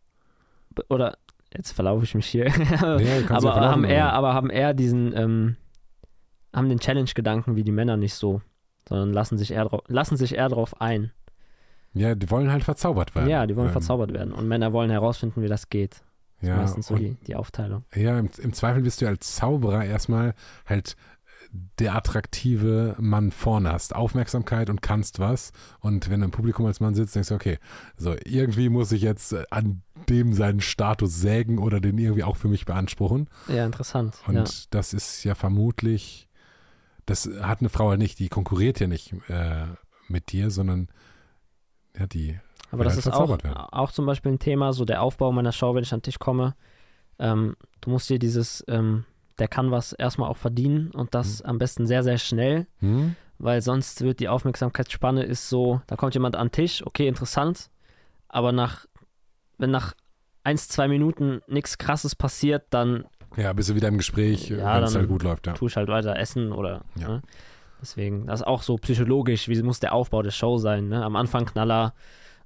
Speaker 2: Oder, jetzt verlaufe ich mich hier.
Speaker 1: Nee,
Speaker 2: aber, haben eher,
Speaker 1: aber-
Speaker 2: aber haben eher diesen, ähm, haben den Challenge-Gedanken wie die Männer nicht so, sondern lassen sich eher drauf, lassen sich eher drauf ein.
Speaker 1: Ja, die wollen halt verzaubert werden.
Speaker 2: Ja, die wollen
Speaker 1: Ähm,
Speaker 2: verzaubert werden. Und Männer wollen herausfinden, wie das geht. Das ist
Speaker 1: Ja,
Speaker 2: meistens so die, die Aufteilung.
Speaker 1: Ja, im, im Zweifel bist du als Zauberer erstmal halt der attraktive Mann vorne hast. Aufmerksamkeit und kannst was. Und wenn du im Publikum als Mann sitzt, denkst du, okay, so irgendwie muss ich jetzt äh, an dem seinen Status sägen oder den irgendwie auch für mich beanspruchen.
Speaker 2: Ja, interessant.
Speaker 1: Und
Speaker 2: ja.
Speaker 1: das ist ja vermutlich, das hat eine Frau ja nicht, die konkurriert ja nicht äh, mit dir, sondern ja, die.
Speaker 2: Aber das
Speaker 1: halt
Speaker 2: ist auch,
Speaker 1: werden.
Speaker 2: auch zum Beispiel ein Thema, so der Aufbau meiner Show, wenn ich an den Tisch komme. Ähm, du musst dir dieses, ähm, der kann was erstmal auch verdienen und das am besten sehr, sehr schnell,
Speaker 1: Hm?
Speaker 2: weil sonst wird die Aufmerksamkeitsspanne ist so, da kommt jemand an den Tisch, okay, interessant, aber nach, wenn nach eins, zwei Minuten nichts krasses passiert, dann
Speaker 1: Ja, bist du wieder im Gespräch,
Speaker 2: Ja,
Speaker 1: wenn es halt gut läuft. Ja.
Speaker 2: ich halt weiter essen oder.
Speaker 1: Ja.
Speaker 2: Ne? Deswegen, das ist auch so psychologisch, wie muss der Aufbau der Show sein. Ne? Am Anfang Knaller,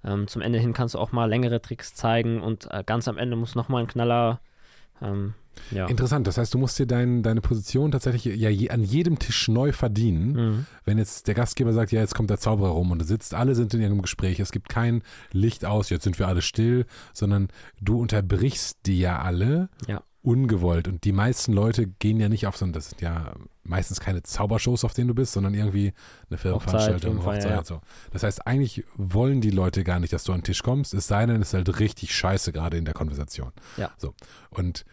Speaker 2: ähm, zum Ende hin kannst du auch mal längere Tricks zeigen und äh, ganz am Ende muss nochmal ein Knaller. Ähm, ja.
Speaker 1: Interessant, das heißt, du musst dir dein, deine Position tatsächlich ja je, an jedem Tisch neu verdienen.
Speaker 2: Mhm.
Speaker 1: Wenn jetzt der Gastgeber sagt, ja, jetzt kommt der Zauberer rum und du sitzt, alle sind in ihrem Gespräch, es gibt kein Licht aus, jetzt sind wir alle still, sondern du unterbrichst die ja alle
Speaker 2: Ja.
Speaker 1: ungewollt. Und die meisten Leute gehen ja nicht auf so, das sind ja meistens keine Zaubershows, auf denen du bist, sondern irgendwie eine Firmenveranstaltung,
Speaker 2: Hochzeit,
Speaker 1: Hochzeit,
Speaker 2: ja,
Speaker 1: und so. Das heißt, eigentlich wollen die Leute gar nicht, dass du an den Tisch kommst, es sei denn, es ist halt richtig scheiße gerade in der Konversation.
Speaker 2: Ja.
Speaker 1: So. Und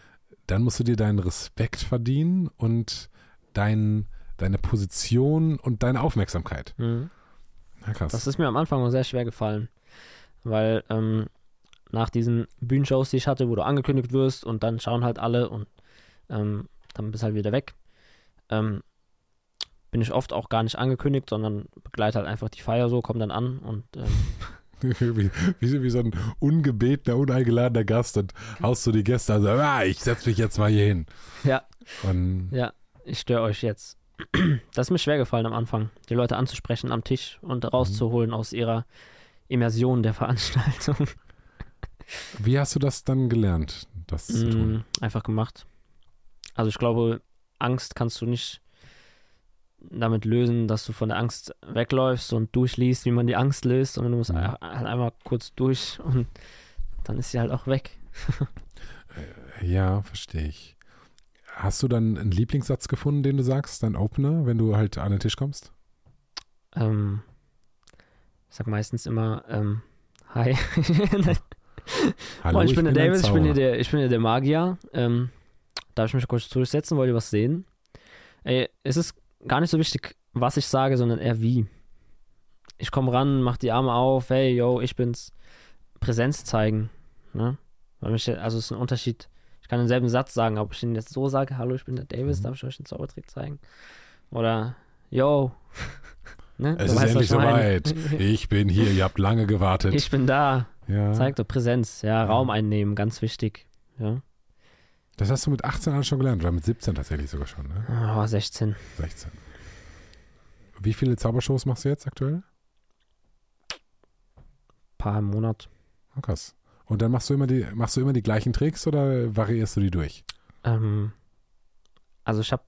Speaker 1: dann musst du dir deinen Respekt verdienen und dein, deine Position und deine Aufmerksamkeit.
Speaker 2: Mhm.
Speaker 1: Ja, krass.
Speaker 2: Das ist mir am Anfang auch sehr schwer gefallen, weil ähm, nach diesen Bühnenshows, die ich hatte, wo du angekündigt wirst und dann schauen halt alle und ähm, dann bist halt wieder weg, ähm, bin ich oft auch gar nicht angekündigt, sondern begleite halt einfach die Feier so, komm dann an und ähm,
Speaker 1: wie, wie, wie so ein ungebetener, uneingeladener Gast und haust du die Gäste, also, ah, ich setz mich jetzt mal hier hin.
Speaker 2: ja,
Speaker 1: Und
Speaker 2: ja, ich störe euch jetzt. Das ist mir schwer gefallen am Anfang, die Leute anzusprechen am Tisch und rauszuholen aus ihrer Immersion der Veranstaltung.
Speaker 1: wie hast du das dann gelernt, das zu tun?
Speaker 2: Mm, einfach gemacht. Also ich glaube, Angst kannst du nicht damit lösen, dass du von der Angst wegläufst und durchliest, wie man die Angst löst, sondern du musst
Speaker 1: Mhm.
Speaker 2: ein- halt einmal kurz durch und dann ist sie halt auch weg.
Speaker 1: Ja, verstehe ich. Hast du dann einen Lieblingssatz gefunden, den du sagst, dein Opener, wenn du halt an den Tisch kommst?
Speaker 2: Ähm, ich sag meistens immer, ähm, hi.
Speaker 1: Hallo,
Speaker 2: Moin, ich, bin der Davis, ich bin hier der, ich bin hier der Magier. Ähm, darf ich mich kurz durchsetzen? Wollt ihr was sehen? Ey, es ist gar nicht so wichtig, was ich sage, sondern eher wie. Ich komme ran, mach die Arme auf, hey, yo, ich bin's. Präsenz zeigen. Ne? Weil mich, also es ist ein Unterschied. Ich kann denselben Satz sagen, ob ich ihn jetzt so sage, hallo, ich bin der Davis,
Speaker 1: Mhm.
Speaker 2: darf ich euch den Zaubertrick zeigen? Oder, yo. ne?
Speaker 1: Es ist endlich soweit. Ich bin hier, ihr habt lange gewartet.
Speaker 2: Ich bin da.
Speaker 1: ja.
Speaker 2: Zeig doch Präsenz. Ja, Raum einnehmen, ganz wichtig. Ja.
Speaker 1: Das hast du mit 18 Jahren schon gelernt oder mit 17 tatsächlich sogar schon, ne?
Speaker 2: Oh, 16.
Speaker 1: 16. Wie viele Zaubershows machst du jetzt aktuell?
Speaker 2: Paar im Monat.
Speaker 1: Oh, krass. Und dann machst du immer die, machst du immer die gleichen Tricks oder variierst du die durch?
Speaker 2: Ähm, also ich habe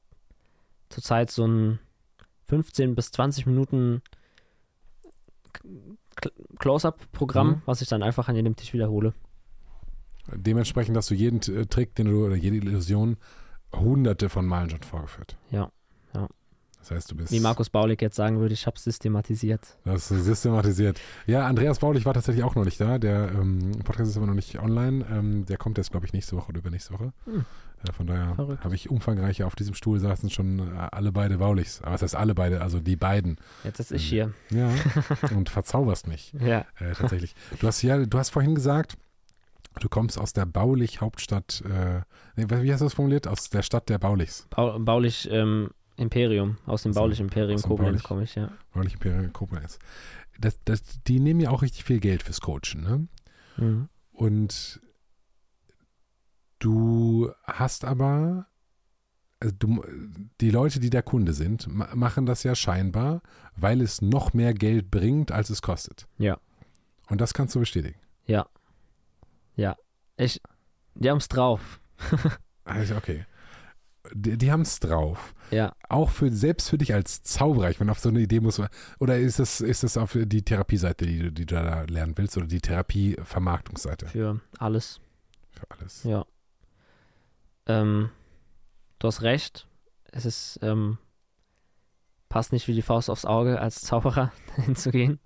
Speaker 2: zurzeit so ein 15 bis 20 Minuten Close-Up-Programm,
Speaker 1: Mhm.
Speaker 2: was ich dann einfach an jedem Tisch wiederhole.
Speaker 1: Dementsprechend hast du jeden äh, Trick, den du oder jede Illusion hunderte von Malen schon vorgeführt.
Speaker 2: Ja, ja.
Speaker 1: Das heißt, du bist
Speaker 2: Wie Markus Baulig jetzt sagen würde, ich habe systematisiert.
Speaker 1: das ist systematisiert. Ja, Andreas Baulich war tatsächlich auch noch nicht da. Der ähm, Podcast ist aber noch nicht online. Ähm, der kommt jetzt, glaube ich, nächste Woche oder übernächste Woche.
Speaker 2: Hm.
Speaker 1: Äh, von daher habe ich umfangreicher auf diesem Stuhl saßen schon äh, alle beide Baulichs. Aber was heißt alle beide? Also die beiden.
Speaker 2: Jetzt ist ich hier.
Speaker 1: Ja. und verzauberst mich.
Speaker 2: Ja,
Speaker 1: Äh, tatsächlich. Du hast ja, du hast vorhin gesagt, du kommst aus der Baulich-Hauptstadt, äh, nee, wie hast du das formuliert? Aus der Stadt der Baulichs.
Speaker 2: Bau, Baulich ähm, Imperium, aus dem Baulich Imperium Koblenz
Speaker 1: Baulich.
Speaker 2: komme ich, ja.
Speaker 1: Baulich Imperial Koblenz. Das, das, die nehmen ja auch richtig viel Geld fürs Coachen, ne?
Speaker 2: Mhm.
Speaker 1: Und du hast aber, also du, die Leute, die der Kunde sind, ma machen das ja scheinbar, weil es noch mehr Geld bringt, als es kostet.
Speaker 2: Ja.
Speaker 1: Und das kannst du bestätigen.
Speaker 2: Ich, die haben es drauf.
Speaker 1: Also, okay. Die, die haben es drauf.
Speaker 2: Ja,
Speaker 1: Auch für, selbst für dich als Zauberer, ich meine, auf so eine Idee muss man, oder ist das, ist das auf die Therapieseite, die, du- die du da lernen willst, oder die Therapie-Vermarktungsseite
Speaker 2: für alles.
Speaker 1: für alles?
Speaker 2: Ja. Ähm, du hast recht. Es ist, ähm, passt nicht wie die Faust aufs Auge, als Zauberer hinzugehen.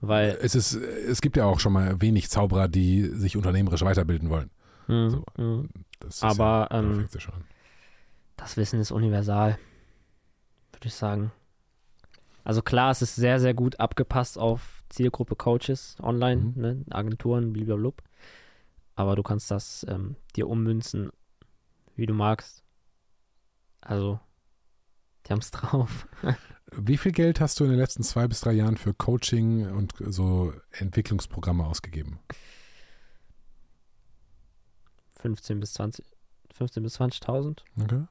Speaker 2: Weil,
Speaker 1: Es, ist, es gibt ja auch schon mal wenig Zauberer, die sich unternehmerisch weiterbilden wollen.
Speaker 2: mh,
Speaker 1: so.
Speaker 2: mh,
Speaker 1: Das ist
Speaker 2: aber
Speaker 1: ja,
Speaker 2: ähm, das Wissen ist universal, würde ich sagen. Also klar, es ist sehr, sehr gut abgepasst auf Zielgruppe Coaches online,
Speaker 1: Mhm.
Speaker 2: ne, Agenturen, blablabla. Aber du kannst das ähm, dir ummünzen, wie du magst. Also, die haben es drauf.
Speaker 1: Wie viel Geld hast du in den letzten zwei bis drei Jahren für Coaching und so Entwicklungsprogramme ausgegeben?
Speaker 2: 15 bis 20, 15 bis 20.000.
Speaker 1: Okay.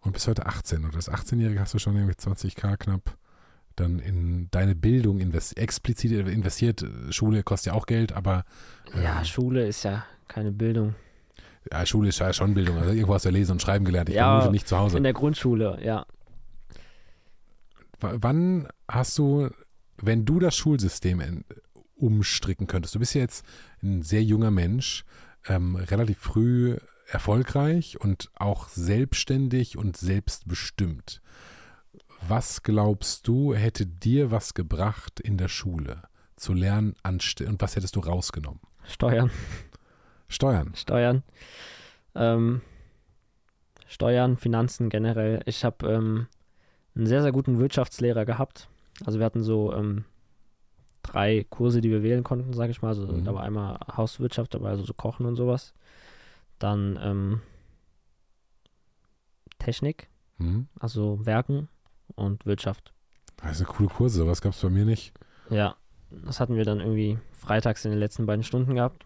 Speaker 1: Und bis heute 18. Und als 18-Jährige hast du schon irgendwie 20k knapp dann in deine Bildung invest explizit investiert. Schule kostet ja auch Geld, aber
Speaker 2: Ja,
Speaker 1: Ähm.
Speaker 2: Schule ist ja keine Bildung.
Speaker 1: ja, Schule ist ja schon Bildung. Also irgendwo hast du ja lesen und schreiben gelernt. Ich
Speaker 2: Ja,
Speaker 1: vermute nicht zu Hause.
Speaker 2: In der Grundschule, ja.
Speaker 1: Wann hast du, wenn du das Schulsystem in, umstricken könntest, du bist ja jetzt ein sehr junger Mensch, ähm, relativ früh erfolgreich und auch selbstständig und selbstbestimmt. Was glaubst du, hätte dir was gebracht in der Schule zu lernen und was hättest du rausgenommen?
Speaker 2: Steuern,
Speaker 1: Steuern.
Speaker 2: Steuern. Ähm, Steuern, Finanzen generell. Ich habe ähm, einen sehr, sehr guten Wirtschaftslehrer gehabt. Also wir hatten so ähm, drei Kurse, die wir wählen konnten, sage ich mal. Also
Speaker 1: Mhm.
Speaker 2: da war einmal Hauswirtschaft dabei, also so Kochen und sowas. Dann ähm, Technik,
Speaker 1: Hm?
Speaker 2: also Werken und Wirtschaft.
Speaker 1: Das eine coole Kurse, sowas gab es bei mir nicht.
Speaker 2: Ja, das hatten wir dann irgendwie freitags in den letzten beiden Stunden gehabt.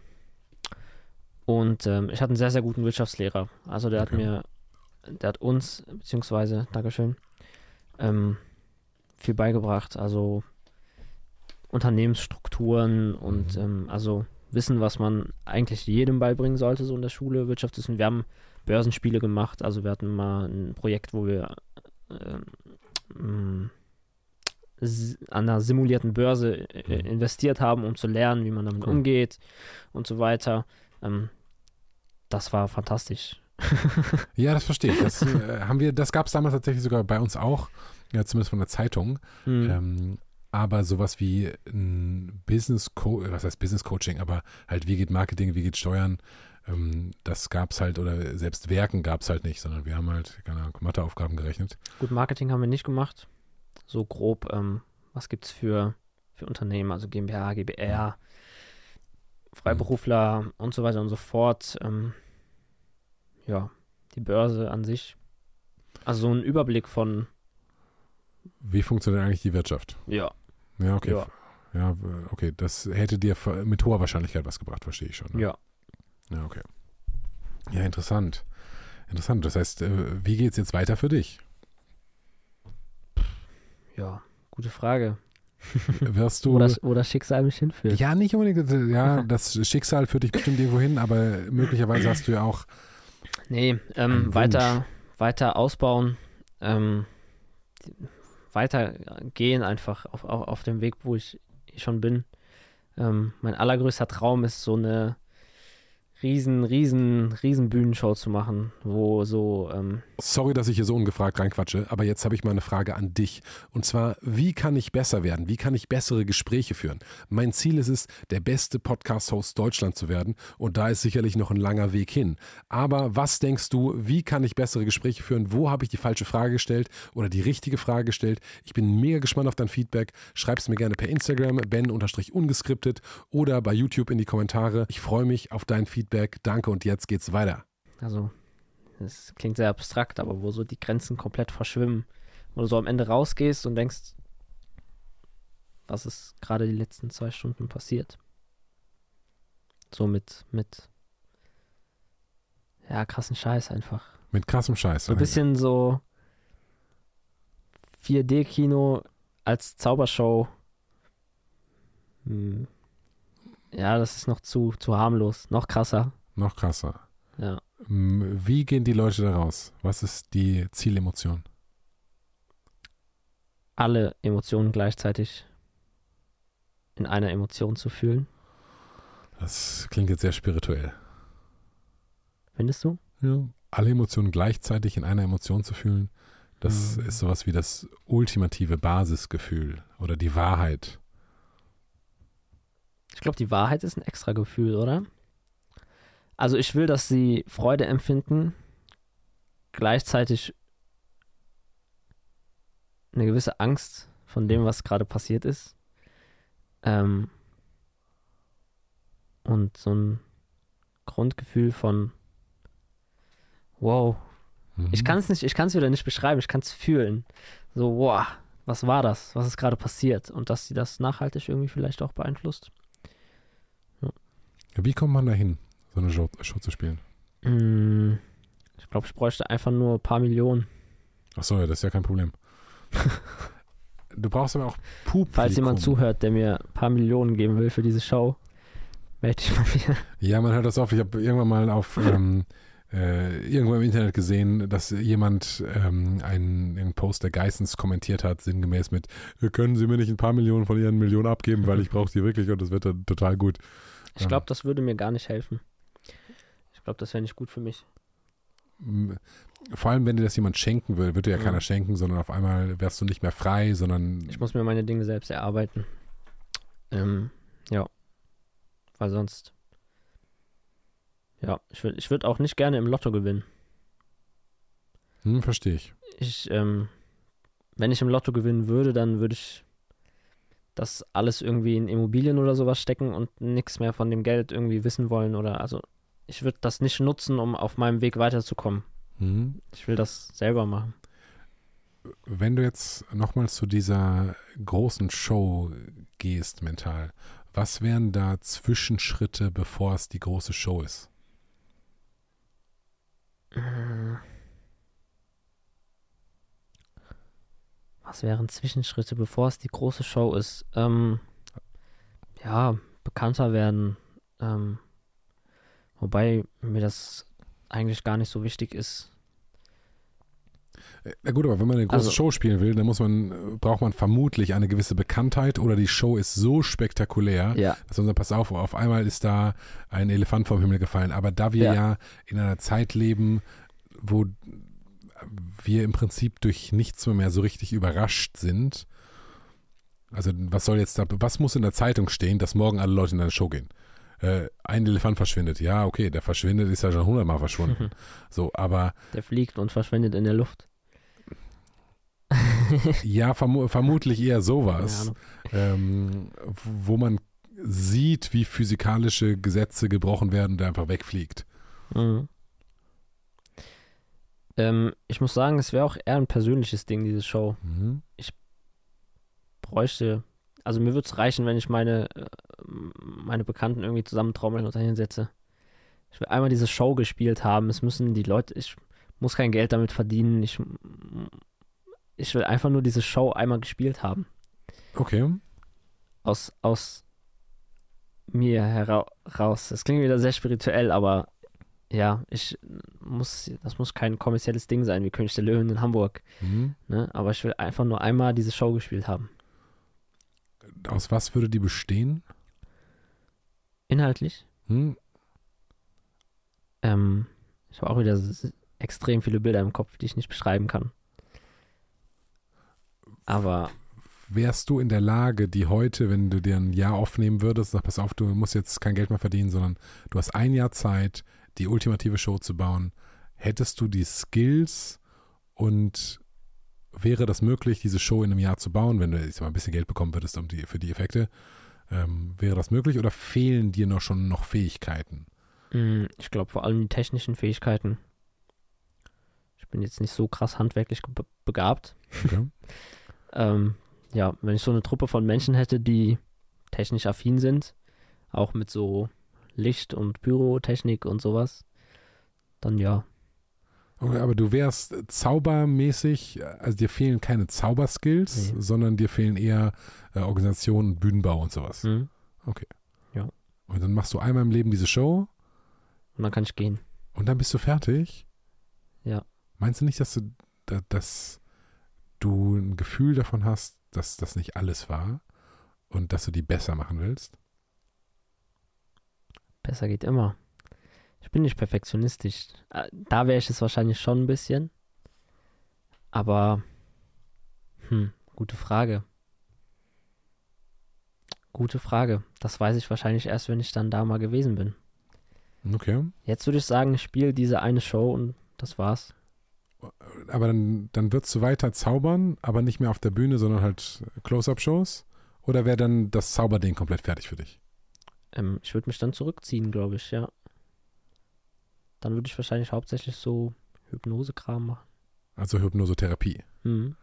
Speaker 2: Und ähm, ich hatte einen sehr, sehr guten Wirtschaftslehrer. Also der
Speaker 1: Okay.
Speaker 2: hat mir, der hat uns, beziehungsweise, Dankeschön, ähm, viel beigebracht. Also Unternehmensstrukturen und
Speaker 1: Mhm.
Speaker 2: ähm, also Wissen, was man eigentlich jedem beibringen sollte, so in der Schule, Wirtschaftswissen. Wir haben Börsenspiele gemacht, also wir hatten mal ein Projekt, wo wir ähm, s- an einer simulierten Börse äh,
Speaker 1: Mhm.
Speaker 2: investiert haben, um zu lernen, wie man damit
Speaker 1: Cool.
Speaker 2: umgeht und so weiter. Ähm, das war fantastisch.
Speaker 1: Ja, das verstehe ich. Das, äh, haben wir, das gab es damals tatsächlich sogar bei uns auch, ja, zumindest von der Zeitung.
Speaker 2: Mhm.
Speaker 1: Ähm, aber sowas wie ein Business Co was heißt Business Coaching, aber halt wie geht Marketing, wie geht Steuern, ähm, das gab es halt, oder selbst Werken gab es halt nicht, sondern wir haben halt, keine Ahnung, Matheaufgaben gerechnet.
Speaker 2: Gut, Marketing haben wir nicht gemacht. So grob, ähm, was gibt es für, für Unternehmen, also GmbH, GbR, Freiberufler und so weiter und so fort. Ähm, ja, die Börse an sich. Also so ein Überblick von,
Speaker 1: Wie funktioniert eigentlich die Wirtschaft?
Speaker 2: ja,
Speaker 1: Ja, okay.
Speaker 2: Ja.
Speaker 1: Ja, okay. Das hätte dir mit hoher Wahrscheinlichkeit was gebracht, verstehe ich schon. ne?
Speaker 2: ja.
Speaker 1: Ja, okay. Ja, interessant. Interessant. Das heißt, äh, wie geht es jetzt weiter für dich?
Speaker 2: Ja, gute Frage.
Speaker 1: Wirst du.
Speaker 2: Wo das Schicksal mich hinführt.
Speaker 1: ja, nicht unbedingt. äh, Ja, das Schicksal führt dich bestimmt irgendwo hin, aber möglicherweise hast du ja auch.
Speaker 2: Nee, ähm, weiter, weiter ausbauen, ähm, weiter gehen einfach auf, auf, auf dem Weg, wo ich schon bin. Ähm, mein allergrößter Traum ist so eine riesen, riesen, riesen Bühnenshow zu machen, wo so, ähm,
Speaker 1: Sorry, dass ich hier so ungefragt reinquatsche, aber jetzt habe ich mal eine Frage an dich. Und zwar, wie kann ich besser werden? Wie kann ich bessere Gespräche führen? Mein Ziel ist es, der beste Podcast-Host Deutschland zu werden. Und da ist sicherlich noch ein langer Weg hin. Aber was denkst du, wie kann ich bessere Gespräche führen? Wo habe ich die falsche Frage gestellt oder die richtige Frage gestellt? Ich bin mega gespannt auf dein Feedback. Schreib es mir gerne per Instagram, ben-ungeskriptet oder bei YouTube in die Kommentare. Ich freue mich auf dein Feedback. Danke und jetzt geht's weiter.
Speaker 2: also, das klingt sehr abstrakt, aber wo so die Grenzen komplett verschwimmen, wo du so am Ende rausgehst und denkst, was ist gerade die letzten zwei Stunden passiert? So mit, mit, ja, krassen Scheiß einfach.
Speaker 1: Mit krassem Scheiß.
Speaker 2: So ein bisschen so 4D-Kino als Zaubershow. Hm. Ja, das ist noch zu, zu harmlos. Noch krasser.
Speaker 1: Noch krasser.
Speaker 2: Ja.
Speaker 1: Wie gehen die Leute da raus? Was ist die Zielemotion?
Speaker 2: Alle Emotionen gleichzeitig in einer Emotion zu fühlen.
Speaker 1: Das klingt jetzt sehr spirituell.
Speaker 2: Findest du?
Speaker 1: Ja. Alle Emotionen gleichzeitig in einer Emotion zu fühlen, das
Speaker 2: Mhm.
Speaker 1: ist sowas wie das ultimative Basisgefühl oder die Wahrheit.
Speaker 2: Ich glaube, die Wahrheit ist ein extra Gefühl, oder? Also ich will, dass sie Freude empfinden, gleichzeitig eine gewisse Angst von dem, was gerade passiert ist. Ähm, und so ein Grundgefühl von wow,
Speaker 1: Mhm.
Speaker 2: ich kann es nicht, ich kann es wieder nicht beschreiben, ich kann es fühlen. So, wow, was war das? Was ist gerade passiert? Und dass sie das nachhaltig irgendwie vielleicht auch beeinflusst.
Speaker 1: Wie kommt man dahin, so eine Show, Show zu spielen?
Speaker 2: Mm, Ich glaube, ich bräuchte einfach nur ein paar Millionen.
Speaker 1: Achso, ja, das ist ja kein Problem. du brauchst aber auch Publikum.
Speaker 2: Falls jemand zuhört, der mir ein paar Millionen geben will für diese Show, melde ich mal wieder.
Speaker 1: Ja, man hört das oft. Ich habe irgendwann mal auf ähm, äh, irgendwo im Internet gesehen, dass jemand ähm, einen, einen Post der Geissens kommentiert hat, sinngemäß mit, können Sie mir nicht ein paar Millionen von Ihren Millionen abgeben, weil ich brauche sie wirklich und das wird dann total gut.
Speaker 2: Ich glaube, das würde mir gar nicht helfen. Ich glaube, das wäre nicht gut für mich.
Speaker 1: Vor allem, wenn dir das jemand schenken würde, würde dir ja
Speaker 2: Ja.
Speaker 1: keiner schenken, sondern auf einmal wärst du nicht mehr frei, sondern
Speaker 2: Ich muss mir meine Dinge selbst erarbeiten. Ähm, ja. Weil sonst. Ja, ich würde ich würd auch nicht gerne im Lotto gewinnen.
Speaker 1: hm, verstehe ich.
Speaker 2: Ich, ähm, wenn ich im Lotto gewinnen würde, dann würde ich das alles irgendwie in Immobilien oder sowas stecken und nichts mehr von dem Geld irgendwie wissen wollen oder also ich würde das nicht nutzen, um auf meinem Weg weiterzukommen.
Speaker 1: Mhm.
Speaker 2: Ich will das selber machen.
Speaker 1: Wenn du jetzt nochmal zu dieser großen Show gehst mental, was wären da Zwischenschritte, bevor es die große Show ist?
Speaker 2: Was wären Zwischenschritte, bevor es die große Show ist? Ähm, ja, bekannter werden. Ähm, wobei mir das eigentlich gar nicht so wichtig ist.
Speaker 1: Na gut, aber wenn man eine große
Speaker 2: Also-
Speaker 1: Show spielen will, dann muss man, braucht man vermutlich eine gewisse Bekanntheit oder die Show ist so spektakulär,
Speaker 2: Ja,
Speaker 1: dass man sagt, pass auf, auf einmal ist da ein Elefant vom Himmel gefallen. Aber da wir ja,
Speaker 2: Ja.
Speaker 1: in einer Zeit leben, wo wir im Prinzip durch nichts mehr so richtig überrascht sind, also was soll jetzt da, was muss in der Zeitung stehen, dass morgen alle Leute in eine Show gehen? Äh, ein Elefant verschwindet. Ja, okay, der verschwindet, ist ja schon hundertmal verschwunden. So, aber
Speaker 2: der fliegt und verschwindet in der Luft.
Speaker 1: ja, vermu vermutlich eher sowas. Ähm, wo man sieht, wie physikalische Gesetze gebrochen werden, der einfach wegfliegt.
Speaker 2: Mhm. Ähm, ich muss sagen, es wäre auch eher ein persönliches Ding, diese Show.
Speaker 1: Mhm.
Speaker 2: Bräuchte, also mir würde es reichen, wenn ich meine, äh, meine Bekannten irgendwie zusammentrommeln und dahin setze. Ich will einmal diese Show gespielt haben. Es müssen die Leute, ich muss kein Geld damit verdienen. Ich, ich will einfach nur diese Show einmal gespielt haben.
Speaker 1: Okay.
Speaker 2: Aus, aus mir heraus. Das klingt wieder sehr spirituell, aber ja, ich muss, das muss kein kommerzielles Ding sein, wie König der Löwen in Hamburg.
Speaker 1: Mhm.
Speaker 2: Ne? Aber ich will einfach nur einmal diese Show gespielt haben.
Speaker 1: Aus was würde die bestehen?
Speaker 2: Inhaltlich.
Speaker 1: Hm?
Speaker 2: Ähm, ich habe auch wieder extrem viele Bilder im Kopf, die ich nicht beschreiben kann. Aber
Speaker 1: Wärst du in der Lage, die heute, wenn du dir ein Jahr aufnehmen würdest, sag, pass auf, du musst jetzt kein Geld mehr verdienen, sondern du hast ein Jahr Zeit, die ultimative Show zu bauen, hättest du die Skills und wäre das möglich, diese Show in einem Jahr zu bauen, wenn du jetzt mal ein bisschen Geld bekommen würdest um die, für die Effekte, ähm, wäre das möglich oder fehlen dir noch schon noch Fähigkeiten?
Speaker 2: mh, ich glaube vor allem die technischen Fähigkeiten. Ich bin jetzt nicht so krass handwerklich be begabt.
Speaker 1: Okay.
Speaker 2: Ähm, ja, wenn ich so eine Truppe von Menschen hätte, die technisch affin sind, auch mit so Licht und Pyrotechnik und sowas, dann ja.
Speaker 1: Okay, aber du wärst zaubermäßig, also dir fehlen keine Zauberskills,
Speaker 2: Nee.
Speaker 1: sondern dir fehlen eher äh, Organisation, und Bühnenbau und sowas.
Speaker 2: Hm?
Speaker 1: Und dann machst du einmal im Leben diese Show
Speaker 2: Und dann kann ich gehen.
Speaker 1: und dann bist du fertig.
Speaker 2: Ja.
Speaker 1: Meinst du nicht, dass du, da- dass du ein Gefühl davon hast, dass das nicht alles war und dass du die besser machen willst?
Speaker 2: Besser geht immer. Ich bin nicht perfektionistisch. Äh, Da wäre ich es wahrscheinlich schon ein bisschen. Aber, hm, gute Frage. Gute Frage. Das weiß ich wahrscheinlich erst, wenn ich dann da mal gewesen bin.
Speaker 1: Okay.
Speaker 2: Jetzt würde ich sagen, ich spiele diese eine Show und das war's.
Speaker 1: Aber dann, dann würdest du weiter zaubern, aber nicht mehr auf der Bühne, sondern halt Close-Up-Shows? Oder wäre dann das Zauberding komplett fertig für dich?
Speaker 2: Ähm, ich würde mich dann zurückziehen, glaube ich, ja. Dann würde ich wahrscheinlich hauptsächlich so Hypnosekram machen.
Speaker 1: Also Hypnosetherapie.
Speaker 2: Mhm.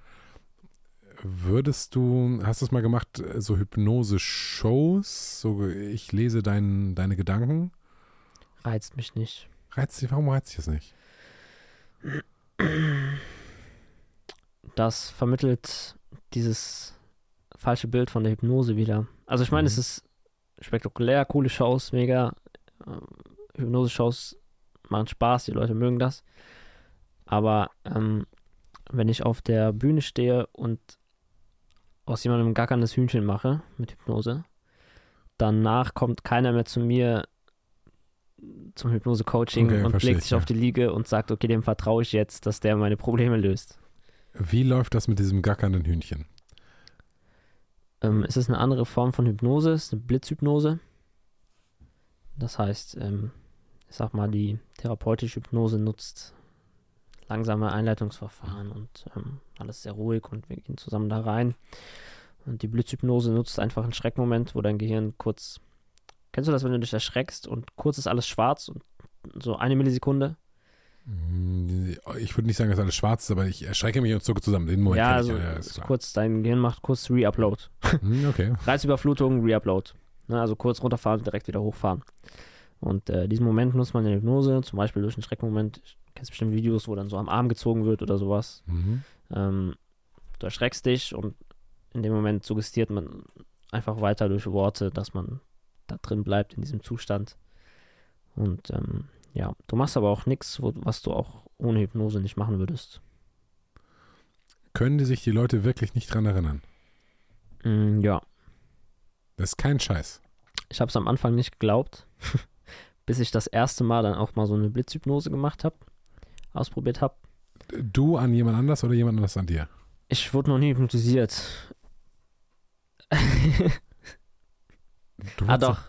Speaker 1: Würdest du, hast du es mal gemacht, äh, so Hypnose-Shows? So, ich lese dein, deine Gedanken.
Speaker 2: Reizt mich nicht.
Speaker 1: Reizt dich, warum reizt dich das nicht?
Speaker 2: das vermittelt dieses falsche Bild von der Hypnose wieder. Also ich meine,
Speaker 1: Mhm.
Speaker 2: es ist spektakulär, coole Shows, mega. Ähm, Hypnose-Shows machen Spaß, die Leute mögen das. Aber ähm, wenn ich auf der Bühne stehe und aus jemandem ein gackerndes Hühnchen mache mit Hypnose, danach kommt keiner mehr zu mir zum Hypnose-Coaching
Speaker 1: Okay,
Speaker 2: und legt
Speaker 1: ich,
Speaker 2: sich
Speaker 1: ja.
Speaker 2: auf die Liege und sagt, okay, dem vertraue ich jetzt, dass der meine Probleme löst.
Speaker 1: Wie läuft das mit diesem gackernden Hühnchen?
Speaker 2: Ähm, es ist eine andere Form von Hypnose, es ist eine Blitzhypnose. Das heißt, ähm, ich sag mal, die therapeutische Hypnose nutzt langsame Einleitungsverfahren und ähm, alles sehr ruhig und wir gehen zusammen da rein. Und die Blitzhypnose nutzt einfach einen Schreckmoment, wo dein Gehirn kurz. Kennst du das, wenn du dich erschreckst und kurz ist alles schwarz und so eine Millisekunde?
Speaker 1: Hm, Ich würde nicht sagen, dass alles schwarz ist, aber ich erschrecke mich und zucke zusammen. Den Moment
Speaker 2: ja, also
Speaker 1: ich, ja, ist
Speaker 2: kurz, dein Gehirn macht kurz Reupload.
Speaker 1: Hm, Okay.
Speaker 2: Reizüberflutung, Reupload. Ne, also kurz runterfahren, direkt wieder hochfahren. Und äh, diesen Moment nutzt man in der Hypnose, zum Beispiel durch einen Schreckmoment. Ich kennst bestimmt Videos, wo dann so am Arm gezogen wird oder sowas.
Speaker 1: Mhm.
Speaker 2: Ähm, du erschreckst dich und in dem Moment suggestiert man einfach weiter durch Worte, dass man da drin bleibt in diesem Zustand. Und ähm, ja, du machst aber auch nichts, was du auch ohne Hypnose nicht machen würdest.
Speaker 1: Können die sich die Leute wirklich nicht dran erinnern?
Speaker 2: Mm, ja,
Speaker 1: Das ist kein Scheiß.
Speaker 2: Ich habe es am Anfang nicht geglaubt, bis ich das erste Mal dann auch mal so eine Blitzhypnose gemacht habe, ausprobiert habe.
Speaker 1: Du an jemand anders oder jemand anders an dir?
Speaker 2: Ich wurde noch nie hypnotisiert.
Speaker 1: Du
Speaker 2: ah doch,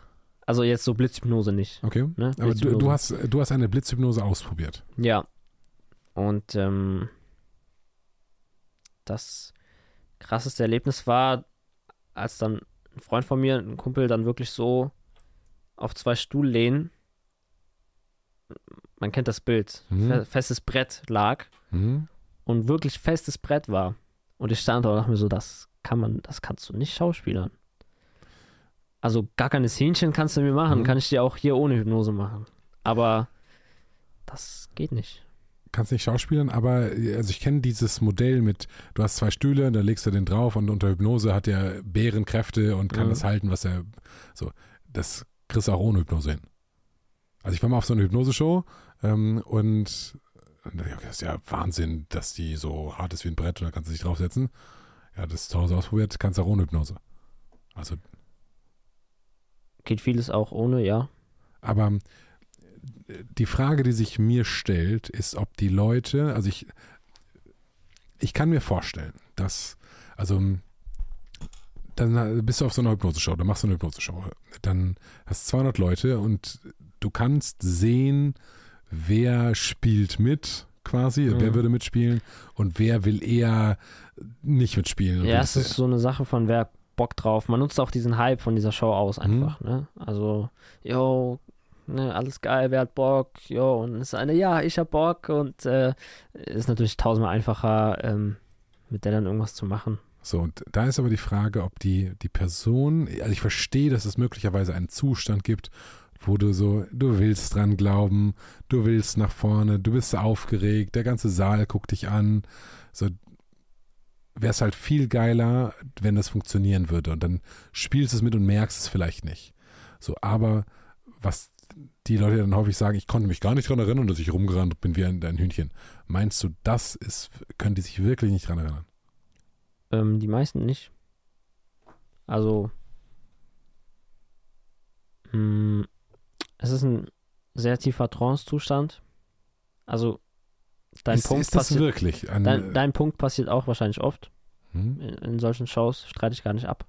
Speaker 2: also jetzt so Blitzhypnose nicht.
Speaker 1: Okay.
Speaker 2: Ne?
Speaker 1: Aber du, du, hast, du hast eine Blitzhypnose ausprobiert.
Speaker 2: Ja. Und ähm, das krasseste Erlebnis war, als dann ein Freund von mir, ein Kumpel, dann wirklich so auf zwei Stuhllehnen, man kennt das Bild,
Speaker 1: Mhm.
Speaker 2: fe festes Brett lag
Speaker 1: Mhm.
Speaker 2: und wirklich festes Brett war. Und ich stand da und dachte mir so, das kann man, das kannst du nicht schauspielern. Also gar keine Hähnchen kannst du mir machen,
Speaker 1: Mhm.
Speaker 2: kann ich dir auch hier ohne Hypnose machen. Aber das geht nicht.
Speaker 1: Kannst nicht schauspielern, aber also ich kenne dieses Modell mit, du hast zwei Stühle, da legst du den drauf und unter Hypnose hat er Bärenkräfte und kann
Speaker 2: Mhm.
Speaker 1: das halten, was er so. Das kriegst du auch ohne Hypnose hin. Also ich war mal auf so einer Hypnose-Show ähm, und und da dachte ich, das ist ja Wahnsinn, dass die so hart ist wie ein Brett und da kannst du dich draufsetzen. Ja, das zu Hause ausprobiert, kannst du auch ohne Hypnose. Also,
Speaker 2: Geht vieles auch ohne, ja.
Speaker 1: aber äh, die Frage, die sich mir stellt, ist, ob die Leute, also ich, ich kann mir vorstellen, dass, also dann bist du auf so einer Hypnose-Show, dann machst du eine Hypnose-Show, dann hast 200 Leute und du kannst sehen, wer spielt mit quasi,
Speaker 2: Mhm.
Speaker 1: wer würde mitspielen und wer will eher nicht mitspielen.
Speaker 2: Ja, es ist so eine Sache von wer Bock drauf. Man nutzt auch diesen Hype von dieser Show aus
Speaker 1: Mhm.
Speaker 2: einfach, ne? Also, yo, ne, alles geil, wer hat Bock, yo, und es ist eine, ja, ich hab Bock und äh, ist natürlich tausendmal einfacher, ähm, mit der dann irgendwas zu machen.
Speaker 1: So, und da ist aber die Frage, ob die, die Person, also ich verstehe, dass es möglicherweise einen Zustand gibt, wo du so, du willst dran glauben, du willst nach vorne, du bist aufgeregt, der ganze Saal guckt dich an. So wäre es halt viel geiler, wenn das funktionieren würde. Und dann spielst du es mit und merkst es vielleicht nicht. So, aber was die Leute dann häufig sagen, ich konnte mich gar nicht dran erinnern, dass ich rumgerannt bin wie ein, ein Hühnchen. Meinst du, das ist, können die sich wirklich nicht dran erinnern?
Speaker 2: Ähm, die meisten nicht. Also, mh, es ist ein sehr tiefer Trance-Zustand. Also, dein
Speaker 1: ist,
Speaker 2: Punkt
Speaker 1: ist das
Speaker 2: passiert.
Speaker 1: wirklich ein,
Speaker 2: Dein, dein Punkt passiert auch wahrscheinlich oft.
Speaker 1: hm?
Speaker 2: in, in solchen Shows, streite ich gar nicht ab.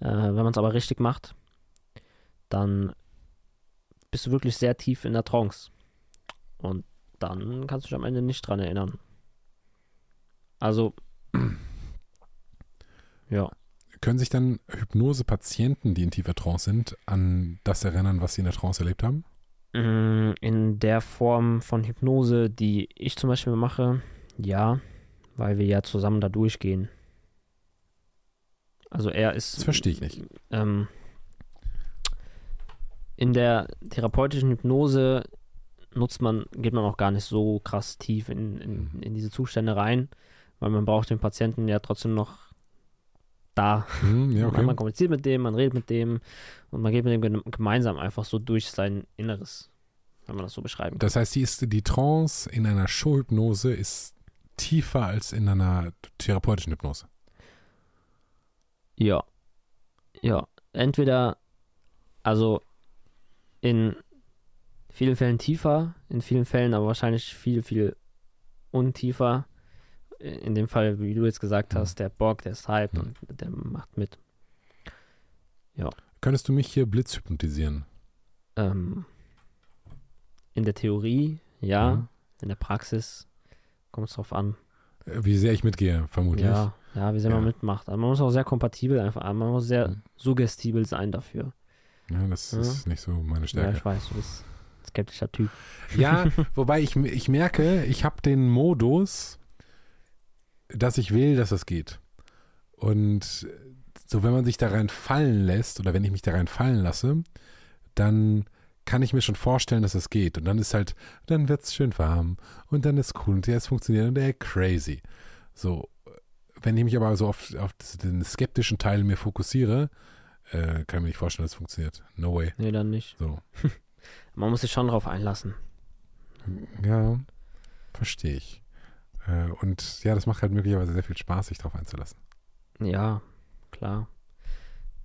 Speaker 2: Äh, wenn man es aber richtig macht, dann bist du wirklich sehr tief in der Trance. Und dann kannst du dich am Ende nicht dran erinnern. Also, ja.
Speaker 1: Können sich dann Hypnose-Patienten, die in tiefer Trance sind, an das erinnern, was sie in der Trance erlebt haben?
Speaker 2: Mm, In der Form von Hypnose, die ich zum Beispiel mache, ja, weil wir ja zusammen da durchgehen. Also er ist.
Speaker 1: Das verstehe ich nicht.
Speaker 2: Ähm, in der therapeutischen Hypnose nutzt man, geht man auch gar nicht so krass tief in, in, in diese Zustände rein, weil man braucht den Patienten ja trotzdem noch da.
Speaker 1: Hm, ja, okay.
Speaker 2: Man kommuniziert mit dem, man redet mit dem und man geht mit dem gem- gemeinsam einfach so durch sein Inneres, wenn man das so beschreiben kann.
Speaker 1: Das heißt, die, ist, die Trance in einer Showhypnose ist tiefer als in einer therapeutischen Hypnose.
Speaker 2: Ja. Ja. Entweder, also in vielen Fällen tiefer, in vielen Fällen aber wahrscheinlich viel, viel untiefer. In dem Fall, wie du jetzt gesagt
Speaker 1: Mhm.
Speaker 2: hast, der Bock, der ist hyped
Speaker 1: Mhm.
Speaker 2: und der macht mit.
Speaker 1: Könntest du mich hier blitzhypnotisieren?
Speaker 2: Ähm, in der Theorie, ja.
Speaker 1: Ja.
Speaker 2: In der Praxis kommt es drauf an.
Speaker 1: Äh, Wie sehr ich mitgehe, vermutlich.
Speaker 2: Ja, ja, wie sehr man
Speaker 1: Ja.
Speaker 2: mitmacht. Also man muss auch sehr kompatibel einfach, man muss sehr
Speaker 1: Mhm.
Speaker 2: suggestibel sein dafür.
Speaker 1: Ja, das
Speaker 2: Ja.
Speaker 1: ist nicht so meine
Speaker 2: Ja,
Speaker 1: Stärke.
Speaker 2: ich weiß, du bist ein skeptischer Typ.
Speaker 1: Ja, wobei ich, ich merke, ich habe den Modus, dass ich will, dass es geht. Und so, wenn man sich da rein fallen lässt oder wenn ich mich da rein fallen lasse, dann kann ich mir schon vorstellen, dass es geht. Und dann ist halt, dann wird es schön warm und dann ist cool und ja, es funktioniert und ey, crazy. So, wenn ich mich aber so auf, auf den skeptischen Teil mir fokussiere, äh, kann ich mir nicht vorstellen, dass es funktioniert. No way.
Speaker 2: Nee, dann nicht.
Speaker 1: So.
Speaker 2: Man muss sich schon drauf einlassen.
Speaker 1: Ja, verstehe ich. Äh, und ja, das macht halt möglicherweise sehr viel Spaß, sich darauf einzulassen.
Speaker 2: Ja, klar.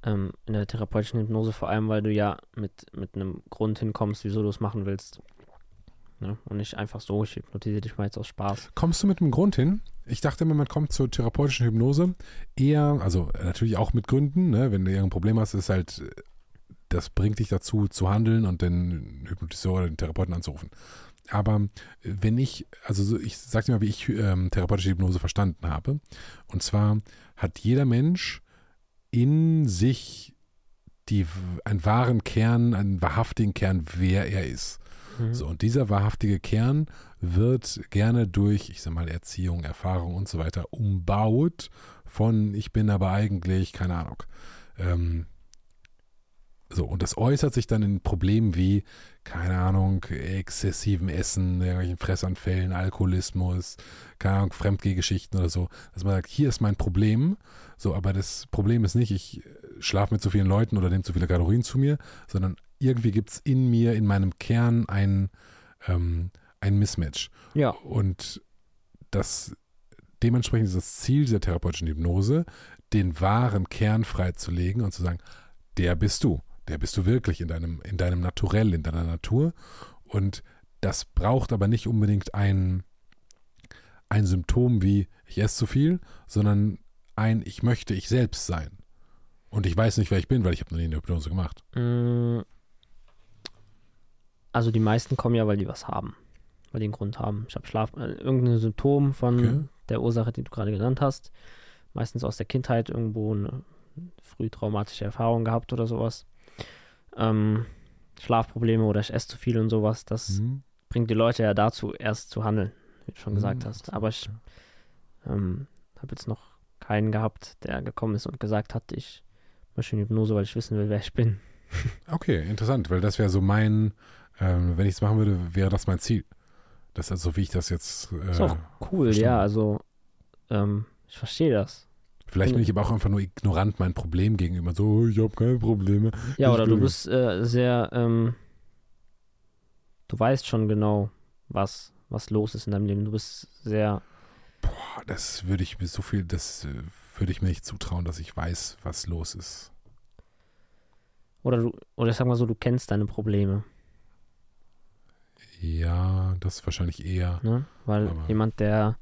Speaker 2: Ähm, in der therapeutischen Hypnose vor allem, weil du ja mit, mit einem Grund hinkommst, wieso du es machen willst. Ne? Und nicht einfach so, ich hypnotisiere dich mal jetzt aus Spaß.
Speaker 1: Kommst du mit einem Grund hin? Ich dachte immer, man kommt zur therapeutischen Hypnose eher, also äh, natürlich auch mit Gründen, ne? wenn du irgendein Problem hast, ist halt, äh, das bringt dich dazu zu handeln und den Hypnotiseur oder den Therapeuten anzurufen. Aber äh, wenn ich, also so, ich sag dir mal, wie ich ähm, therapeutische Hypnose verstanden habe. Und zwar hat jeder Mensch in sich die, einen wahren Kern, einen wahrhaftigen Kern, wer er ist.
Speaker 2: Mhm.
Speaker 1: So, und dieser wahrhaftige Kern wird gerne durch, ich sag mal, Erziehung, Erfahrung und so weiter umbaut von, ich bin aber eigentlich, keine Ahnung, ähm, so, und das äußert sich dann in Problemen wie, keine Ahnung, exzessiven Essen, irgendwelchen Fressanfällen, Alkoholismus, keine Ahnung, Fremdgehgeschichten oder so. Dass man sagt, hier ist mein Problem, so, aber das Problem ist nicht, ich schlafe mit zu vielen Leuten oder nehme zu viele Kalorien zu mir, sondern irgendwie gibt es in mir, in meinem Kern ein, ähm, ein Mismatch.
Speaker 2: Ja.
Speaker 1: Und das dementsprechend ist das Ziel dieser therapeutischen Hypnose, den wahren Kern freizulegen und zu sagen, der bist du. Der bist du wirklich in deinem, in deinem Naturell, in deiner Natur. Und das braucht aber nicht unbedingt ein, ein Symptom wie ich esse zu viel, sondern ein ich möchte ich selbst sein. Und ich weiß nicht, wer ich bin, weil ich habe noch nie eine Hypnose gemacht.
Speaker 2: Mm. Also die meisten kommen ja, weil die was haben. Weil die einen Grund haben. Ich habe Schlaf, äh, irgendein Symptom von
Speaker 1: Okay.
Speaker 2: der Ursache, die du gerade genannt hast. Meistens aus der Kindheit irgendwo eine früh traumatische Erfahrung gehabt oder sowas. Ähm, Schlafprobleme oder ich esse zu viel und sowas. Das
Speaker 1: Hm?
Speaker 2: bringt die Leute ja dazu, erst zu handeln, wie du schon gesagt
Speaker 1: Hm,
Speaker 2: hast. Aber ich ähm, habe jetzt noch keinen gehabt, der gekommen ist und gesagt hat, ich möchte in Hypnose, weil ich wissen will, wer ich bin.
Speaker 1: Okay, interessant, weil das wäre so mein, ähm, wenn ich es machen würde, wäre das mein Ziel. Das ist also, wie ich das jetzt. Äh,
Speaker 2: Ist auch cool,
Speaker 1: verstanden.
Speaker 2: ja, also ähm, ich verstehe das.
Speaker 1: Vielleicht bin
Speaker 2: bin-
Speaker 1: ich aber auch einfach nur ignorant meinem Problem gegenüber. So, ich habe keine Probleme.
Speaker 2: Ja, oder du bist äh, sehr, ähm, du weißt schon genau, was, was los ist in deinem Leben. Du bist sehr,
Speaker 1: Boah, das würde ich mir so viel, das äh, würde ich mir nicht zutrauen, dass ich weiß, was los ist.
Speaker 2: oder du, oder ich sag mal so, du kennst deine Probleme,
Speaker 1: Ja, das wahrscheinlich eher.
Speaker 2: ne? Weil jemand, der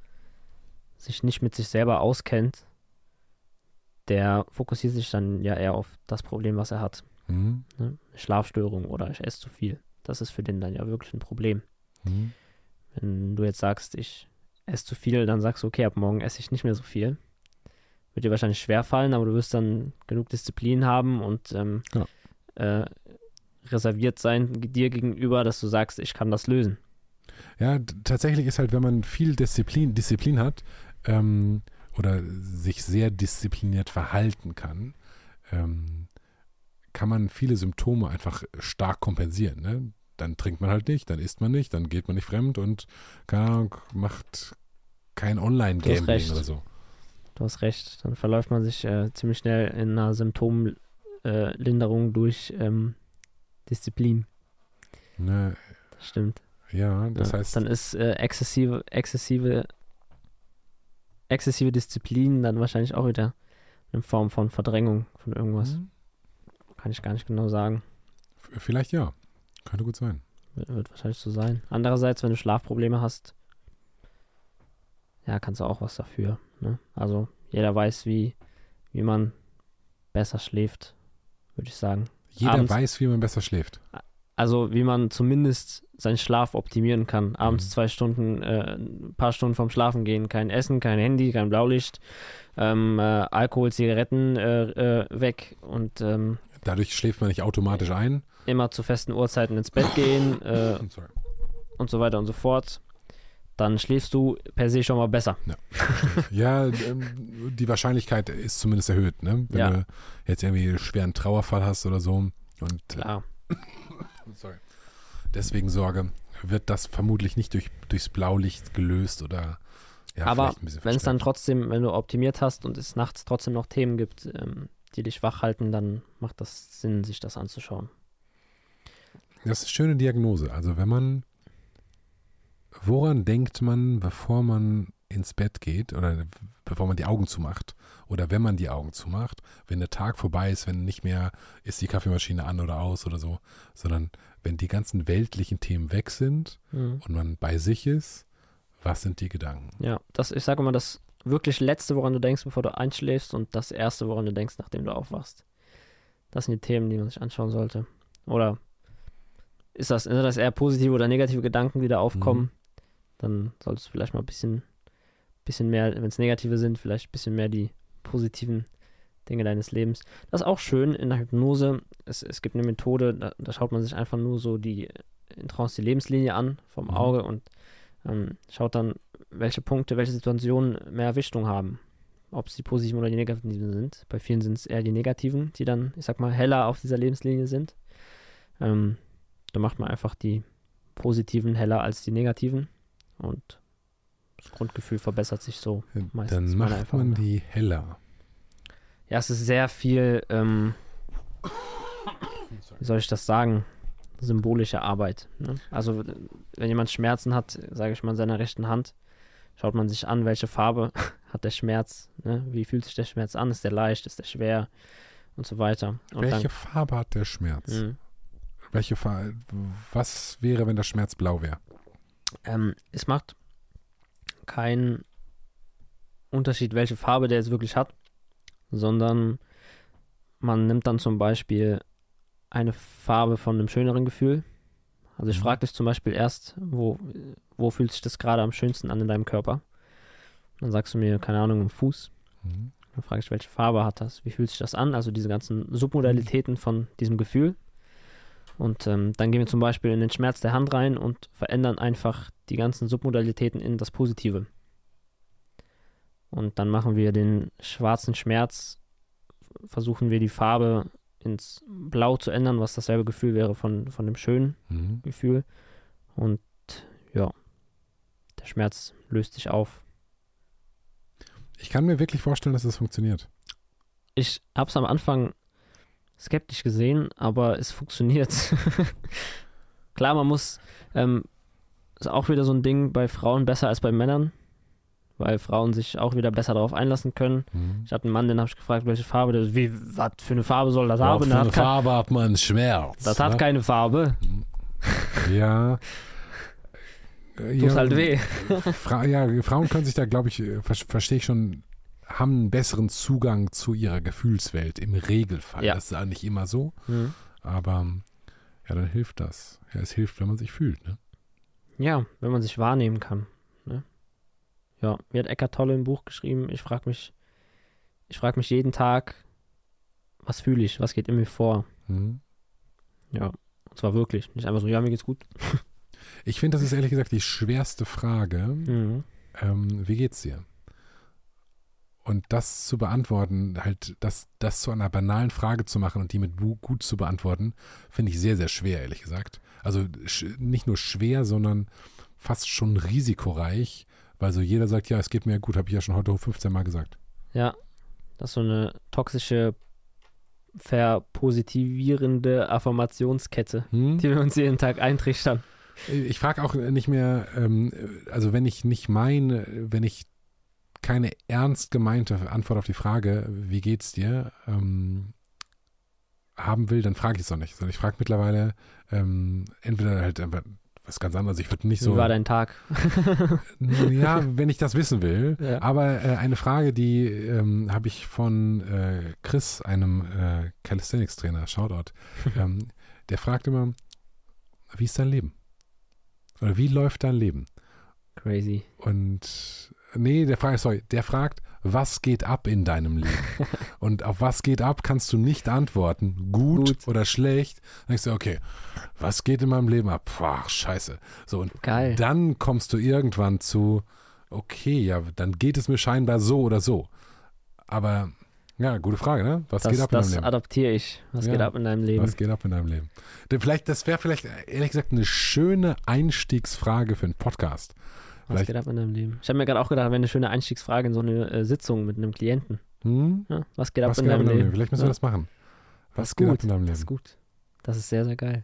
Speaker 2: sich nicht mit sich selber auskennt, der fokussiert sich dann ja eher auf das Problem, was er hat.
Speaker 1: Hm?
Speaker 2: Ne? Schlafstörung oder ich esse zu viel. Das ist für den dann ja wirklich ein Problem.
Speaker 1: Hm?
Speaker 2: Wenn du jetzt sagst, ich esse zu viel, dann sagst du, okay, ab morgen esse ich nicht mehr so viel. Wird dir wahrscheinlich schwer fallen, aber du wirst dann genug Disziplin haben und ähm,
Speaker 1: Genau.
Speaker 2: äh, reserviert sein dir gegenüber, dass du sagst, ich kann das lösen.
Speaker 1: Ja, tatsächlich ist halt, wenn man viel Disziplin, Disziplin hat ähm, oder sich sehr diszipliniert verhalten kann, ähm, kann man viele Symptome einfach stark kompensieren. Ne? Dann trinkt man halt nicht, dann isst man nicht, dann geht man nicht fremd und keine Ahnung, macht kein Online-Gambling oder so.
Speaker 2: Du hast recht. Dann verläuft man sich äh, ziemlich schnell in einer Symptomlinderung äh, durch ähm, Disziplin.
Speaker 1: Ne?
Speaker 2: Das stimmt.
Speaker 1: Ja, das
Speaker 2: ja,
Speaker 1: heißt,
Speaker 2: dann ist äh, exzessive, exzessive, exzessive Disziplin dann wahrscheinlich auch wieder in Form von Verdrängung von irgendwas.
Speaker 1: Hm,
Speaker 2: Kann ich gar nicht genau sagen.
Speaker 1: vielleicht ja. Könnte gut sein.
Speaker 2: Wird, wird wahrscheinlich so sein. Andererseits, wenn du Schlafprobleme hast, ja, kannst du auch was dafür. Ne? Also jeder weiß, wie, wie man besser schläft, würde ich sagen.
Speaker 1: Jeder
Speaker 2: Abends-
Speaker 1: weiß, wie man besser schläft.
Speaker 2: Also wie man zumindest seinen Schlaf optimieren kann. Abends
Speaker 1: Mhm.
Speaker 2: zwei Stunden, äh, ein paar Stunden vorm Schlafen gehen, kein Essen, kein Handy, kein Blaulicht, ähm, äh, Alkohol, Zigaretten äh, äh, weg und ähm,
Speaker 1: Dadurch schläft man nicht automatisch ein.
Speaker 2: immer zu festen Uhrzeiten ins Bett gehen äh, und so weiter und so fort. Dann schläfst du per se schon mal besser.
Speaker 1: Ja, ähm, die Wahrscheinlichkeit ist zumindest erhöht, ne? Wenn
Speaker 2: Ja.
Speaker 1: du jetzt irgendwie einen schweren Trauerfall hast oder so und
Speaker 2: Klar.
Speaker 1: Sorry, deswegen Sorge, wird das vermutlich nicht durch, durchs Blaulicht gelöst oder ja,
Speaker 2: Aber Wenn es dann trotzdem, wenn du optimiert hast und es nachts trotzdem noch Themen gibt, ähm, die dich wach halten, dann macht das Sinn, sich das anzuschauen.
Speaker 1: Das ist eine schöne Diagnose. Also wenn man, woran denkt man, bevor man ins Bett geht oder bevor man die Augen zumacht oder wenn man die Augen zumacht, wenn der Tag vorbei ist, wenn nicht mehr ist die Kaffeemaschine an oder aus oder so, sondern wenn die ganzen weltlichen Themen weg sind
Speaker 2: Mhm.
Speaker 1: und man bei sich ist, was sind die Gedanken?
Speaker 2: Ja, das, ich sage immer, das wirklich Letzte, woran du denkst, bevor du einschläfst und das Erste, woran du denkst, nachdem du aufwachst. Das sind die Themen, die man sich anschauen sollte. Oder ist das, sind das eher positive oder negative Gedanken, die da aufkommen?
Speaker 1: Mhm.
Speaker 2: Dann solltest du vielleicht mal ein bisschen, bisschen mehr, wenn es negative sind, vielleicht ein bisschen mehr die positiven Dinge deines Lebens. Das ist auch schön in der Hypnose. Es, es gibt eine Methode, da, da schaut man sich einfach nur so die in Trance die Lebenslinie an vom
Speaker 1: Mhm.
Speaker 2: Auge und ähm, schaut dann, welche Punkte, welche Situationen mehr Erwichtung haben. Ob es die positiven oder die negativen sind. Bei vielen sind es eher die negativen, die dann, ich sag mal, heller auf dieser Lebenslinie sind. Ähm, da macht man einfach die positiven heller als die negativen und das Grundgefühl verbessert sich so. Meistens
Speaker 1: Dann
Speaker 2: meine
Speaker 1: macht man die heller.
Speaker 2: Ja, es ist sehr viel, ähm, wie soll ich das sagen, symbolische Arbeit. Ne? Also wenn jemand Schmerzen hat, sage ich mal in seiner rechten Hand, schaut man sich an, welche Farbe hat der Schmerz, ne? wie fühlt sich der Schmerz an, ist der leicht, ist der schwer und so weiter. Und
Speaker 1: Welche Farbe hat der Schmerz?
Speaker 2: dann, mh,
Speaker 1: Welche Farbe? Was wäre, wenn der Schmerz blau wäre?
Speaker 2: ähm, es macht keinen Unterschied, welche Farbe der jetzt wirklich hat, sondern man nimmt dann zum Beispiel eine Farbe von einem schöneren Gefühl. Also ich
Speaker 1: Mhm.
Speaker 2: frage dich zum Beispiel erst, wo, wo fühlt sich das gerade am schönsten an in deinem Körper? Dann sagst du mir, keine Ahnung, im Fuß.
Speaker 1: Mhm.
Speaker 2: Dann frage ich, welche Farbe hat das? Wie fühlt sich das an? Also diese ganzen Submodalitäten von diesem Gefühl. Und ähm, dann gehen wir zum Beispiel in den Schmerz der Hand rein und verändern einfach die ganzen Submodalitäten in das Positive. Und dann machen wir den schwarzen Schmerz, versuchen wir die Farbe ins Blau zu ändern, was dasselbe Gefühl wäre von, von dem schönen
Speaker 1: Mhm.
Speaker 2: Gefühl. Und ja, der Schmerz löst sich auf.
Speaker 1: Ich kann mir wirklich vorstellen, dass das funktioniert.
Speaker 2: Ich habe es am Anfang skeptisch gesehen, aber es funktioniert. Klar, man muss, ähm, ist auch wieder so ein Ding bei Frauen besser als bei Männern, weil Frauen sich auch wieder besser darauf einlassen können.
Speaker 1: Mhm.
Speaker 2: Ich hatte einen Mann, den habe ich gefragt, welche Farbe, der, so, wie, was für eine Farbe soll das haben?
Speaker 1: für
Speaker 2: Das
Speaker 1: eine
Speaker 2: hat,
Speaker 1: Farbe hat man Schmerz?
Speaker 2: das hat
Speaker 1: ne?
Speaker 2: keine Farbe,
Speaker 1: Ja. Äh,
Speaker 2: tut
Speaker 1: ja,
Speaker 2: halt weh.
Speaker 1: Fra ja, Frauen können sich da, glaube ich, äh, ver verstehe ich schon, haben einen besseren Zugang zu ihrer Gefühlswelt im Regelfall.
Speaker 2: Ja.
Speaker 1: Das ist auch nicht immer so,
Speaker 2: Mhm.
Speaker 1: aber ja, dann hilft das. Ja, es hilft, wenn man sich fühlt. Ne?
Speaker 2: Ja, wenn man sich wahrnehmen kann. Ne? Ja, wie hat Eckart Tolle im Buch geschrieben? Ich frage mich, ich frage mich jeden Tag, was fühle ich, was geht in mir vor?
Speaker 1: Mhm.
Speaker 2: Ja, und zwar wirklich. Nicht einfach so, ja, mir geht's gut.
Speaker 1: Ich finde, das ist ehrlich gesagt die schwerste Frage.
Speaker 2: Mhm.
Speaker 1: Ähm, wie geht's dir? Und das zu beantworten, halt das, das zu einer banalen Frage zu machen und die mit bu- gut zu beantworten, finde ich sehr, sehr schwer, ehrlich gesagt. Also nicht nur schwer, sondern fast schon risikoreich, weil so jeder sagt, ja, es geht mir gut, habe ich ja schon heute 15 Mal gesagt.
Speaker 2: Ja, das ist so eine toxische, verpositivierende Affirmationskette,
Speaker 1: Hm?
Speaker 2: die wir uns jeden Tag eintrichtern.
Speaker 1: Ich frage auch nicht mehr, ähm, also wenn ich nicht meine, wenn ich keine ernst gemeinte Antwort auf die Frage, wie geht's dir, ähm, haben will, dann frage ich es auch nicht. Sondern ich frage mittlerweile ähm, entweder halt einfach was ganz anderes. Ich würde nicht so.
Speaker 2: Wie war dein Tag?
Speaker 1: ja, wenn ich das wissen will.
Speaker 2: Ja.
Speaker 1: Aber äh, eine Frage, die ähm, habe ich von äh, Chris, einem äh, Calisthenics-Trainer, Shoutout. ähm, der fragt immer, wie ist dein Leben? Oder wie läuft dein Leben?
Speaker 2: Crazy.
Speaker 1: Und nee, der fragt, sorry, der fragt, was geht ab in deinem Leben? Und auf was geht ab, kannst du nicht antworten. Gut,
Speaker 2: Gut.
Speaker 1: oder schlecht. Dann denkst du, okay, was geht in meinem Leben ab? Boah, scheiße. So, und
Speaker 2: Geil.
Speaker 1: dann kommst du irgendwann zu, okay, ja, dann geht es mir scheinbar so oder so. Aber, ja, gute Frage, ne? Was
Speaker 2: das
Speaker 1: geht ab in
Speaker 2: das
Speaker 1: deinem Leben?
Speaker 2: adaptiere ich. Was
Speaker 1: Ja.
Speaker 2: geht ab in deinem Leben?
Speaker 1: Was geht ab in deinem Leben? Denn Vielleicht, das wäre vielleicht, ehrlich gesagt, eine schöne Einstiegsfrage für einen Podcast.
Speaker 2: Was
Speaker 1: Vielleicht-
Speaker 2: geht ab in deinem Leben? Ich habe mir gerade auch gedacht, wäre eine schöne Einstiegsfrage in so eine äh, Sitzung mit einem Klienten.
Speaker 1: Hm?
Speaker 2: Ja, was geht ab
Speaker 1: Was
Speaker 2: in
Speaker 1: geht
Speaker 2: deinem
Speaker 1: in deinem
Speaker 2: Leben?
Speaker 1: Leben? Vielleicht müssen wir
Speaker 2: Ja.
Speaker 1: das machen. Was
Speaker 2: Das
Speaker 1: geht
Speaker 2: gut.
Speaker 1: ab in deinem
Speaker 2: Das ist
Speaker 1: Leben?
Speaker 2: gut. Das ist sehr, sehr geil.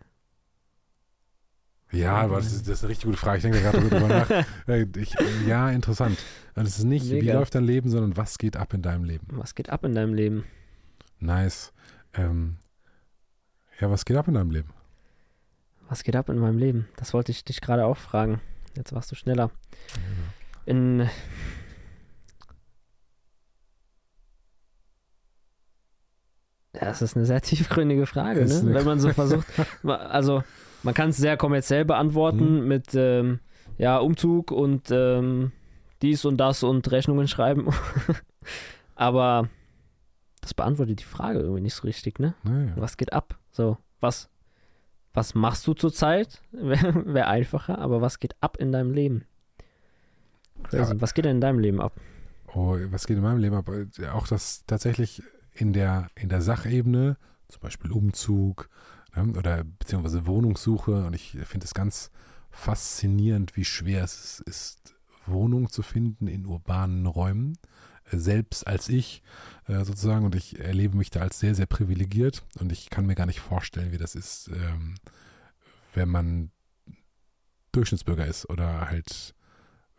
Speaker 1: Ja, aber das ist, das ist eine richtig gute Frage. Ich denke gerade drüber nach. Äh, Ich, ja, interessant. Und es ist nicht, wie
Speaker 2: Mega.
Speaker 1: läuft dein Leben, sondern was geht ab in deinem Leben.
Speaker 2: Was geht ab in deinem Leben?
Speaker 1: Nice. Ähm, ja, was geht ab in deinem Leben?
Speaker 2: Was geht ab in meinem Leben? Das wollte ich dich gerade auch fragen. Jetzt warst du schneller. In. Ja, das ist eine sehr tiefgründige Frage, ne? wenn man so versucht. Also, man kann es sehr kommerziell beantworten mit ähm, ja, Umzug und ähm, dies und das und Rechnungen schreiben. Aber das beantwortet die Frage irgendwie nicht so richtig, ne?
Speaker 1: Naja.
Speaker 2: Was geht ab? So, was, was machst du zurzeit? Wäre wär einfacher, aber was geht ab in deinem Leben? Crazy.
Speaker 1: Ja.
Speaker 2: Was geht denn in deinem Leben ab?
Speaker 1: Oh, was geht in meinem Leben ab? Auch das tatsächlich in der, in der Sachebene, zum Beispiel Umzug ne, oder beziehungsweise Wohnungssuche. Und ich finde es ganz faszinierend, wie schwer es ist, Wohnung zu finden in urbanen Räumen. Selbst als ich äh, sozusagen. Und ich erlebe mich da als sehr, sehr privilegiert. Und ich kann mir gar nicht vorstellen, wie das ist, ähm, wenn man Durchschnittsbürger ist oder halt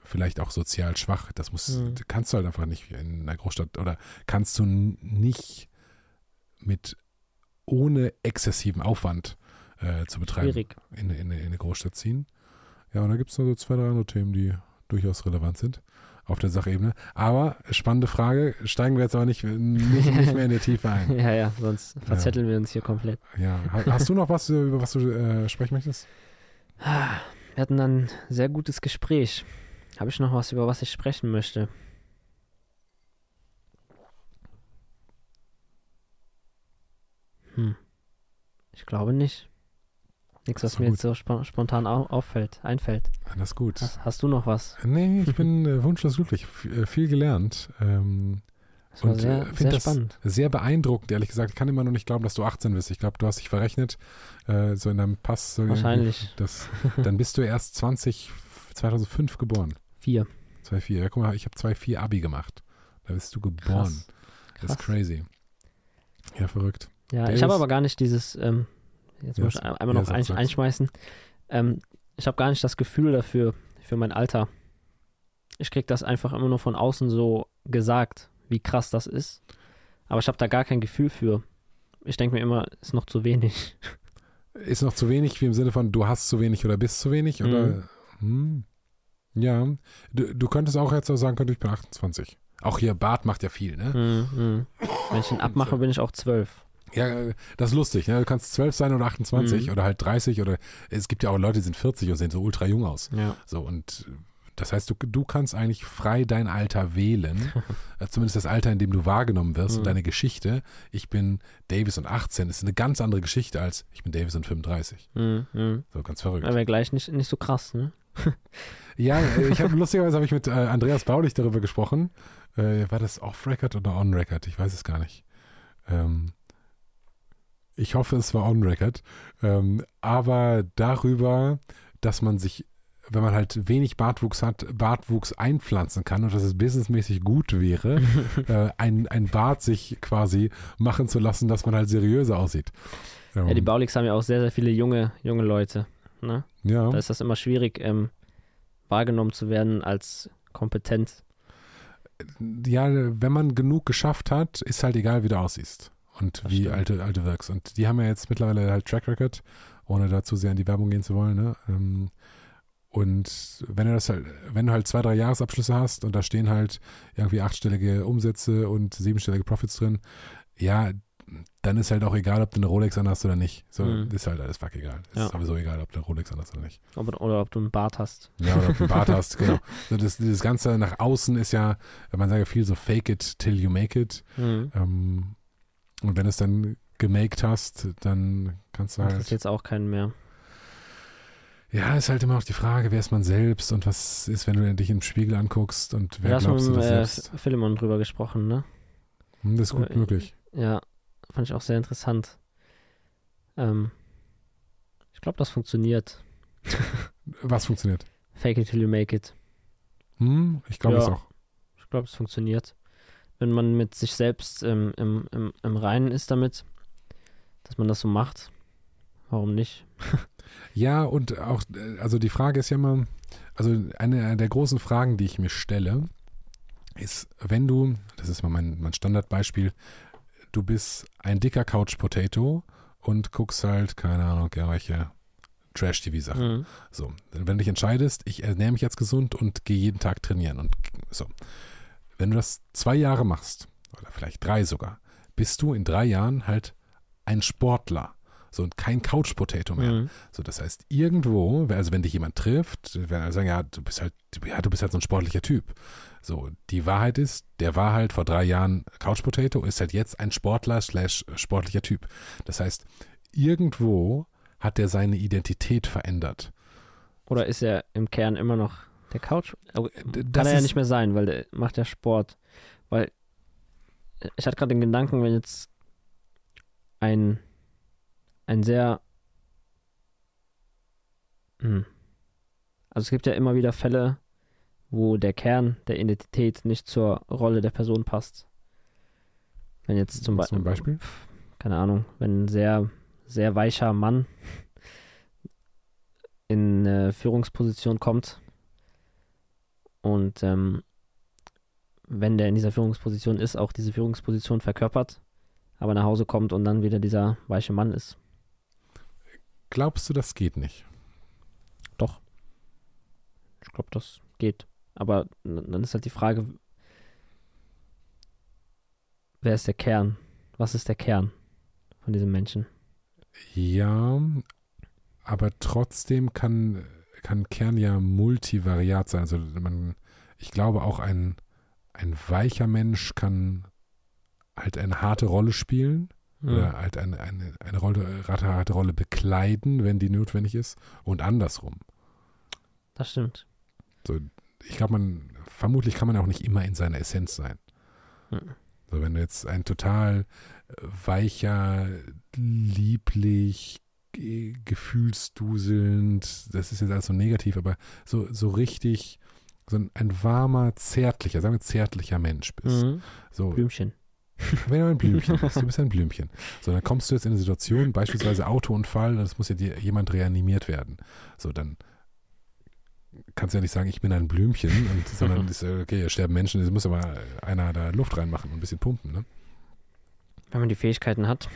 Speaker 1: vielleicht auch sozial schwach. Das muss,
Speaker 2: Mhm.
Speaker 1: kannst du halt einfach nicht in einer Großstadt oder kannst du nicht mit ohne exzessiven Aufwand äh, zu betreiben
Speaker 2: Schwierig.
Speaker 1: in, in, in eine Großstadt ziehen. Ja, und da gibt es noch so zwei, drei andere Themen, die durchaus relevant sind auf der Sachebene. Aber spannende Frage, steigen wir jetzt aber nicht, nicht, nicht mehr in die Tiefe ein.
Speaker 2: Ja, ja, sonst verzetteln wir uns hier komplett.
Speaker 1: Ja, ha- hast du noch was, äh, über was du äh, sprechen möchtest?
Speaker 2: Wir hatten ein sehr gutes Gespräch. Habe ich noch was, über was ich sprechen möchte? Hm. Ich glaube nicht. Nichts, was mir
Speaker 1: gut.
Speaker 2: jetzt so spo spontan au auffällt, einfällt.
Speaker 1: Alles gut.
Speaker 2: Hast, hast du noch was?
Speaker 1: Nee, ich bin äh, wunschlos glücklich. F äh, viel gelernt. Ähm,
Speaker 2: Das war
Speaker 1: Und,
Speaker 2: sehr,
Speaker 1: äh,
Speaker 2: sehr spannend.
Speaker 1: sehr beeindruckend, ehrlich gesagt. Ich kann immer noch nicht glauben, dass du 18 bist. Ich glaube, du hast dich verrechnet. Äh, so in deinem Pass. So.
Speaker 2: Wahrscheinlich.
Speaker 1: Das, dann bist du erst 20, 2005 geboren.
Speaker 2: Vier.
Speaker 1: 2,4. Ja, guck mal, ich habe 2,4 Abi gemacht. Da bist du geboren.
Speaker 2: Krass.
Speaker 1: Das ist
Speaker 2: Krass.
Speaker 1: crazy. Ja, verrückt.
Speaker 2: Ja,
Speaker 1: Der
Speaker 2: ich habe aber gar nicht dieses, ähm, jetzt muss ich einmal noch
Speaker 1: sag-
Speaker 2: ein, einschmeißen. Ähm, ich habe gar nicht das Gefühl dafür, für mein Alter. Ich krieg das einfach immer nur von außen so gesagt, wie krass das ist. Aber ich habe da gar kein Gefühl für. Ich denke mir immer, ist noch zu wenig.
Speaker 1: Ist noch zu wenig, wie im Sinne von, du hast zu wenig oder bist zu wenig? Oder? Hm. Ja. Du, du könntest auch jetzt auch sagen, können, ich bin 28. Auch hier, Bart macht ja viel, ne?
Speaker 2: Mm, mm. Wenn ich ihn abmache, bin ich auch zwölf.
Speaker 1: Ja, das ist lustig. Ne? Du kannst 12 sein oder 28
Speaker 2: Mhm.
Speaker 1: oder halt 30 oder es gibt ja auch Leute, die sind 40 und sehen so ultra jung aus.
Speaker 2: Ja.
Speaker 1: So und das heißt, du, du kannst eigentlich frei dein Alter wählen, äh, zumindest das Alter, in dem du wahrgenommen wirst und
Speaker 2: Mhm.
Speaker 1: deine Geschichte. Ich bin Davis und 18, ist eine ganz andere Geschichte als ich bin Davis und 35.
Speaker 2: Mm, mm.
Speaker 1: So ganz verrückt.
Speaker 2: Aber gleich nicht, nicht so krass, ne?
Speaker 1: Ja, äh, ich habe lustigerweise habe ich mit äh, Andreas Baulich darüber gesprochen. Äh, war das off-Record oder on-Record? Ich weiß es gar nicht. Ähm, ich hoffe, es war on-Record. Ähm, aber darüber, dass man sich, wenn man halt wenig Bartwuchs hat, Bartwuchs einpflanzen kann und dass es businessmäßig gut wäre, äh, ein, ein Bart sich quasi machen zu lassen, dass man halt seriöser aussieht. Ähm,
Speaker 2: Ja, die Baulix haben ja auch sehr, sehr viele junge, junge Leute. Ne?
Speaker 1: ja.
Speaker 2: Da ist das immer schwierig, ähm, wahrgenommen zu werden als kompetent.
Speaker 1: ja, wenn man genug geschafft hat, ist halt egal, wie du aussiehst und
Speaker 2: Das
Speaker 1: wie
Speaker 2: stimmt.
Speaker 1: alte, alte wirkst. Und die haben ja jetzt mittlerweile halt Track Record, ohne dazu sehr in die Werbung gehen zu wollen. Ne? Ähm, Und wenn du das halt, wenn du halt zwei, drei Jahresabschlüsse hast und da stehen halt irgendwie achtstellige Umsätze und siebenstellige Profits drin, ja, dann ist halt auch egal, ob du eine Rolex anhast oder nicht. So,
Speaker 2: Mhm.
Speaker 1: ist halt alles fuck egal. Ist
Speaker 2: Ja.
Speaker 1: sowieso egal, ob du eine Rolex anhast oder nicht.
Speaker 2: Ob, oder ob du einen Bart hast.
Speaker 1: Ja, oder ob du einen Bart hast, genau. So, das, das Ganze nach außen ist ja, man sagt ja viel so fake it till you make it.
Speaker 2: Mhm.
Speaker 1: Ähm, und wenn du es dann gemaked hast, dann kannst du
Speaker 2: Das
Speaker 1: halt.
Speaker 2: ist jetzt auch keinen mehr.
Speaker 1: Ja, ist halt immer auch die Frage, wer ist man selbst und was ist, wenn du dich im Spiegel anguckst und wer
Speaker 2: hast
Speaker 1: glaubst du
Speaker 2: mit
Speaker 1: das
Speaker 2: äh,
Speaker 1: selbst?
Speaker 2: Philemon drüber gesprochen, ne?
Speaker 1: Hm, das ist gut
Speaker 2: äh,
Speaker 1: möglich.
Speaker 2: Ja, fand ich auch sehr interessant. Ähm, ich glaube, das funktioniert.
Speaker 1: Was funktioniert?
Speaker 2: Fake it till you make it.
Speaker 1: Hm, ich glaube
Speaker 2: Ja.
Speaker 1: es auch.
Speaker 2: Ich glaube, es funktioniert. Wenn man mit sich selbst ähm, im, im, im Reinen ist damit, dass man das so macht, warum nicht?
Speaker 1: Ja, und auch, äh, also die Frage ist ja immer, also eine der großen Fragen, die ich mir stelle, ist, wenn du, das ist mal mein, mein Standardbeispiel, du bist ein dicker Couch Potato und guckst halt, keine Ahnung, irgendwelche Trash-TV-Sachen.
Speaker 2: Mhm.
Speaker 1: So, wenn du dich entscheidest, ich ernähre mich jetzt gesund und gehe jeden Tag trainieren und so. Wenn du das zwei Jahre machst, oder vielleicht drei sogar, bist du in drei Jahren halt ein Sportler. So kein Couch Potato mehr.
Speaker 2: Mhm.
Speaker 1: So, das heißt, irgendwo, also wenn dich jemand trifft, werden alle sagen, ja, du bist halt, ja, du bist halt so ein sportlicher Typ. So, die Wahrheit ist, der war halt vor drei Jahren Couch Potato, ist halt jetzt ein Sportler slash sportlicher Typ. Das heißt, irgendwo hat er seine Identität verändert.
Speaker 2: Oder ist er im Kern immer noch der Couch?
Speaker 1: D-
Speaker 2: Kann er ja nicht mehr sein, weil der macht ja Sport. Weil äh, ich hatte gerade den Gedanken, wenn jetzt ein, ein sehr. Hm. Also es gibt ja immer wieder Fälle, wo der Kern der Identität nicht zur Rolle der Person passt. Wenn jetzt zum, Be
Speaker 1: Zum Beispiel?
Speaker 2: keine Ahnung, wenn ein sehr, sehr weicher Mann in eine Führungsposition kommt und ähm, wenn der in dieser Führungsposition ist, auch diese Führungsposition verkörpert, aber nach Hause kommt und dann wieder dieser weiche Mann ist.
Speaker 1: Glaubst du, das geht nicht?
Speaker 2: Doch. Ich glaube, das geht. Aber dann ist halt die Frage, wer ist der Kern? Was ist der Kern von diesem Menschen?
Speaker 1: Ja, aber trotzdem kann, kann Kern ja multivariat sein. Also man, ich glaube auch ein, ein weicher Mensch kann halt eine harte Rolle spielen oder halt eine, eine, eine Rolle, harte, harte Rolle bekleiden, wenn die notwendig ist und andersrum.
Speaker 2: Das stimmt.
Speaker 1: So, ich glaube, man, vermutlich kann man auch nicht immer in seiner Essenz sein.
Speaker 2: Mhm.
Speaker 1: So, wenn du jetzt ein total äh, weicher, lieblich, gefühlsduselnd, das ist jetzt alles so negativ, aber so, so richtig, so ein, ein warmer, zärtlicher, sagen wir zärtlicher Mensch bist.
Speaker 2: Mhm.
Speaker 1: So,
Speaker 2: Blümchen.
Speaker 1: wenn du ein Blümchen bist, du bist ein Blümchen. So, dann kommst du jetzt in eine Situation, beispielsweise Autounfall, das muss ja dir jemand reanimiert werden. So, dann kannst du ja nicht sagen, ich bin ein Blümchen, und, sondern ist, äh, okay, es sterben Menschen, es muss aber einer da Luft reinmachen und ein bisschen pumpen, ne?
Speaker 2: Wenn man die Fähigkeiten hat,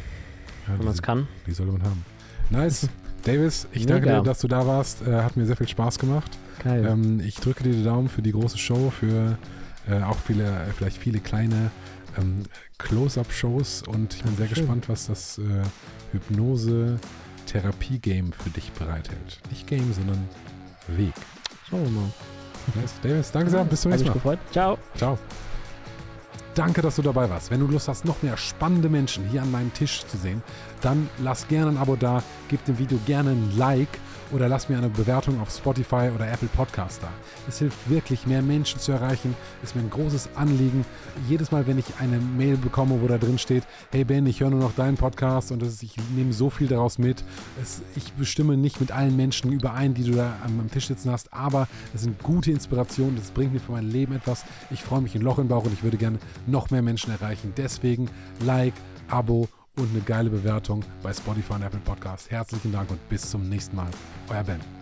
Speaker 1: Ja,
Speaker 2: wenn man es kann.
Speaker 1: die sollte man haben. Nice. Davis, ich
Speaker 2: Mega.
Speaker 1: danke dir, dass du da warst. Äh, hat mir sehr viel Spaß gemacht.
Speaker 2: Geil.
Speaker 1: Ähm, ich drücke dir die Daumen für die große Show, für äh, auch viele, äh, vielleicht viele kleine ähm, Close-Up-Shows und ich bin sehr
Speaker 2: Schön.
Speaker 1: gespannt, was das äh, Hypnose-Therapie-Game für dich bereithält. Nicht Game, sondern Weg.
Speaker 2: Schauen wir mal.
Speaker 1: Nice. Davis, danke sehr, bis zum nächsten
Speaker 2: mich
Speaker 1: Mal.
Speaker 2: gefreut. Ciao.
Speaker 1: Ciao. Danke, dass du dabei warst. Wenn du Lust hast, noch mehr spannende Menschen hier an meinem Tisch zu sehen, dann lass gerne ein Abo da, gib dem Video gerne ein Like oder lass mir eine Bewertung auf Spotify oder Apple Podcast da. Es hilft wirklich, mehr Menschen zu erreichen. Ist mir ein großes Anliegen. Jedes Mal, wenn ich eine Mail bekomme, wo da drin steht, hey Ben, ich höre nur noch deinen Podcast und ist, ich nehme so viel daraus mit. Es, ich bestimme nicht mit allen Menschen überein, die du da am, am Tisch sitzen hast, aber es sind gute Inspirationen. Das bringt mir für mein Leben etwas. Ich freue mich in Loch im Bauch und ich würde gerne noch mehr Menschen erreichen. Deswegen Like, Abo und eine geile Bewertung bei Spotify und Apple Podcast. Herzlichen Dank und bis zum nächsten Mal. Euer Ben.